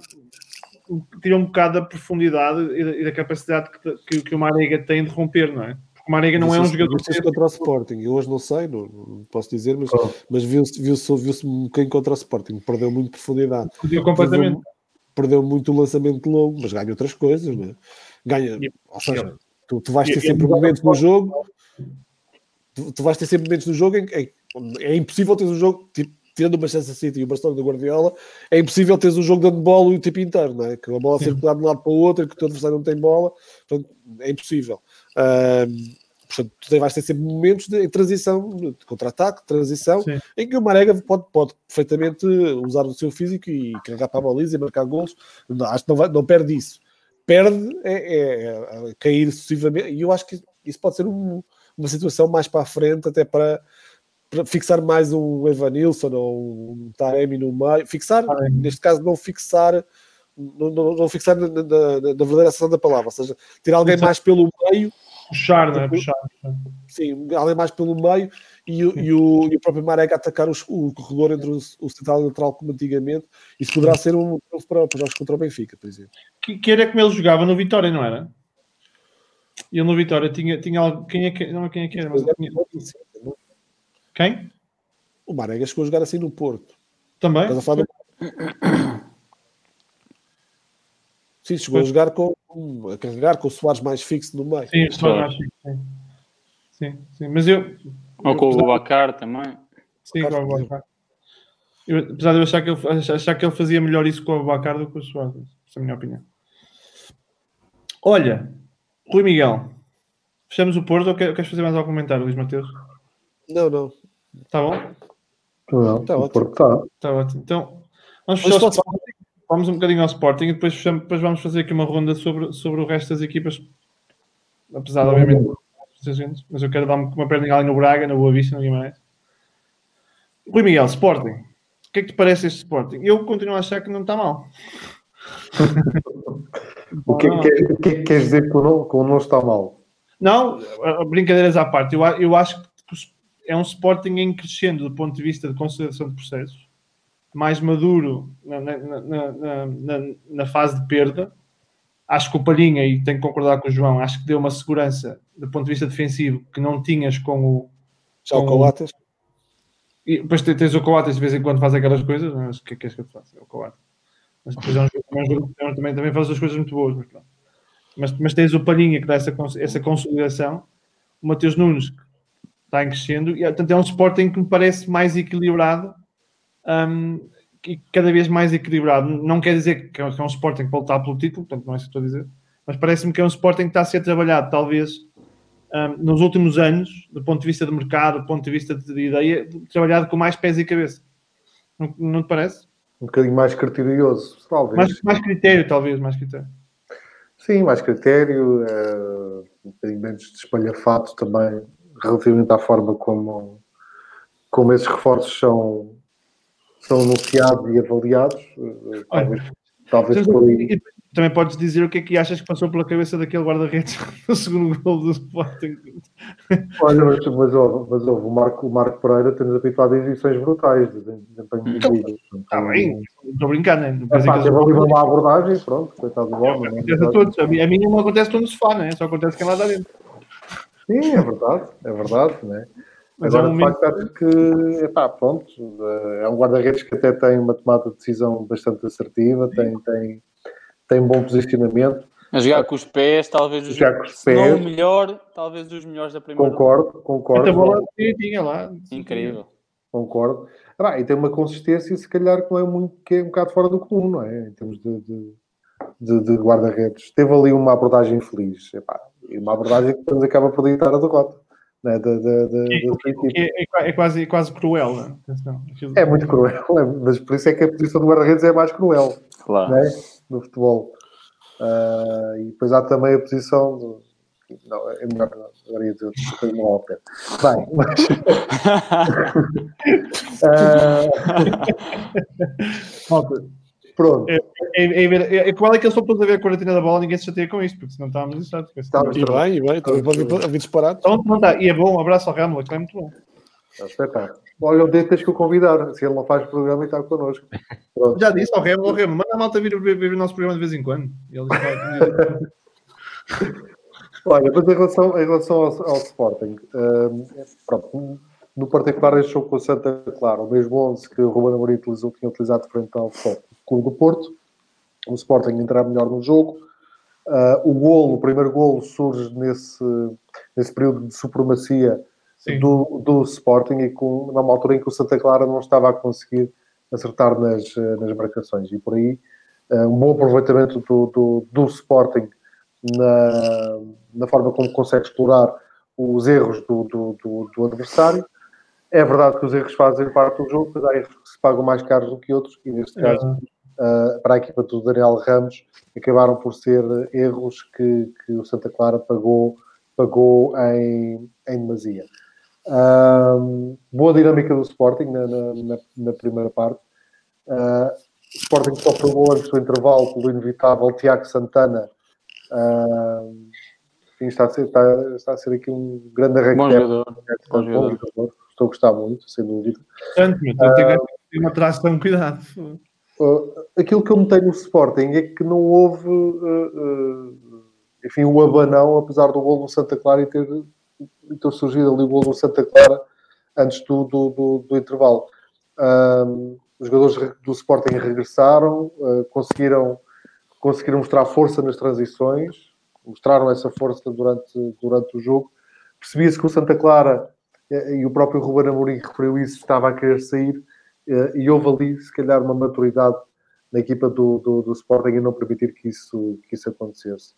tira um bocado da profundidade e da, capacidade que, que, que o Marega tem de romper, não é? Porque o Marega não é um jogador. Viu contra o Sporting, eu hoje não sei, não, não posso dizer, mas, mas viu-se viu viu um bocadinho contra o Sporting, perdeu muito profundidade. Perdeu completamente. Perdeu, perdeu, muito o lançamento longo, mas ganha outras coisas, não é? Ganha, ou seja, tu, tu vais ter sempre momentos no jogo, tu, tu vais ter sempre momentos no jogo em que é impossível ter um jogo tipo tirando o Manchester City e o Barcelona da Guardiola, é impossível teres um jogo de handball o tempo inteiro, não é? Que a bola circular de um lado para o outro, que o teu adversário não tem bola, portanto, é impossível. Um, portanto, tu vais ter sempre momentos de transição, de contra-ataque, transição, Sim. em que o Marega pode, pode perfeitamente usar o seu físico e carregar para a baliza e marcar gols. Acho que não, vai, não perde isso. Perde é, é, é, cair sucessivamente, e eu acho que isso pode ser um, uma situação mais para a frente, até para fixar mais um Evanilson ou um Taremi no meio, fixar, neste caso não fixar não, não, não fixar na, na, na, verdadeira ação da palavra, ou seja, ter alguém mais pelo meio puxar, não é? Puxar, sim, alguém mais pelo meio e, e, o, e o próprio Marega atacar os, o corredor entre o, o central e o lateral como antigamente, isso poderá ser um para, para jogos contra o Benfica, por exemplo. Que, que era como ele jogava no Vitória, não era? Ele no Vitória tinha, tinha algo, quem é que, não é quem é que era, mas tinha, quem? O Marega chegou a jogar assim no Porto. Também? Estás a falar do... Sim, chegou a jogar com a carregar com o Soares mais fixo no meio. Sim, o Soares mais fixo, sim. sim. Sim, mas eu. Ou com o Bacar também. Sim, com o Bacar. Eu, apesar de eu achar que, ele, achar que ele fazia melhor isso com o Bacar do que com o Soares. Essa é a minha opinião. Olha, Rui Miguel, fechamos o Porto ou queres fazer mais algum comentário, Luís Mateus? Não, não. Tá bom? Não, tá ótimo. Tá. tá ótimo. Então, vamos fechar o Sporting, vamos um bocadinho ao Sporting e depois, fechamos, depois vamos fazer aqui uma ronda sobre, sobre o resto das equipas. Apesar de, obviamente, mas eu quero dar uma perna ali no Braga, no Boa Vista, no Guimarães. Rui Miguel, Sporting. O que é que te parece este Sporting? Eu continuo a achar que não está mal. o que, que, é, que, é que queres dizer que o não, que não está mal? Não, brincadeiras à parte. Eu, eu acho que é um Sporting em crescendo do ponto de vista de consideração de processos, mais maduro na, na, na, na, fase de perda. Acho que o Palhinha, e tenho que concordar com o João, acho que deu uma segurança do ponto de vista defensivo que não tinhas com o. Já o Coates? E depois tens o Coates de vez em quando faz aquelas coisas, mas o que é que és que eu faço? É o Coates. Mas depois é um jogo, é um também, também faz as coisas muito boas, mas, mas, mas tens o Palhinha que dá essa, essa consolidação, o Mateus Nunes que está em crescendo, e portanto é um Sporting que me parece mais equilibrado um, e cada vez mais equilibrado. Não quer dizer que é um Sporting que pode lutar pelo título, portanto não é isso que estou a dizer, mas parece-me que é um Sporting que está a ser trabalhado, talvez, um, nos últimos anos, do ponto de vista de mercado, do ponto de vista de ideia, trabalhado com mais pés e cabeça. Não, não te parece? Um bocadinho mais criterioso, talvez. Mais, mais critério, talvez, mais critério. Sim, mais critério, uh, um bocadinho menos de espalhafato também relativamente à forma como, como esses reforços são, são anunciados e avaliados. Eh, talvez, talvez por aí. Também podes dizer o que é que achas que passou pela cabeça daquele guarda-redes no segundo gol do Sporting. Olha, mas, mas, mas o, Marco, o Marco Pereira tem-nos habituado a exibições brutais de desempenho de então, Está bem, estou brincando, né? É, pá, teve ali uma abordagem, pronto, coitado do. É, a, a minha não acontece no sofá, né? só acontece quem lá está dentro. Sim, é verdade, é verdade, né? Mas Agora, é um de facto, acho que, epá, pronto, é um guarda-redes que até tem uma tomada de decisão bastante assertiva, tem, tem, tem bom posicionamento. A jogar com os pés, talvez os, jogar com os pés. não o melhor, talvez dos melhores da primeira. Concordo, concordo. bola tinha lá. Incrível. Concordo. Ah, e tem uma consistência, se calhar, que, é, muito, que é um bocado fora do comum, não é? Em termos de, de, de, de guarda-redes. Teve ali uma abordagem feliz. Epá, e uma abordagem que depois acaba por ditar a derrota. né, da, da, da, é, é, é, quase, é quase cruel, né? É muito cruel, mas por isso é que a posição do guarda-redes é mais cruel claro. né, no futebol. Uh, e depois há também a posição do, não, é melhor não. Agora ia dizer depois não vale a pena. Bem, mas. uh... Pronto. É, é, é, é, qual é que eles estão todos a ver a quarentena da bola? Ninguém se chateia com isto, porque senão estávamos lixados. Estávamos e bem, e bem, também pode vir disparado. Então, não está. E é bom, um abraço ao Ramla, que é muito bom. É um espetáculo. Olha, o tens que o convidar, se ele não faz programa e está connosco. Pronto. Já disse ao Remo, ao Remo, manda a malta vir ver, o nosso programa de vez em quando. Ele Olha, mas em relação, em relação ao, ao Sporting, um, pronto, no particular este jogo com o Santa Clara, o mesmo 11 que o Ruben Amorim utilizou, tinha utilizado frente ao Clube do Porto, o Sporting entrar melhor no jogo, uh, o golo, o primeiro golo surge nesse, nesse período de supremacia do, do Sporting e com, numa altura em que o Santa Clara não estava a conseguir acertar nas, nas marcações. E por aí uh, um bom aproveitamento do, do, do Sporting na, na forma como consegue explorar os erros do, do, do, do, adversário. É verdade que os erros fazem parte do jogo, mas há erros que se pagam mais caros do que outros, e neste caso, uh, para a equipa do Daniel Ramos, acabaram por ser erros que, que o Santa Clara pagou, pagou em, em demasia. Uh, boa dinâmica do Sporting na, na, na primeira parte. Uh, o Sporting sofreu o antes do intervalo pelo inevitável Tiago Santana Uh, enfim, está a, ser, está, está a ser aqui um grande arranque. Bom jogador. Bom jogador. Estou a gostar muito, sem dúvida. Tanto, uh, tenho uma tração, cuidado. Uh, aquilo que eu notei no Sporting é que não houve, uh, enfim, o abanão, apesar do gol no Santa Clara e ter, ter surgido ali o gol no Santa Clara antes do, do, do, do intervalo. os jogadores do Sporting regressaram, conseguiram conseguiram mostrar força nas transições, mostraram essa força durante, durante o jogo. Percebia-se que o Santa Clara eh, e o próprio Ruben Amorim referiu isso, estava a querer sair e houve ali, se calhar, uma maturidade na equipa do, do, do Sporting em não permitir que isso, que isso acontecesse.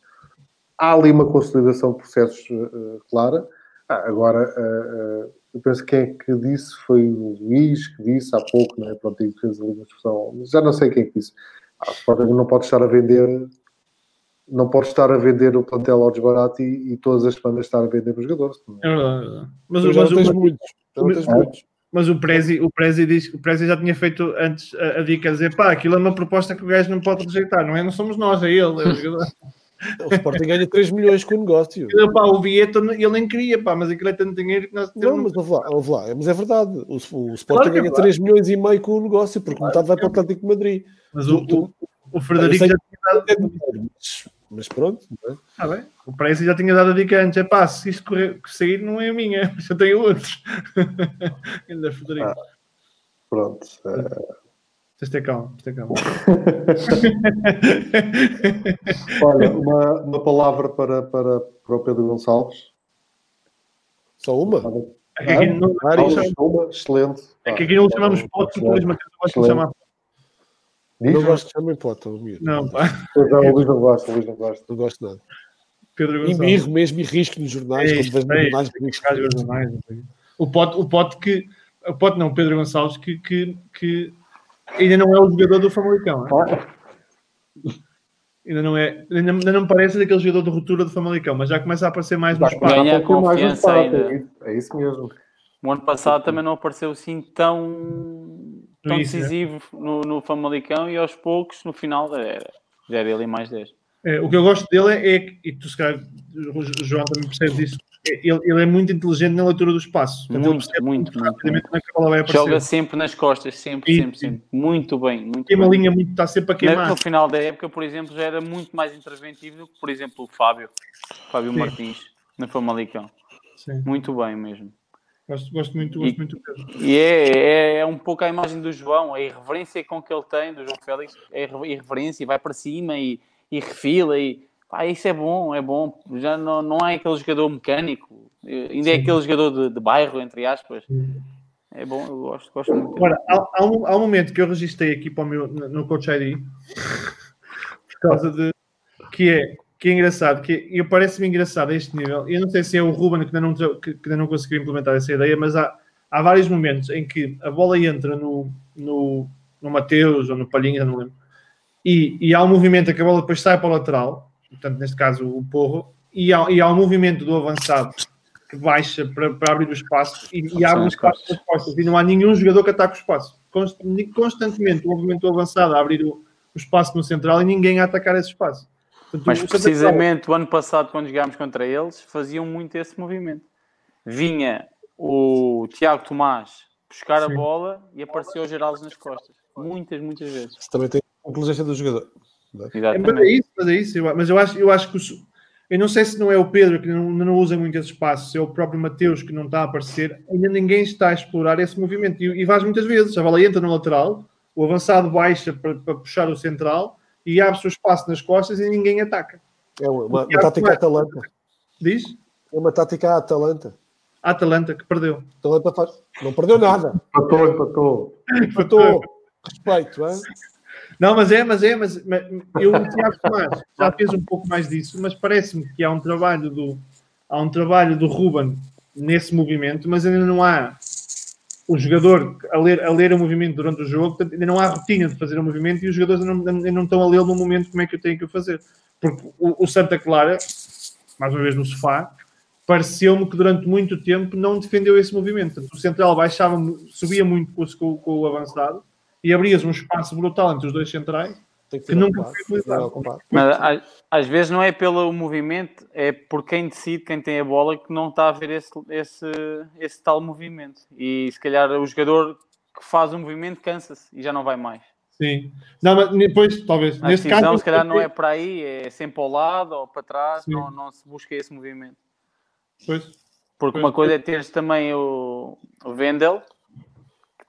Há ali uma consolidação de processos uh, clara. Ah, agora, uh, uh, eu penso que quem é que disse foi o Luís, que disse há pouco, não é? Pronto, fez ali uma discussão, já não sei quem é que disse a Sporting não pode estar a vender não pode estar a vender o plantel ao desbarato e, e todas as semanas estar a vender os jogadores. É verdade. É mas, mas, mas, o, muitos, muitos. Mas o Prezi, o Prezi diz o Prezi já tinha feito antes a, a dica a dizer pá, aquilo é uma proposta que o gajo não pode rejeitar, não é? Não somos nós, é ele, é o. O Sporting ganha 3 milhões com o negócio. Ele, pá, o Vieto ele nem queria, pá, mas aquilo é tanto dinheiro que nós temos. Não, mas ouve lá, ouve lá, mas é verdade. O, o Sporting claro ganha é 3 milhões e meio com o negócio, porque claro, metade vai para o Atlético de Madrid. Mas o, o, o Frederico já tinha dado. Mas, mas pronto. É? Ah, bem. O Prece já tinha dado a dica antes. É pá, se isto correr, sair, não é a minha, mas eu tenho outros. Ainda Frederico. Ah, pronto. É... Tens ter calma, tens ter calma. Olha, uma, uma palavra para, para, para o Pedro Gonçalves. Só uma? É que aqui não, ah, não, uma, excelente. É que aqui não chamamos pote, depois Matheus gosta de chamar Diz? Não gosto de chamar pote, Não, pá. Não, o Luís não gosta, o Luís não gosta. Não gosto nada. Pedro Gonçalves. E mirro mesmo e risco nos jornais, é, quando vejo jornais, jornais. O pote, o pote que. O pote não, Pedro Gonçalves, que, que, que ainda não é o jogador do Famalicão. É? Ainda não é, ainda, ainda não parece daquele jogador de ruptura do Famalicão, mas já começa a aparecer mais no espaço. Ganha confiança ainda. É isso mesmo. O ano passado também não apareceu assim tão tão Isso, decisivo é. no, no Famalicão e aos poucos, no final, era, já era ele mais 10. É, o que eu gosto dele é, é e tu se calhar, o João também percebe disso, é, ele, ele, é muito inteligente na leitura do espaço. Muito, muito, muito, muito. É Joga sempre nas costas, sempre, sempre, sempre. Muito bem. Muito Tem uma linha muito, está sempre a queimar. No final da época, por exemplo, já era muito mais interventivo do que, por exemplo, o Fábio, Fábio Sim. Martins, na Famalicão. Sim. Muito bem mesmo. Gosto, gosto muito, gosto e, muito Pedro. E é, é, é, um pouco a imagem do João, a irreverência com que ele tem, do João Félix, é irreverência, vai para cima e, e refila e pá, isso é bom, é bom. Já não, não é aquele jogador mecânico, ainda é Sim. é aquele jogador de, de bairro, entre aspas. Sim. É bom, eu gosto, gosto muito. Agora, há, há, um, há um momento que eu registrei aqui para o meu, no Coach ID por causa de que é que é engraçado, que eu parece-me engraçado a este nível. Eu não sei se é o Ruben que ainda não, que, que ainda não conseguiu implementar essa ideia, mas há, há vários momentos em que a bola entra no, no, no Mateus ou no Palhinha, não lembro, e, e há um movimento que a bola depois sai para o lateral, portanto, neste caso o Porro, e há, e há um movimento do avançado que baixa para, para abrir o espaço e, e abre o espaço nas costas, e não há nenhum jogador que ataque o espaço. Constantemente o movimento avançado a abrir o, o espaço no central e ninguém a atacar esse espaço. Portanto, Mas precisamente o ano passado, quando jogámos contra eles, faziam muito esse movimento. Vinha o Tiago Tomás buscar Sim. a bola e apareceu o Geraldo nas costas. Muitas, muitas vezes. Isso também tem a inteligência do jogador. É, mas é isso, mas é isso. Mas eu acho, eu acho que eu não sei se não é o Pedro que não, não usa muito esse espaço, se é o próprio Mateus que não está a aparecer. Ainda ninguém está a explorar esse movimento. E, e faz muitas vezes. A bola entra no lateral, o avançado baixa para, para puxar o central e abre-se o espaço nas costas e ninguém ataca. É uma, uma, tática Atalanta. Diz? É uma tática Atalanta. A Atalanta que perdeu. Atalanta faz... Não perdeu nada. Empatou, empatou. Empatou. Respeito, hein? Não, mas é, mas é, mas, mas eu, o Tiago Tomás, já fez um pouco mais disso, mas parece-me que há um trabalho do há um trabalho do Ruben nesse movimento, mas ainda não há o jogador a ler, a ler o movimento durante o jogo, portanto, ainda não há rotina de fazer o movimento e os jogadores ainda não, ainda não estão a ler no momento como é que eu tenho que o fazer. Porque o, o Santa Clara, mais uma vez no sofá, pareceu-me que durante muito tempo não defendeu esse movimento. Portanto, o central baixava, subia muito com, com o avançado e abrias um espaço brutal entre os dois centrais que, que nunca foi utilizado. Mas às, vezes não é pelo movimento, é por quem decide, quem tem a bola, que não está a ver esse, esse, esse tal movimento. E se calhar o jogador que faz o movimento cansa-se e já não vai mais. Sim. Não, mas depois, talvez. A neste caso, se calhar não é para aí, é sempre ao lado ou para trás, não, não se busca esse movimento. Pois. Porque pois, uma coisa é teres também o, o Vendel,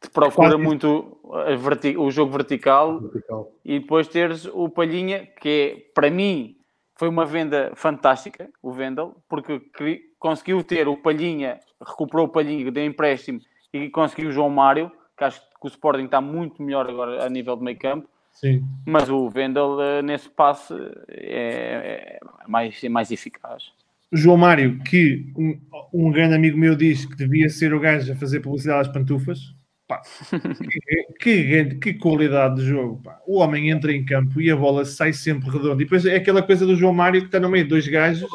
que procura muito o jogo vertical, vertical, e depois teres o Palhinha, que é, para mim foi uma venda fantástica, o Vendel, porque conseguiu ter o Palhinha, recuperou o Palhinha, deu empréstimo e conseguiu o João Mário, que acho que o Sporting está muito melhor agora a nível de meio campo. Sim. Mas o Vendel eh, nesse passe é, é mais, é mais eficaz. João Mário, que um, um grande amigo meu diz que devia ser o gajo a fazer publicidade às pantufas, Pá, que, que, que, qualidade de jogo. Pá. O homem entra em campo e a bola sai sempre redonda. E depois é aquela coisa do João Mário que está no meio de dois gajos,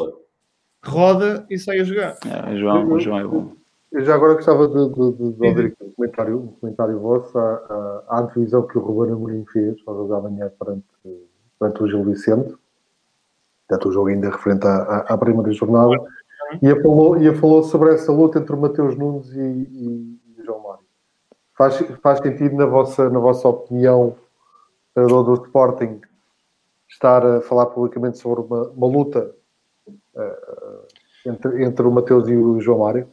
roda e sai a jogar. É, João, o João é bom. Eu já agora gostava de, de, de, de ouvir um comentário, um comentário vosso à, à, antevisão que o Ruben Amorim fez ao jogo da manhã perante, perante o Gil Vicente. Portanto, o jogo ainda referente à, à, primeira jornada. E a falou, e falou sobre essa luta entre o Mateus Nunes e, e. Faz, faz sentido, na vossa, na vossa opinião, treinador do Sporting, estar a falar publicamente sobre uma, uma luta uh, entre, entre o Mateus e o João Mário?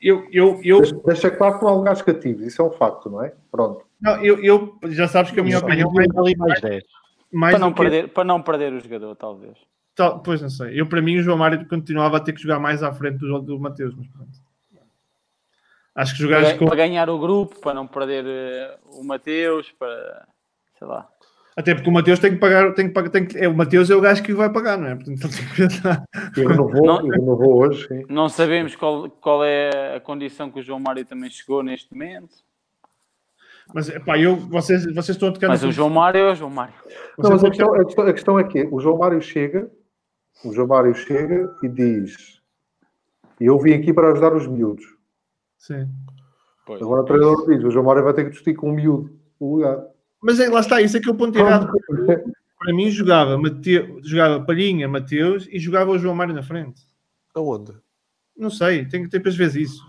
Eu, eu, eu... Deixa, deixa claro que não há lugares cativos, isso é um facto, não é? Pronto. Não, eu, eu já sabes que a minha opinião é ali mais 10. Mais para, não que... perder, para não perder o jogador, talvez. Tal, pois não sei. Eu, para mim, o João Mário continuava a ter que jogar mais à frente do, do Mateus, mas pronto. Acho que jogares para, com... para ganhar o grupo, para não perder uh, o Mateus, para sei lá. Até porque o Mateus tem que pagar, tem que pagar, tem que, é, o Mateus é o gajo que vai pagar, não é? Portanto, tem que eu não vou, não, eu não vou hoje. Sim. Não sabemos qual, qual é a condição que o João Mário também chegou neste momento. Mas pá, eu, vocês, vocês estão a tocar Mas o João Mário é o João Mário. Não, mas a questão, a, questão, a questão é que o João Mário chega, o João Mário chega e diz: Eu vim aqui para ajudar os miúdos. Sim. Pois. Agora o treinador diz: o João Mário vai ter que discutir com um miúdo o lugar. Mas é, lá está, isso é que é o ponto errado. Para mim, jogava, Mateu, jogava Palhinha, Mateus e jogava o João Mário na frente. Aonde? Não sei, tem que ter para vezes isso.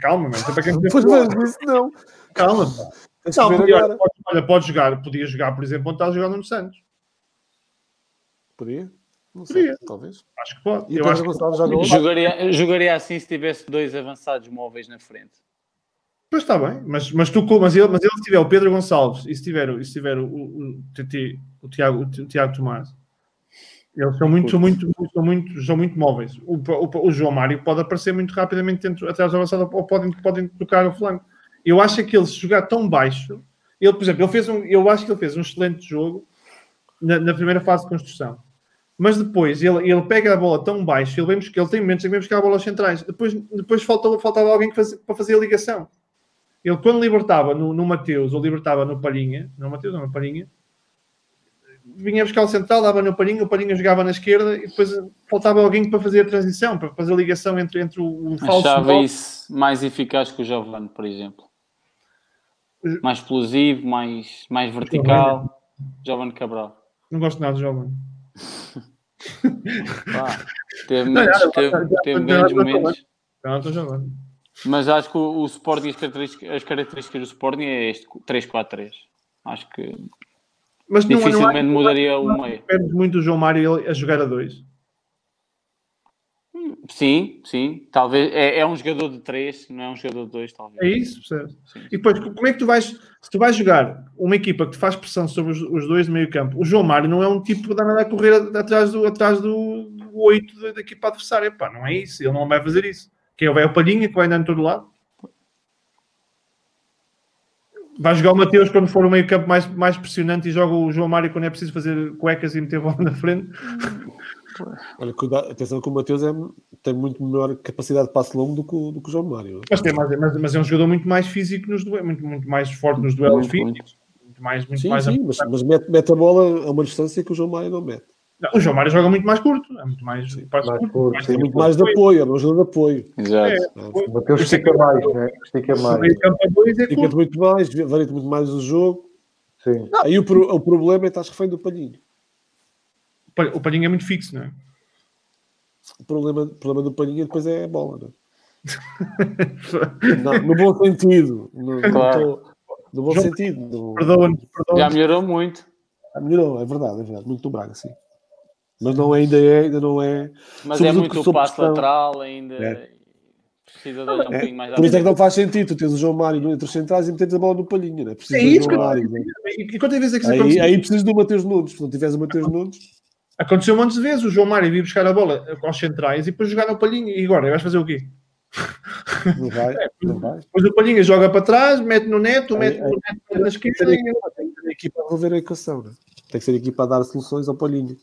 Calma, mas para quem isso, não. Calma, Não, podia, pode, olha, pode jogar, podia jogar, por exemplo, onde está jogando no Santos. Podia? Não sei, Podia. talvez. Acho que pode. E eu acho que... já jogaria, jogaria assim se tivesse dois avançados móveis na frente. Pois está bem, mas, mas, tu, mas, ele, mas ele se tiver o Pedro Gonçalves e se tiver, e se tiver o, o, o, o, Tiago, o Tiago Tomás, eles são muito, são muito, são muito, são muito móveis. O, o, o, João Mário pode aparecer muito rapidamente dentro, atrás da avançada ou podem, podem tocar o flanco. Eu acho que ele se jogar tão baixo, ele, por exemplo, ele fez um, eu acho que ele fez um excelente jogo na, na primeira fase de construção mas depois ele, ele pega a bola tão baixo, ele, vem, buscar- ele tem momentos em que vem buscar a bola aos centrais, depois, depois falta, faltava alguém para fazer a ligação. Ele, quando libertava no, no Mateus ou libertava no Palhinha, no Mateus ou no Palhinha, vinha buscar o central, dava no Palhinha, o Palhinha jogava na esquerda e depois faltava alguém para fazer a transição, para fazer a ligação entre, entre o, o falso Achava isso mais eficaz que o Giovanni, por exemplo. Mais explosivo, mais, mais vertical. Giovanni Cabral. Não gosto nada do jovem. Pá, teve, Não, momentos- não, teve- já- já- teve já- grandes já- momentos. Não, estou jovem. Mas acho que o, o Sporting, as características, as características do Sporting é este 3-4-3. Acho que Mas não, não dificilmente há- mudaria o meio. Perdes muito o João Mário a jogar a dois. Sim, sim. Talvez. É, é um jogador de 3, não é um jogador de 2, talvez. É isso, percebes? E depois, como é que tu vais, se tu vais jogar uma equipa que te faz pressão sobre os, os dois de meio campo, o João Mário não é um tipo que dá nada a correr atrás do, atrás do, do 8 da, da equipa adversária. Pá, não é isso, ele não vai fazer isso. Que é o Palhinha que vai andar em todo lado. Vai jogar o Mateus quando for o meio campo mais, mais pressionante e joga o João Mário quando é preciso fazer cuecas e meter bola na frente. Olha, cuidado, atenção que o Mateus é, tem muito menor capacidade de passe longo do que, o- do que o João Mário. Mas, tem mais, mas, mas é um jogador muito mais físico nos duelos, muito, muito mais forte nos duelos Muito, físicos. Muito mais, muito Sim, mais sim, mas, mas mete, mete a bola a uma distância que o João Mário não mete. Não, o João Mário joga muito mais curto, é muito mais, passe mais curto, curto, mais sim. Tem muito mais de apoio, é um jogador de apoio. Exato. É, O Mateus estica mais, né? Estica mais. é curto. muito mais, varia muito mais o jogo. Sim. Aí o, pro- o problema é que estás refém do palhinho. O Palhinho é muito fixo, não é? O problema, o problema do palhinho depois é a bola, não é? Não, no bom sentido. No, não Claro. tô- no bom João- sentido. No, Perdoa-nos, Já perdoa-nos. melhorou muito. melhorou, é verdade, é verdade. Muito do Braga, sim. Mas não é, ainda é, ainda não é. Mas é Sobretudo muito o passo pressão. lateral ainda. É. Precisa de olhar um É, bocadinho mais à por isso é que não faz sentido. Tu tens o João Mário no- entre os centrais e metes a bola no palhinho, não é? Precisas É do isso João que eu Mário. não é? E, quantas vezes é que isso Aí, aí precisas do Mateus Nunes. Se não tiveres o Mateus Nunes, Aconteceu um monte de vezes. O João Mário vir buscar a bola aos centrais e depois jogar no Palhinho. E agora, vais fazer o quê? não vai. Não vai. Depois o Palhinha joga para trás, mete no neto, Aí- mete aí- no neto na esquerda. Tem que ser a equipa a resolver a equação, não é? Tem que ser a equipa a dar soluções ao palhinho.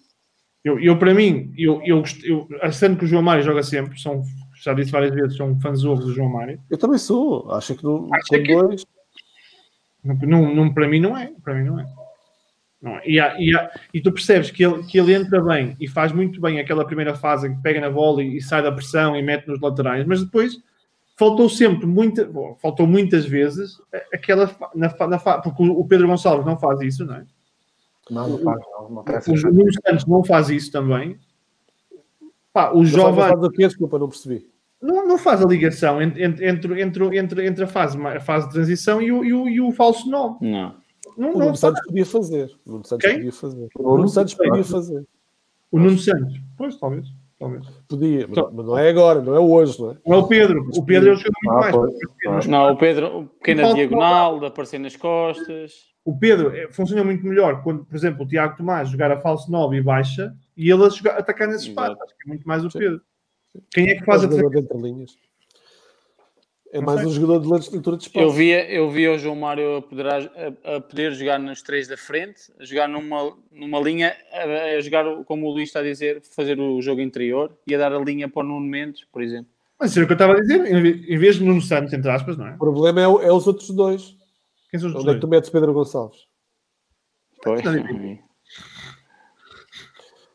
Eu, eu, para mim, eu, eu, eu, achando que o João Mário joga sempre, são, já disse várias vezes, um fãzão do João Mário. Eu também sou. Acho que não, Acho que- dois. Não, não- para mim não é. Para mim não é. Não é. E, há- e, há- e tu percebes que ele, que ele entra bem e faz muito bem aquela primeira fase em que pega na bola e, e sai da pressão e mete nos laterais, mas depois faltou sempre muita, bom, faltou muitas vezes aquela na, na porque o Pedro Gonçalves não faz isso, não é? Não, não faz, não. Não O Nuno Santos não faz isso também. Pá, o Jovem faz o quê? Desculpa, não percebi. não, não faz a ligação entre, entre, entre, entre, entre, entre a, fase, a fase de transição e o, e o, e o falso 9. Não. Não, O Nuno. Santos podia fazer. O Nuno Santos Quem? podia fazer. O O Nuno Nuno Santos podia fazer. O Nuno Santos. Pois, talvez. talvez. Podia, mas, Só- mas não é agora, não é hoje, não é? Não é o Pedro. O Pedro é o jogador muito Ah, mais. pois. Não, o Pedro, o pequena Falta- diagonal, de aparecer nas costas. O Pedro eh, funciona muito melhor quando, por exemplo, o Tiago Tomás jogar a falso 9 e baixa e ele a jogar, atacar nesse espaço. Acho que é muito mais o Sim. Pedro. Quem é que É faz a jogador de entre linhas. É mais um jogador de lente- leitura de espaço. Eu via, eu via o João Mário a poder, a, a poder jogar nos três da frente, a jogar numa, numa linha, a, a jogar, como o Luís está a dizer, fazer o jogo interior e a dar a linha para o Nuno Mendes, por exemplo. Mas isso é o que eu estava a dizer. Em vez- de Nuno Santos, entre aspas, não é? O problema é, é os outros dois. Quem são os Onde é dois? que tu metes Pedro Gonçalves? Pois. Não,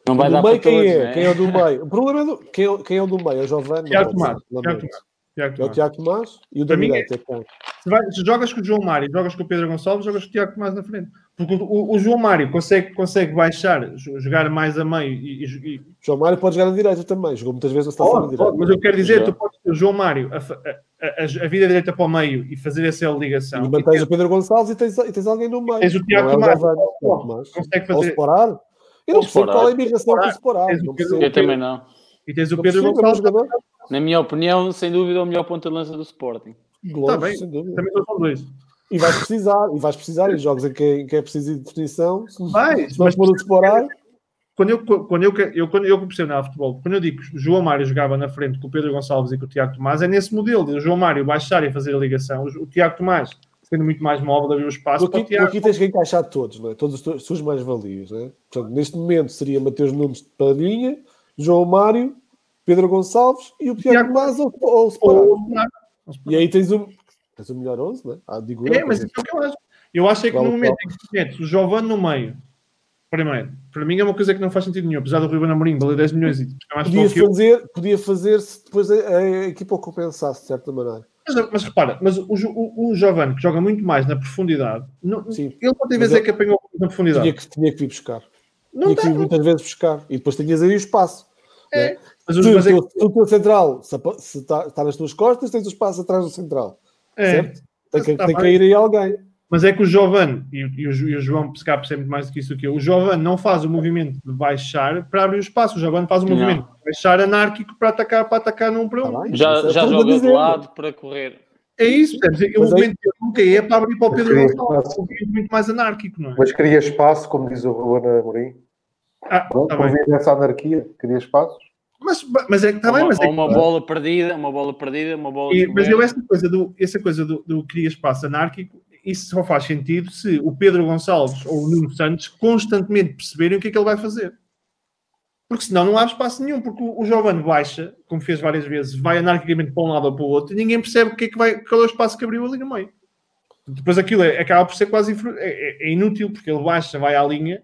Não vai O do dar meio para todos, quem é? né? Quem é o do meio? O problema é do, quem, é, quem é o do meio? É o Giovanni? Tiago pode Tomás. Tiago É o. Tiago Tomás e o da Para mim é- direita. é? Se, vai- se jogas com o João Mário, jogas com o Pedro Gonçalves, jogas com o Tiago Tomás na frente. Porque o, o- o João Mário consegue, consegue baixar, jo- jogar mais a meio e, e- e- O João Mário pode jogar na direita também. Jogou muitas vezes na estação Pode, na direita. mas eu quero dizer, tu podes ter o João Mário a, a, a, a vida direita para o meio e fazer essa ligação. E mantens o Pedro Gonçalves e tens, e tens alguém no meio. Tens o Tiago é Tomás. Giovanni, o Tiago Tomás. Consegue Ou fazer. separar? Eu não separar. qual é a imigração o separar. Eu também não. E tens o Pedro Gonçalves. Na minha opinião, sem dúvida, é o melhor ponta de lança do Sporting. longe, Tá bem. sem dúvida. Também são dois. E vais precisar, e vais precisar em jogos em que, em que é preciso de definição. Vai, mas o separar, quando eu, quando eu, eu, quando eu comecei a futebol, quando eu digo que o João Mário jogava na frente com o Pedro Gonçalves e com o Tiago Tomás, é nesse modelo. de O João Mário baixar e fazer a ligação. O, o Tiago Tomás sendo muito mais móvel, abrir o espaço. Aqui, tu aqui tens que encaixar todos, não é? todos os seus mais-valias. É? Portanto, neste momento seria Mateus Nunes de Padinha, João Mário, Pedro Gonçalves e o Tiago Tomás ou, ou, ou, E aí tens o, tens o melhor 11, não é? Ah, digo é, eu, mas isso é o que eu acho. Eu acho é que no momento em que metes o Giovanni no meio, primeiro, para mim é uma coisa que não faz sentido nenhum, apesar do Ruben Amorim valer 10 milhões e podia fazer, podia fazer se depois a, a equipa o compensasse de certa maneira. Mas, mas repara, mas o, o, o Giovanni que joga muito mais na profundidade, não, Sim, ele pode vezes é que apanhou na profundidade. Tinha que, tinha que vir buscar. Não tinha que vir muitas vezes buscar e depois tinhas aí o espaço. É. Né? Mas, se, mas é que... o teu central se está, está nas tuas costas, tens o espaço atrás do central. É. Certo? Tem que, tem que cair aí alguém. Mas é que o Giovanni, e, e, o, e o João se calhar percebe mais do que isso que eu, o Giovanni não faz o movimento de baixar para abrir o espaço, o Giovanni faz o movimento de baixar anárquico para atacar, para atacar num para um. já já joga de lado para correr. É isso, percebes? O movimento que nunca é para abrir para o Pedro Gonçalves, um movimento muito mais anárquico, não é? Mas cria espaço, como diz o Ruben Amorim. Ah, Pronto, tá bem. essa anarquia, cria espaços. Mas, mas é que está bem, mas é que, uma bola perdida, uma bola perdida, uma bola. E, mas eu essa coisa do, essa coisa do, do cria espaço anárquico isso só faz sentido se o Pedro Gonçalves ou o Nuno Santos constantemente perceberem o que é que ele vai fazer. Porque senão não há espaço nenhum, porque o, Giovanni baixa, como fez várias vezes, vai anarquicamente para um lado ou para o outro e ninguém percebe o que é que vai, qual é o espaço que abriu ali no meio. Depois aquilo é, acaba por ser quase é, é, é, inútil, porque ele baixa, vai à linha,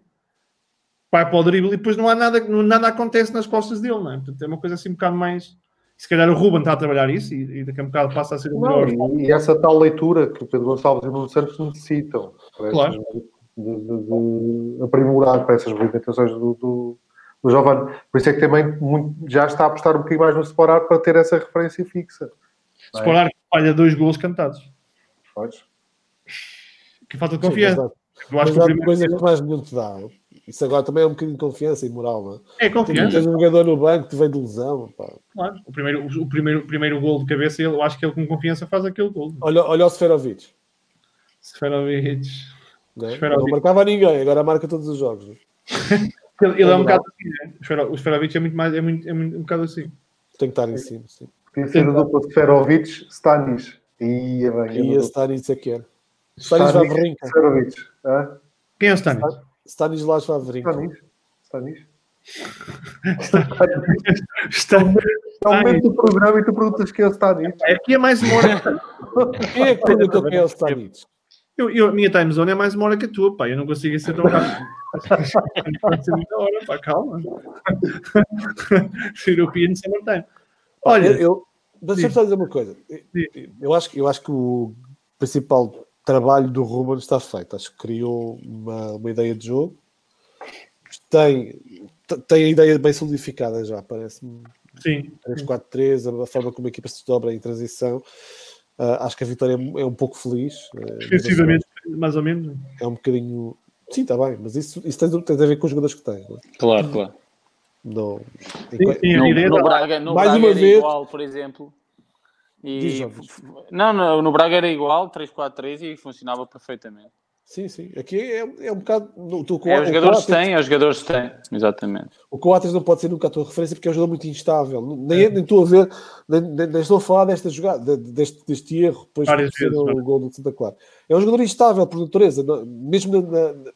vai para o drible e depois não há nada, nada acontece nas costas dele, não é? Portanto, é uma coisa assim um bocado mais se calhar o Ruben está a trabalhar isso e, e daqui a um bocado passa a ser o melhor. Não, e, essa tal leitura que o Pedro Gonçalves e o Nuno Santos necessitam claro. de, de, de, aprimorar para essas movimentações do, do, do Giovanni. Por isso é que também muito, já está a apostar um bocadinho mais no Separar para ter essa referência fixa. É? Separar que falha dois gols cantados. Pois. Que falta de confiança. Sim, mas, mas há coisas que mais nenhum te dá. Isso agora também é um bocadinho de confiança e moral, não é? É confiança. Tens um jogador no banco que vem de lesão. Pá. Claro, o primeiro, o, primeiro, o primeiro gol de cabeça, eu acho que ele com confiança faz aquele gol. Olha, olha o Seferovic. Seferovic. Não, é? não marcava ninguém, agora marca todos os jogos. ele, ele é, é um bocado assim, né? O Seferovic é muito mais, é, muito, é muito, um bocado assim. Tem que estar em cima, sim. Podia ser o duplo Seferovic, Stanis. Ia bem. Ia Stanis é que era. Stanis Vavrinka. Seferovic. Quem é o Stanis? Stanislas Wawrinka. Stanis? Stanis? Está no momento do programa e tu perguntas quem é o Stanis. Aqui é mais uma hora. Quem é que perguntou quem é o Stanis? Eu, eu, a minha time zone é mais uma hora que a tua, pá. Eu não consigo ser tão rápido. Pode ser muita hora, pá. Calma. European Summertime. Olha, eu, deixa-me só dizer uma coisa. Eu acho, eu acho que o principal trabalho do Ruben está feito. Acho que criou uma, uma ideia de jogo. Tem, tem a ideia bem solidificada já, parece-me. Sim. 3-4-3, a forma como a equipa se dobra em transição. Uh, acho que a vitória é um pouco feliz. Uh, Defensivamente, mais ou menos. É um bocadinho. Sim, está bem, mas isso, isso tem, tem a ver com os jogadores que tem. É? Claro, claro. Não, sim, sim, no, no, Braga, no mais Braga uma vez, igual, por exemplo. E, não, no, no Braga era igual, 3-4-3 e funcionava perfeitamente. Sim, sim. Aqui é, é um bocado. Tu, é, os jogadores têm, os jogadores têm, exatamente. O Coates não pode ser nunca a tua referência porque é um jogador muito instável. Nem, é. nem estou a ver, nem, nem, nem, estou a falar desta jogada, deste, deste erro, depois de o gol do Santa Clara. É um jogador instável por natureza, mesmo na, na,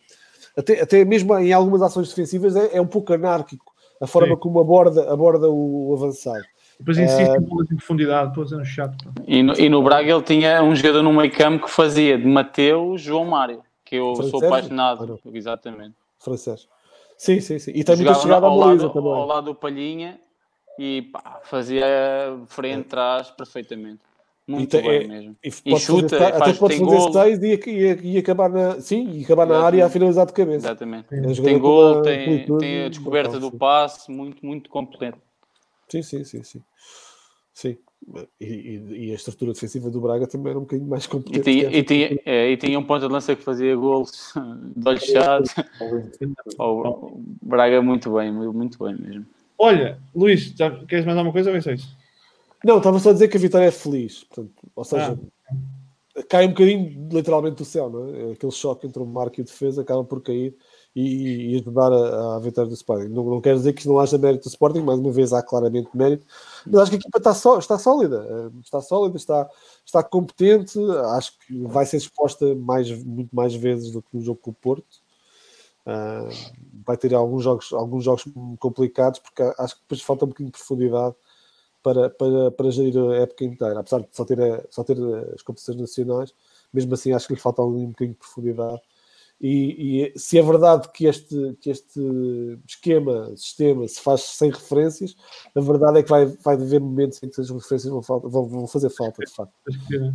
até, até mesmo em algumas ações defensivas é, é um pouco anárquico a forma sim. como aborda, aborda o, o avançado. Depois insiste em bolas em profundidade, estou a dizer um chato. E no, e no Braga ele tinha um jogador no meio campo que fazia de Mateus João Mário, que eu Francês? sou apaixonado. Ah, exatamente. Francês. Sim, sim, sim. E tem muita chegada à baliza também. Ao lado do Palhinha e pá, fazia frente, é. trás, perfeitamente. Muito e, bem é, mesmo. E, e chuta, fazer, faz, até pode fazer seis e, e, e, acabar na, sim, e acabar na área a finalizar de cabeça. Exatamente. É tem gol, tem, tem a descoberta do passe, muito, muito completo. Sim, sim, sim, sim. Sim. E, e, e, a estrutura defensiva do Braga também era um bocadinho mais competente. E tinha, e tinha, é, e tinha um ponto de lança que fazia gols de olhos fechados. o Braga muito bem, muito bem mesmo. Olha, Luís, já, queres mais alguma coisa ou é isso? Não, estava só a dizer que a vitória é feliz. Portanto, ou seja, ah. cai um bocadinho literalmente do céu, não é? Aquele choque entre o Marco e o defesa acaba por cair e, e ajudar a, a vitória do Sporting. Não, não quer dizer que não haja mérito do Sporting, mais uma vez há claramente mérito, mas acho que a equipa está, só, está sólida, eh, está sólida, está, está competente, acho que vai ser exposta mais, muito mais vezes do que no jogo com o Porto. Uh, vai ter alguns jogos, alguns jogos complicados, porque acho que depois falta um bocadinho de profundidade para, para, para gerir a época inteira, apesar de só ter, só ter as competições nacionais, mesmo assim acho que lhe falta um bocadinho de profundidade e, e, se é verdade que este, que este esquema, sistema, se faz sem referências, a verdade é que vai, vai haver momentos em que as referências vão, vão, vão fazer falta, de facto. Tens que ter.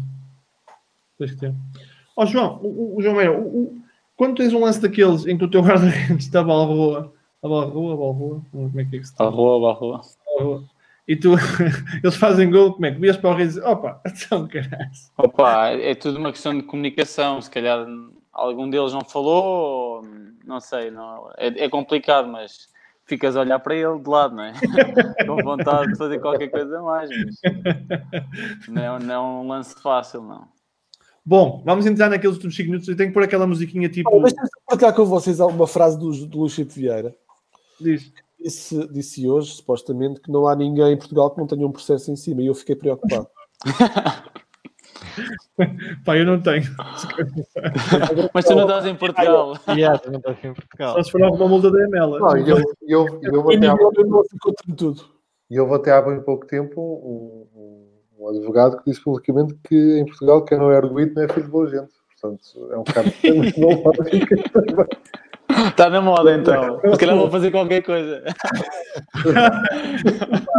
Tens que ter. Ó, João, o, o João Meira, o, o, quando tens um lance daqueles em que o teu guarda-redes está a bola rua, a bola rua, a bola rua, como é que é que se está? A rua, a bola rua. E tu, eles fazem gol, como é que vias para o rei e dizes, opa, então caralho. Opa, é tudo uma questão de comunicação, se calhar algum deles não falou, não sei, não, é, é, complicado, mas ficas a olhar para ele de lado, não é? Com vontade de fazer qualquer coisa mais, mas não, não é um lance fácil, não. Bom, vamos entrar naqueles últimos 5 minutos. Eu tenho que pôr aquela musiquinha tipo. Oh, Deixa-me partilhar com vocês alguma frase do, do Luís Chico Vieira. Diz. Disse, disse hoje, supostamente, que não há ninguém em Portugal que não tenha um processo em cima e eu fiquei preocupado. Pá, eu não tenho. Mas tu não estás em Portugal. yeah, tu não estás em Portugal. Só se for alguma multa da Emela. Não, eu, eu, eu, vou até há, eu vou até há bem pouco tempo um, um, advogado que disse publicamente que em Portugal quem não é arguído não é filho de boa gente. Portanto, é um bocado Está na moda então. Se calhar vou fazer qualquer coisa.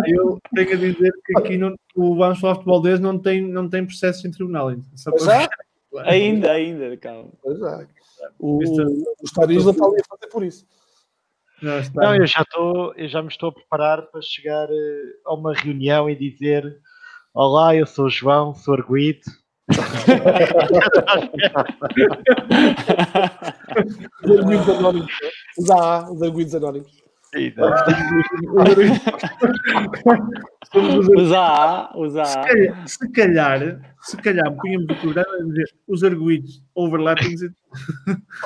eu tenho a dizer que aqui no, o Vamos Falar Futebol 10 não tem, não tem processo em tribunal ainda. Para... Ainda, ainda, calma. É. O, o Estadista está ali a fazer por isso. Não, não, eu já estou, eu já me estou a preparar para chegar eh, a uma reunião e dizer: Olá, eu sou o João, sou arguído, os arguidos anónimos. Os AA, os arguidos anónimos. Os AA, os AA. Se calhar, se calhar, punhamos o programa a dizer os arguidos overlapping.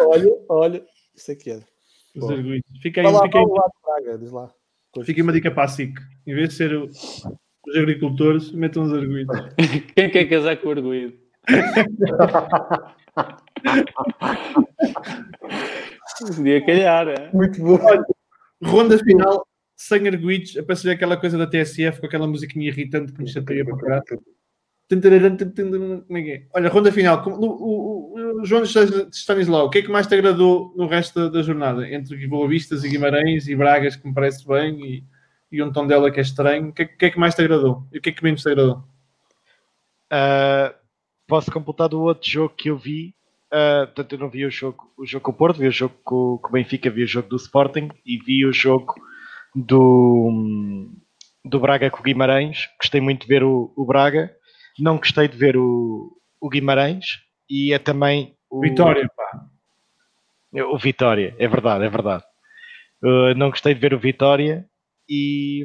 olha, olha, isso aqui é. Os arguidos. Fica aí, fica aí, diz lá. Fica uma dica para a SIC. Em vez de ser o, os agricultores, metam os arguidos. Quem quer casar com o arguido? Podia calhar, é? Muito bom. ronda final sem arguidos, apareceu aquela coisa da TSF com aquela musiquinha irritante que me chateia para caralho. É Olha, ronda final. O, o, o João Stanislau, o que é que mais te agradou no resto da, jornada? Entre Boa Vistas e Guimarães e Bragas, que me parece bem, e, e um tom dela que é estranho. O que, é, que é que mais te agradou? E o que é que menos te agradou? Uh, posso completar do outro jogo que eu vi. Uh, portanto, eu não vi o jogo, o jogo com o Porto, vi o jogo com, com o Benfica, vi o jogo do Sporting e vi o jogo do, do Braga com o Guimarães. Gostei muito de ver o, o Braga. Não gostei de ver o, o Guimarães e é também o Vitória, pá. O Vitória, é verdade, é verdade. Uh, não gostei de ver o Vitória e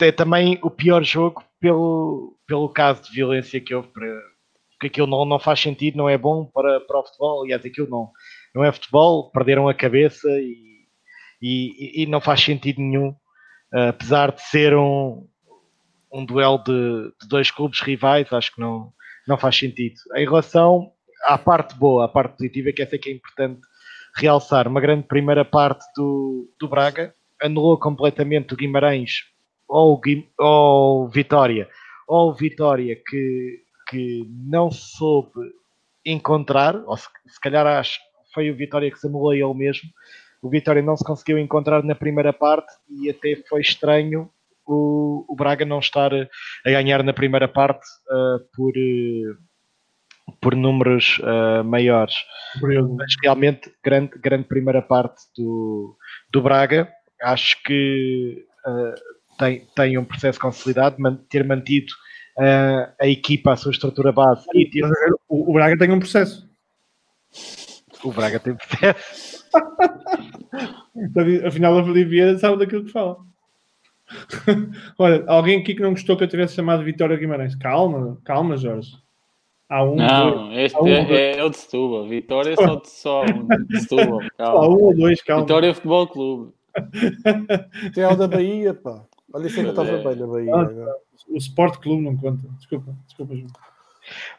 é também o pior jogo pelo, pelo caso de violência que houve para, porque aquilo não, não faz sentido, não é bom para, para o futebol, aliás, aquilo não, não é futebol, perderam a cabeça e, e, e não faz sentido nenhum, apesar de ser um, um duelo de, de, dois clubes rivais, acho que não, não faz sentido. Em relação à parte boa, à parte positiva, que essa é que é importante realçar, uma grande primeira parte do, do Braga, anulou completamente o Guimarães ou, ou Vitória, ou Vitória que que não soube encontrar, ou se, se calhar acho foi o Vitória que se anulou ele mesmo. O Vitória não se conseguiu encontrar na primeira parte e até foi estranho o, o Braga não estar a ganhar na primeira parte uh, por, uh, por números uh, maiores. Mas realmente, grande, grande primeira parte do, do Braga. Acho que tem, tem um processo consolidado, ter mantido uh, a equipa, a sua estrutura base. E ter... o, o Braga tem um processo. O Braga tem processo. Afinal, a Vieira sabe daquilo que fala. Olha, alguém aqui que não gostou que eu tivesse chamado Vitória Guimarães. Calma, calma, Jorge. Há um. Não, este há um, é, é, o de Setúbal. Vitória só de, só de Setúbal. Calma. Há um ou dois, calma. Vitória Futebol Clube. Tem o da Bahia, pá. Olha, isso estava é. bem na Bahia. Ah, o Sport Clube não conta. Desculpa, desculpa, João.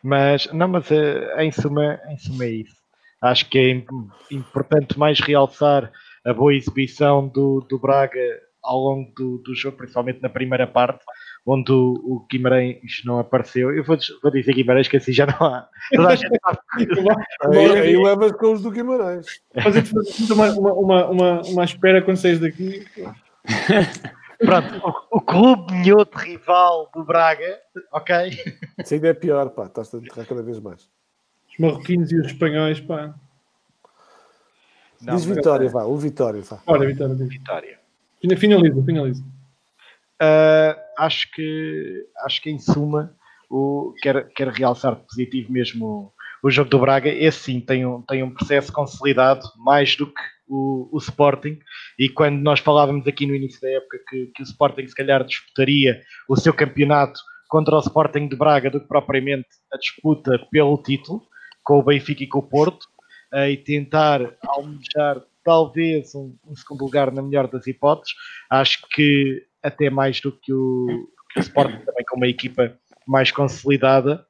Mas, não, mas eh, em suma, em suma é isso. Acho que é importante mais realçar a boa exibição do, do Braga ao longo do, do jogo, principalmente na primeira parte, onde o, Guimarães não apareceu. Eu vou, vou dizer Guimarães, que assim já não há. Toda a gente sabe. aí, levas com os do Guimarães. Fazer uma, uma, uma, uma, espera quando saís daqui. Pronto, o, o clube minhoto rival do Braga, ok? Isso ainda é pior, pá, estás a enterrar cada vez mais. Os marroquinos e os espanhóis, pá. Não, Diz Vitória, é... vá, o Vitória, vá. Ora, Vitória. Vitória. Finaliza, finaliza. Uh, acho que acho que em suma o, quero, quero realçar positivo mesmo o, o jogo do Braga. Esse sim tem um, tem um processo consolidado mais do que o, o Sporting. E quando nós falávamos aqui no início da época que, que o Sporting se calhar disputaria o seu campeonato contra o Sporting de Braga do que propriamente a disputa pelo título com o Benfica e com o Porto uh, e tentar almejar talvez um, um, segundo lugar na melhor das hipóteses. Acho que até mais do que o, que o Sporting também com uma equipa mais consolidada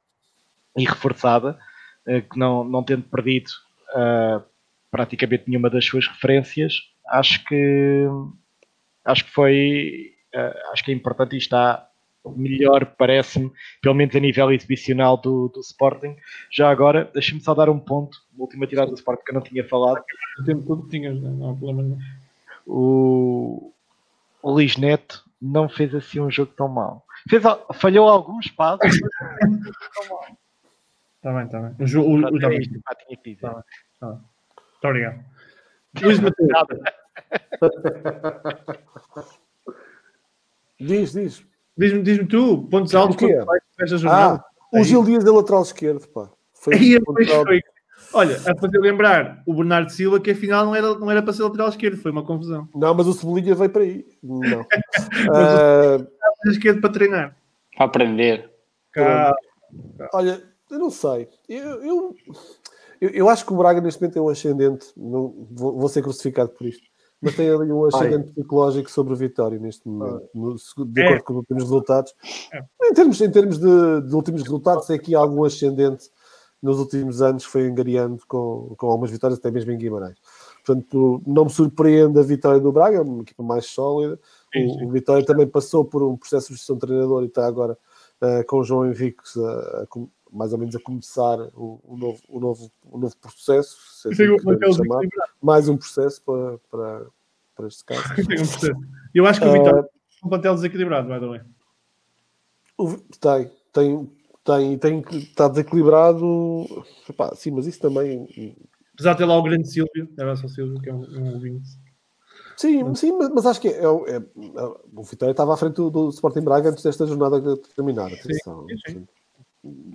e reforçada, uh, que não, não tendo perdido uh, praticamente nenhuma das suas referências, acho que acho que foi uh, acho que é importante e está melhor, parece-me, pelo menos a nível exibicional do, do Sporting. Já agora, deixa-me só dar um ponto, a última tirada do Sporting que eu não tinha falado. O tempo todo tinhas, né? não. O, o Luís Neto não fez assim um jogo tão mau. Fez, falhou alguns passos, mas não tão mal. Está bem, está bem. O, jogo, o, o, o, é isto, pá, tinha que dizer. Tá bem, bem. Muito obrigado. Luís Mateus. diz, diz. Diz-me diz tu, pontos altos esta jornada. Ah, o Gil Dias da lateral esquerdo, pá. Foi, Aí, foi. Olha, a fazer lembrar o Bernardo Silva que afinal não era, não era para ser lateral esquerdo, foi uma confusão. Não, mas o Cebolinha veio para aí. Não. uh... esquerdo para treinar. Para aprender. Cá. Olha, eu não sei. Eu, eu, eu, eu, acho que o Braga neste momento é um ascendente. Não, vou, vou ser crucificado por isto mas tem ali um ascendente psicológico sobre o Vitória neste momento, no, de acordo é. com os últimos resultados. É. Em termos, em termos de, de, últimos resultados, tem aqui algum ascendente nos últimos anos, foi engariando com, com algumas vitórias, até mesmo em Guimarães. Portanto, não me surpreende a vitória do Braga, uma equipa mais sólida. O, o Vitória também passou por um processo de gestão de treinador e está agora uh, com o João Henrique a, a, mais ou menos a começar o, o, novo, o, novo, o novo processo, se assim chamar, mais um processo para, para, para este caso. Eu acho que o Vitória uh, tem um plantel desequilibrado, the way. Tem, tem, tem, tem, está desequilibrado. Epá, sim, mas isso também. Apesar de ter lá o grande Silvio, era só Silvio, que é um, um ouvinte. Sim, sim, mas, mas acho que é, é, é, o Vitória estava à frente do, do Sporting Braga antes desta jornada terminar. Atenção. Sim, sim.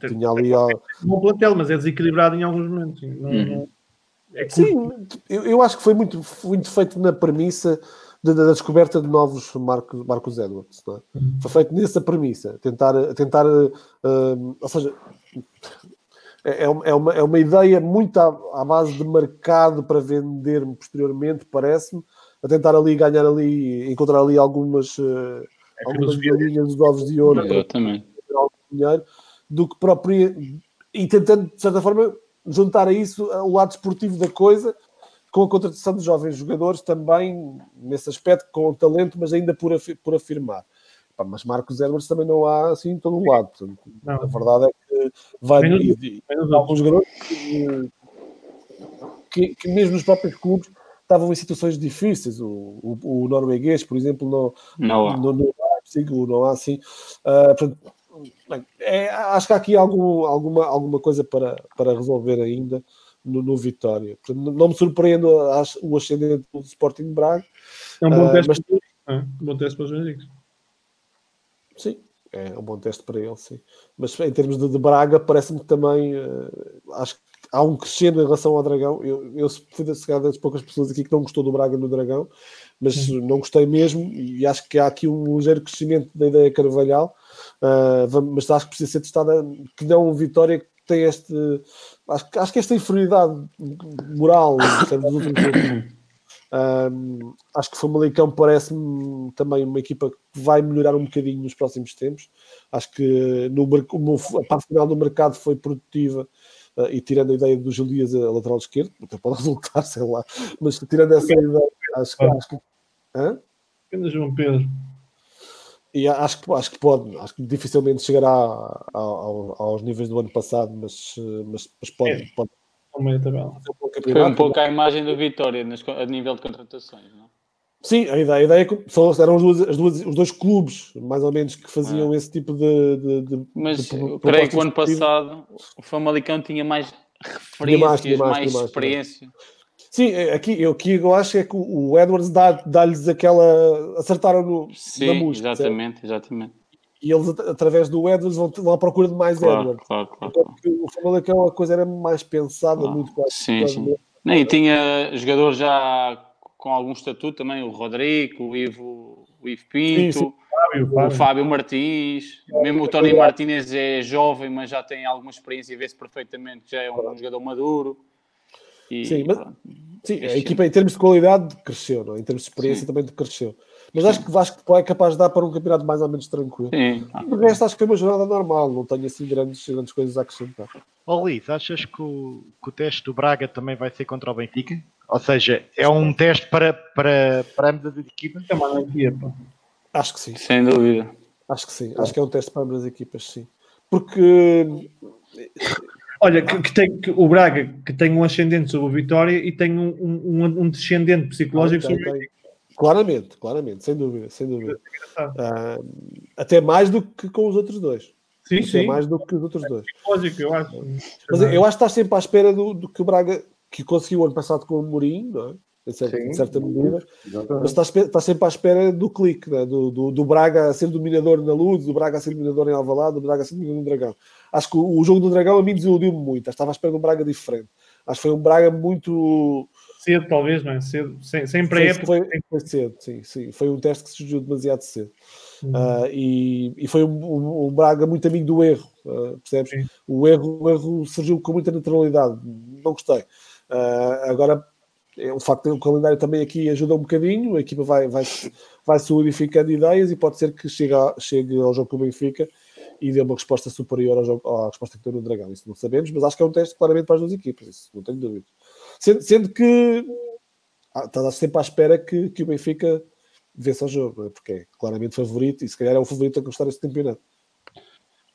Tinha ali a... um bom plantel, mas é desequilibrado em alguns momentos. Não, uhum. não... É Sim, eu, eu, acho que foi muito, muito feito na premissa da, da descoberta de novos Marcos, Marcos Edwards. É? Uhum. Foi feito nessa premissa, tentar, tentar uh, ou seja, é, é, é, uma, é uma ideia muito à, à base de mercado para vender posteriormente, parece-me, a tentar ali ganhar ali, encontrar ali algumas, uh, é algumas galinhas dos ovos de ouro Exatamente. para algum dinheiro do que próprio e tentando, de certa forma, juntar a isso o lado esportivo da coisa, com a contratação de jovens jogadores também, nesse aspecto, com talento, mas ainda por, af por afirmar. Pá, mas Marcos Edwards também não há assim em todo o lado. Não. A verdade é que vai de, alguns jogadores que, que, mesmo nos próprios clubes estavam em situações difíceis. O, o, o norueguês, por exemplo, no, não, no, no, no, não há assim. Uh, portanto, é, acho que há aqui algum, alguma, alguma coisa para, para resolver ainda no, no Vitória. Não me surpreendo o ascendente do Sporting Braga. É um bom uh, teste, mas... é, um bom teste para os Henriques. Sim, é um bom teste para ele, sim. Mas em termos de, de Braga, parece-me que também uh, acho que há um crescendo em relação ao Dragão. Eu, eu fui das poucas pessoas aqui que não gostou do Braga no Dragão, mas uhum. não gostei mesmo e acho que há aqui um ligeiro crescimento da ideia Carvalhal. Uh, mas acho que precisa ser testada que não um Vitória tem este. Acho, acho que esta inferioridade moral dos últimos jogos. Um, acho que o Famalicão parece-me também uma equipa que vai melhorar um bocadinho nos próximos tempos. Acho que no, a parte final do mercado foi produtiva uh, e tirando a ideia do Gil Dias a lateral esquerdo, até pode resultar, sei lá, mas tirando essa ideia, acho que. Acho que hã? João Pedro. E acho que, acho que pode, acho que dificilmente chegará a, a, aos níveis do ano passado, mas, mas, mas pode, é. pode. Foi um pouco a imagem do Vitória nas, a nível de contratações, não? Sim, a ideia, a ideia é são, eram as duas, as duas, os dois clubes, mais ou menos, que faziam ah. esse tipo de. de, de Mas de, de, creio que o ano passado o Famalicão tinha mais referências, tinha mais, tinha mais, mais, mais experiência. Sim, é, aqui, eu, aqui eu acho é que o Edwards dá-lhes dá aquela. acertaram no, Sim, na música. Exatamente, certo? exatamente. E eles, através do Edwards, vão, vão à procura de mais claro, Edwards. Claro, claro, claro. O Famalicão a coisa era mais pensada, claro. muito quase. Sim, sim. Nem, e tinha jogadores já com algum estatuto também, o Rodrigo, o Ivo, o Ivo Pinto, sim, sim. Fábio, o Fábio Martins, mesmo o Tony Martinez é jovem, mas já tem alguma experiência e vê-se perfeitamente que já é um, um jogador maduro. E, sim, mas, sim a equipa em termos de qualidade cresceu, não? É? em termos de experiência sim. também cresceu. Mas acho que Vasco é capaz de dar para um campeonato mais ou menos tranquilo. Sim. O resto acho que foi uma jornada normal, não tenho assim grandes, grandes coisas a acrescentar. Oh, Liz, achas que o, que o teste do Braga também vai ser contra o Benfica? Ou seja, é um teste para, para, para ambas as equipas? É uma anarquia, Acho que sim. Sem dúvida. Acho que sim. Acho que é um teste para ambas as equipas, sim. Porque Olha, que, que, tem, que o Braga que tem um ascendente sobre o Vitória e tem um, um, um descendente psicológico sobre o Benfica. Claramente, claramente, sem dúvida, sem dúvida. Uh, até mais do que com os outros dois. Sim, até sim. mais do que os outros dois. Lógico, eu acho. Mas eu acho que está sempre à espera do, do que o Braga que conseguiu ano passado com o Mourinho, não é? Em certa, em certa medida, Exatamente. mas está, está, sempre à espera do clique, né? do, do, do, Braga a ser dominador na luz, do Braga a ser dominador em Alvalade, do Braga a ser dominador no Dragão. Acho que o, o jogo do Dragão a mim desiludiu-me muito, estava à espera de um Braga diferente. Acho que foi um Braga muito cedo, talvez, não é? Cedo, sem, sem pré-época. Foi, foi, cedo, sim, sim. Foi um teste que surgiu demasiado cedo. Uhum. Uh, e, e, foi um, um, um, Braga muito amigo do erro, uh, percebes? O erro, o erro surgiu com muita naturalidade. Não gostei. Uh, agora, é, o facto de o calendário também aqui ajuda um bocadinho, a equipa vai, vai, vai solidificando ideias e pode ser que chegue, a, chegue ao jogo com o Benfica e dê uma resposta superior ao jogo, à resposta que deu no Dragão. Isso não sabemos, mas acho que é um teste claramente para as duas equipas, isso não tenho dúvida. Sendo, sendo que ah, está sempre à espera que, que o Benfica vença o jogo, é? porque é claramente favorito e se calhar é o favorito a conquistar este campeonato.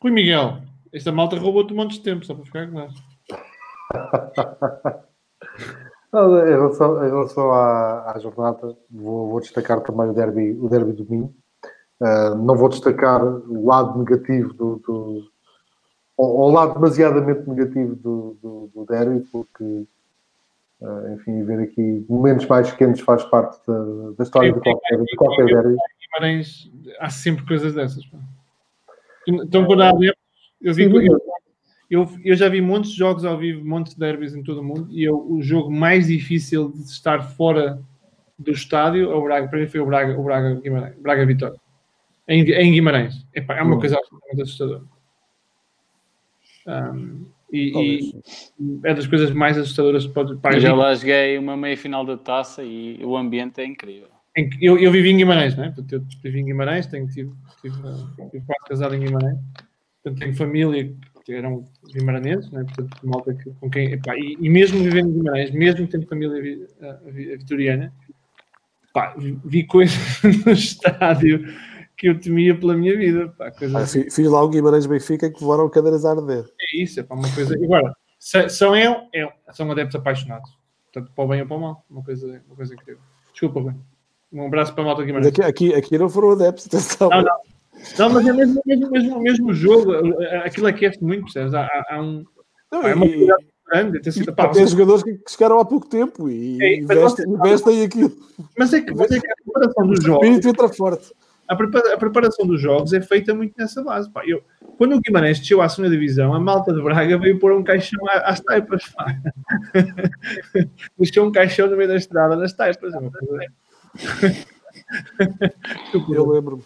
Rui Miguel, esta malta roubou-te um monte de tempo, só para ficar claro. em relação, em relação à, à jornada, vou, vou, destacar também o derby, o derby do Minho. Uh, não vou destacar o lado negativo do, do ou, o lado demasiadamente negativo do, do, do derby, porque Uh, enfim, ver aqui momentos mais pequenos faz parte da, da história de qualquer, de qualquer derby. Guimarães, há sempre coisas dessas. Então, quando há eu, vi, eu, eu, eu, já vi muitos jogos ao vivo, muitos derbys em todo o mundo, e eu, o jogo mais difícil de estar fora do estádio é o Braga. Para mim foi o Braga, o Braga, Guimarães, Braga Vitória. Em, em Guimarães. Epá, é uma coisa absolutamente assustadora. Um, e, e, é das coisas mais assustadoras que pode para Já lá joguei uma meia final da taça e o ambiente é incrível. Eu, eu vivi em Guimarães, né? Portanto, eu vivi em Guimarães, tenho, tive, tive, tive quase casado em Guimarães, portanto, tenho família eram guimaranenses, né? portanto, malta que, com quem. Epá, e, e, mesmo vivendo em Guimarães, mesmo tendo família a, a, a vitoriana, epá, vi coisas no estádio que eu temia pela minha vida. Pá, ah, fiz, fiz lá o Guimarães Benfica que voaram cadeiras a arder. É isso, é uma coisa. Agora, são eu, eu, são adeptos apaixonados. Portanto, para o bem ou para o mal. Uma coisa, uma coisa incrível. Desculpa, bem. Um abraço para a malta Guimarães. Aqui, aqui, aqui não foram adeptos, atenção. Não, não. Não, mas é mesmo, mesmo, mesmo, mesmo jogo. Aquilo aquece muito, percebes? Há, há um. Não, é uma e, grande. Tem, sido, pá, tem jogadores que, chegaram há pouco tempo e é, investem, investem aquilo. Mas é que, mas é que a preparação dos jogos. O espírito entra forte a, prepara a preparação dos jogos é feita muito nessa base. Pá. Eu, quando o Guimarães desceu à segunda divisão, a malta de Braga veio pôr um caixão às taipas. Deixou um caixão no meio da estrada nas taipas. É Eu lembro-me.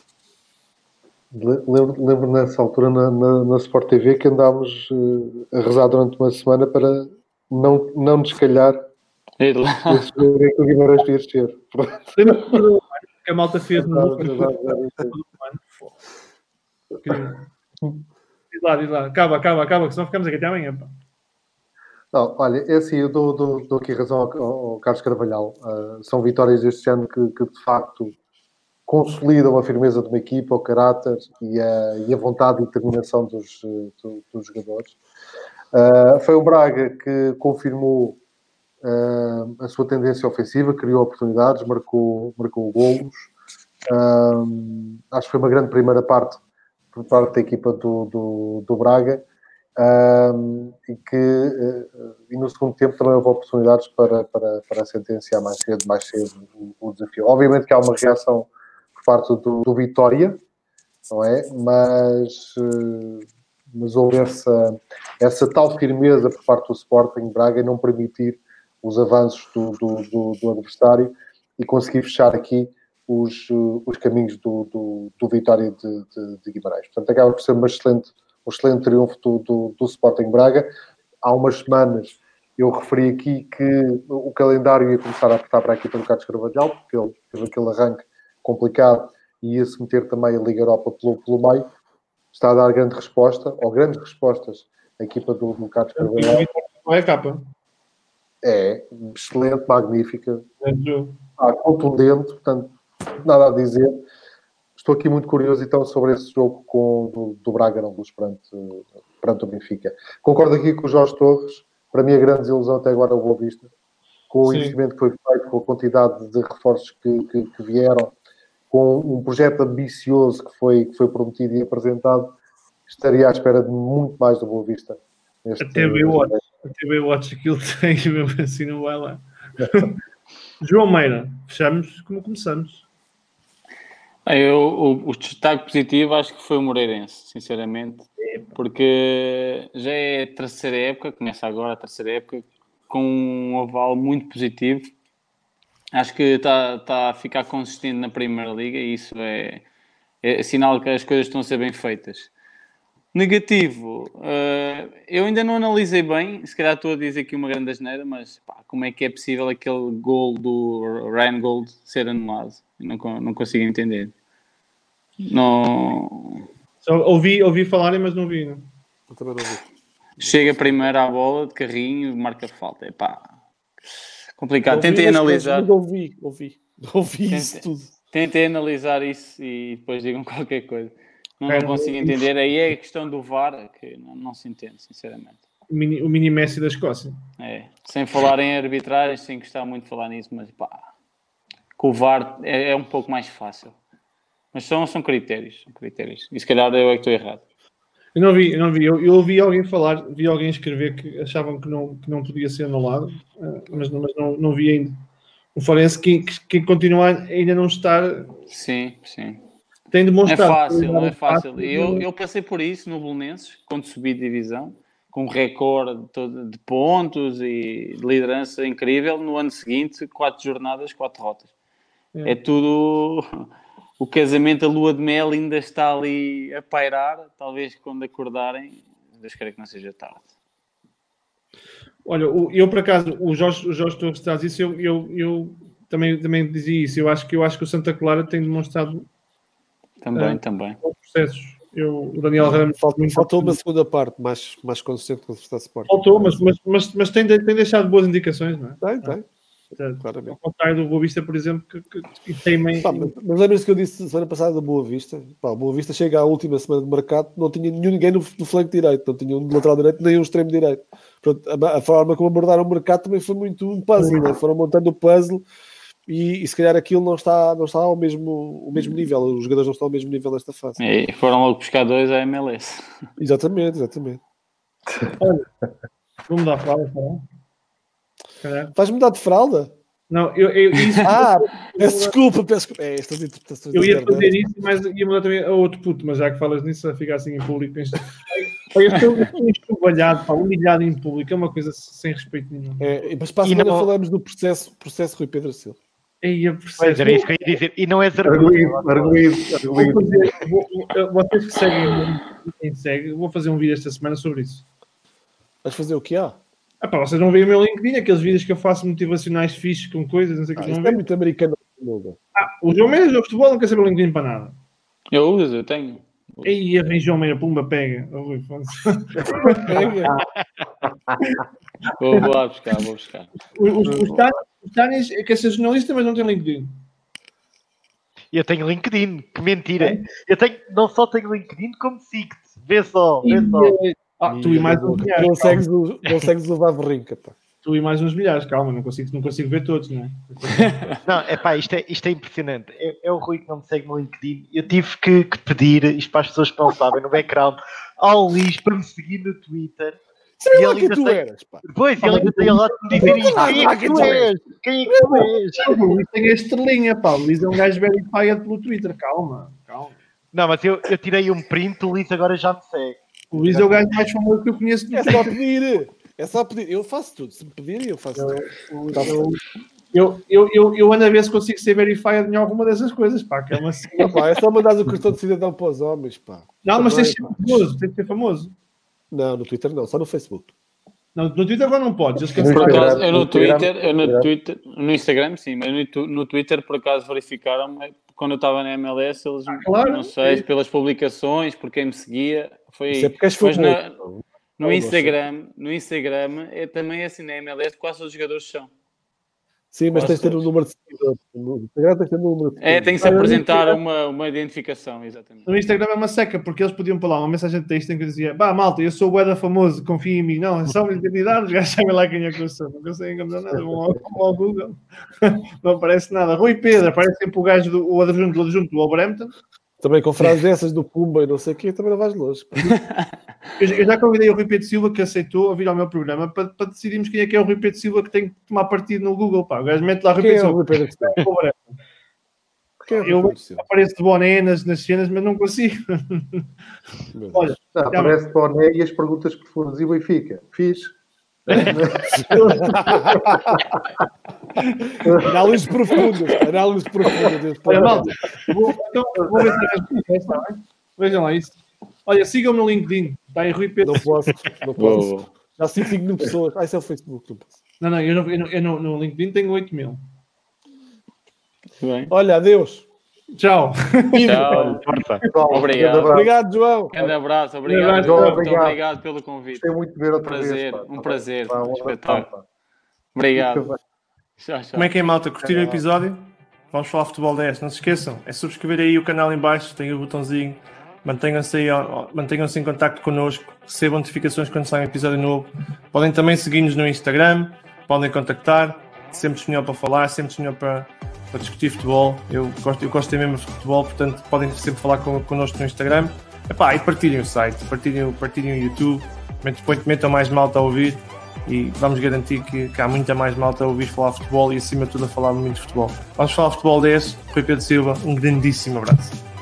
Lembro, lembro nessa altura na, na, na Sport TV que andámos uh, a rezar durante uma semana para não, não descalhar esse jogo em que o Guimarães ia descer. que a malta fez no Diz lá, diz lá. Acaba, acaba, acaba, que senão ficamos aqui até amanhã. Pá. Não, olha, é assim, eu dou, dou, dou aqui razão ao, ao Carlos Carvalhal. Uh, são vitórias este ano que, que, de facto consolidam a firmeza de uma equipa, o caráter e a, e a vontade e determinação dos, do, dos jogadores. Uh, foi o Braga que confirmou uh, a sua tendência ofensiva, criou oportunidades, marcou, marcou golos. acho que foi uma grande primeira parte por parte da equipa do, do, do Braga um, e que uh, e no segundo tempo também houve oportunidades para, para, para sentenciar mais cedo, mais cedo o, o desafio. Obviamente que há uma reação por parte do, do Vitória, não é? Mas, uh, mas houve essa, essa tal firmeza por parte do Sporting Braga em não permitir os avanços do, do, do, adversário e conseguir fechar aqui os, os caminhos do, do, Vitória de, de, de, Guimarães. Portanto, acaba por ser uma excelente, um excelente triunfo do, do, Sporting Braga. Há umas semanas eu referi aqui que o calendário ia começar a apertar para a equipa do Carlos Carvalhal, porque ele teve aquele arranque complicado e ia se meter também a Liga Europa pelo, pelo meio. Está a dar grande resposta, ou grandes respostas, a equipa do, do Carlos Carvalhal. Não é a capa? É, excelente, magnífica. Ah, contundente, portanto, nada a dizer. Estou aqui muito curioso então sobre esse jogo com, do, do Braga na luz perante, perante o Benfica. Concordo aqui com o Jorge Torres. Para mim, a grande desilusão até agora é o Boa Vista. Com o Sim. investimento que foi feito, com a quantidade de reforços que, que, que, vieram, com um projeto ambicioso que foi, que foi prometido e apresentado, estaria à espera de muito mais do Boa Vista. Neste, até Baywatch, até Baywatch aquilo tem, mesmo assim não vai lá. João Meira, fechamos como começamos. Eu, o, o destaque positivo acho que foi o Moreirense, sinceramente, porque já é a terceira época, começa agora a terceira época, com um oval muito positivo. Acho que está tá a ficar consistente na Primeira Liga e isso é, é sinal que as coisas estão a ser bem feitas. Negativo, uh, eu ainda não analisei bem, se calhar estou a dizer aqui uma grande asneira, mas pá, como é que é possível aquele gol do Ryan Gold ser anulado? Não, não consigo entender. Não. Só ouvi, ouvi falarem, mas não vi. Não. Também não. Chega primeiro à bola de carrinho, marca falta. Epá, complicado. Ouvi, Tentei analisar. Mas ouvi, ouvi. Ouvi Tentei, isso tudo. Tentei analisar isso e depois digam qualquer coisa. Não, não consigo entender. Aí é a questão do VAR que não, não se entende, sinceramente. O mini, o mini Messi da Escócia. É, sem falar em arbitragem, sem gostar muito de falar nisso, mas pá, com o VAR é, é, um pouco mais fácil. Mas são, são critérios, são critérios. E se calhar eu é que estou errado. Eu não vi, eu não vi. Eu, eu ouvi alguém falar, vi alguém escrever que achavam que não, que não podia ser anulado, eh, mas, não, mas não, não vi ainda. O Forense que, que, continua ainda não estar. Sim, sim tem demonstrado. É fácil, não é fácil. Eu, eu passei por isso no Bolonenses, quando subi de divisão, com um recorde de pontos e de liderança incrível. No ano seguinte, quatro jornadas, quatro rotas. É, é tudo. O casamento, a lua de mel ainda está ali a pairar. Talvez quando acordarem, Deus queira que não seja tarde. Olha, eu por acaso, o Jorge, o Jorge Torres traz isso, eu, eu, eu também, também dizia isso. Eu acho que eu acho que o Santa Clara tem demonstrado também, uh, também. Processos. Eu, o Daniel Ramos faltou, faltou uma segunda parte mais, mais consistente com o Sport. Faltou, mas, mas, mas, mas tem, tem deixado boas indicações, não é? Tem, tem. Claramente. Ao contrário do Boa Vista, por exemplo, que, que, que tem meio... Pá, mas, mas lembra-se que eu disse semana passada da Boa Vista? Pá, o Boa Vista chega à última semana de mercado, não tinha nenhum, ninguém no, no flanco direito, não tinha um lateral direito, nem um extremo direito. Portanto, a, a, forma como abordaram o mercado também foi muito um puzzle, né? foram montando o puzzle e, e, se calhar aquilo não está, não está ao mesmo, o mesmo nível, os jogadores não estão ao mesmo nível nesta fase. E foram logo buscar dois à MLS. Exatamente, exatamente. Olha, vou mudar a fralda, tá Vais mudar de fralda? Não, eu, eu isso, Ah, peço desculpa, peço desculpa. É, estas interpretações. Eu ia fazer isso, mas ia mudar também a outro puto, mas já que falas nisso, a ficar assim em público. Eu estou enxovalhado, humilhado em público, é uma coisa sem respeito nenhum. É, mas para a semana não... falamos do processo, processo Rui Pedro Silva. Eu Pois era isso que eu ia dizer. E não és Arguído, arguído. arguído, vocês que seguem quem segue, vou fazer um vídeo esta semana sobre isso. Vais fazer o que há? Ah, pá, vocês não veem o meu LinkedIn, aqueles vídeos que eu faço motivacionais fixos com coisas, não sei o que. Ah, não isto é muito americano. Ah, o João Meira joga futebol, não quer saber o LinkedIn para nada. Eu uso, eu tenho. Ei, vem João Meira, pumba, pega. Oh, Rui. Vou, vou lá buscar, vou buscar. Os, os Tânis- os Tânis quer ser jornalista, mas não tem LinkedIn. Eu tenho LinkedIn, que mentira. Eu tenho, não só tenho LinkedIn, como sigo-te. Vê só, vê só. Ah, tu e mais uns milhares. Não calma. segues o, não segues o Vavrinca, pá. Tu e mais uns milhares, calma, não consigo, não consigo ver todos, não é? Não, é pá, isto é, isto é impressionante. É, é o Rui que não me segue no LinkedIn. Eu tive que, que pedir, isto para as pessoas que não sabem, no background, ao Luís para me seguir no Twitter. Sabia E lá ele quem tu tem- eras, pá. Depois ele ainda tem lá de me dizer isto. Quem é que tu és? Quem é que tu és? O Luís tem a estrelinha, pá. O Luís é um gajo verified pelo Twitter, calma, calma. Não, mas eu, eu tirei um print, o Luís agora já me segue. O Luís é o gajo mais famoso que eu conheço do É só pedir. É só pedir. Eu faço tudo. Se me pedirem, eu faço tudo. Eu, eu, eu, eu, ando a ver se consigo ser verified em alguma dessas coisas, pá. Que é uma... Não, pá, é só mandar o cartão de cidadão para os homens, pá. Não, mas tens de Também, ser pá. famoso, tens de ser famoso. Não, no Twitter não, só no Facebook. Não, no Twitter agora não podes. Cancelam. Por acaso, eu no Twitter, eu no. Twitter, no Instagram sim, mas no, Twitter por acaso verificaram quando eu estava na MLS, eles claro. não sei, pelas publicações, por quem me seguia, foi Isso é porque és na- no Instagram, no Instagram é também assim na MLS quase todos os jogadores são. Sim, mas tens de ter o todos. número de seguidores. No Instagram tens de ter o número de É, tem que se apresentar Instagram- uma, uma identificação, exatamente. No Instagram é uma seca, porque eles podiam pôr lá uma mensagem de texto em que dizia: Bah, malta, eu sou o Eda famoso, confia em mim. Não, é só uma identidade, os gajos sabem lá quem é que eu sou. Não conseguem encontrar nada. Vão ao, vão ao Google, não aparece nada. Rui Pedro, aparece sempre o gajo do o adjunto, o adjunto do Wolverhampton. Também com frases dessas do Pumba e não sei o quê, também não vais longe. Eu, já- eu já convidei o Rui Pedro Silva, que aceitou a vir ao meu programa, para, para decidirmos quem é que é o Rui Pedro Silva que tem que tomar partido no Google. Pá. O gajo mete lá Rui Quem é Pedro o Silva. Rui Pedro que. Quem é o Rui Eu Pedro Silva? apareço de boné nas, nas cenas, mas não consigo. Olha, aparece Boné e as perguntas profundas e o Benfica. Fiz. Análises profundas. Análises profundas. Olha, malta, vou, então, vou ver se é está bem? Vejam lá isso. Olha, sigam-me no LinkedIn. Está aí Rui Pedro. Não posso, não posso. vou. Já sigo 5 mil pessoas. Ah, isso é o Facebook. Não posso. Não, não, eu, não, eu, não, eu não- no LinkedIn tenho 8 mil. Bem. Olha, adeus. Tchau. Tchau. Obrigado. Obrigado, João. Grande abraço, abraço, obrigado. João, Muito obrigado. obrigado pelo convite. Gostei muito de ver outra prazer, vez. pá. um prazer. Pá, um Espetáculo. Obrigado. Tchau, tchau. Como é que é, malta? Curtiram o episódio? Vamos falar futebol 10. Não se esqueçam, é subscrever aí o canal em baixo, tem o botãozinho. Mantenham-se aí, mantenham-se em contato connosco, recebam notificações quando sai um episódio novo. Podem também seguir-nos no Instagram, podem contactar, sempre disponível para falar, sempre disponível para, para discutir futebol. Eu gosto, eu gosto mesmo de futebol, portanto podem sempre falar con, connosco no Instagram. Epá, e partilhem o site, partilhem, partilhem o YouTube, metam, mais malta a ouvir e vamos garantir que, que há muita mais malta a ouvir falar futebol e acima de tudo a falar muito de futebol. Vamos falar futebol 10, Rui Pedro Silva, um grandíssimo abraço.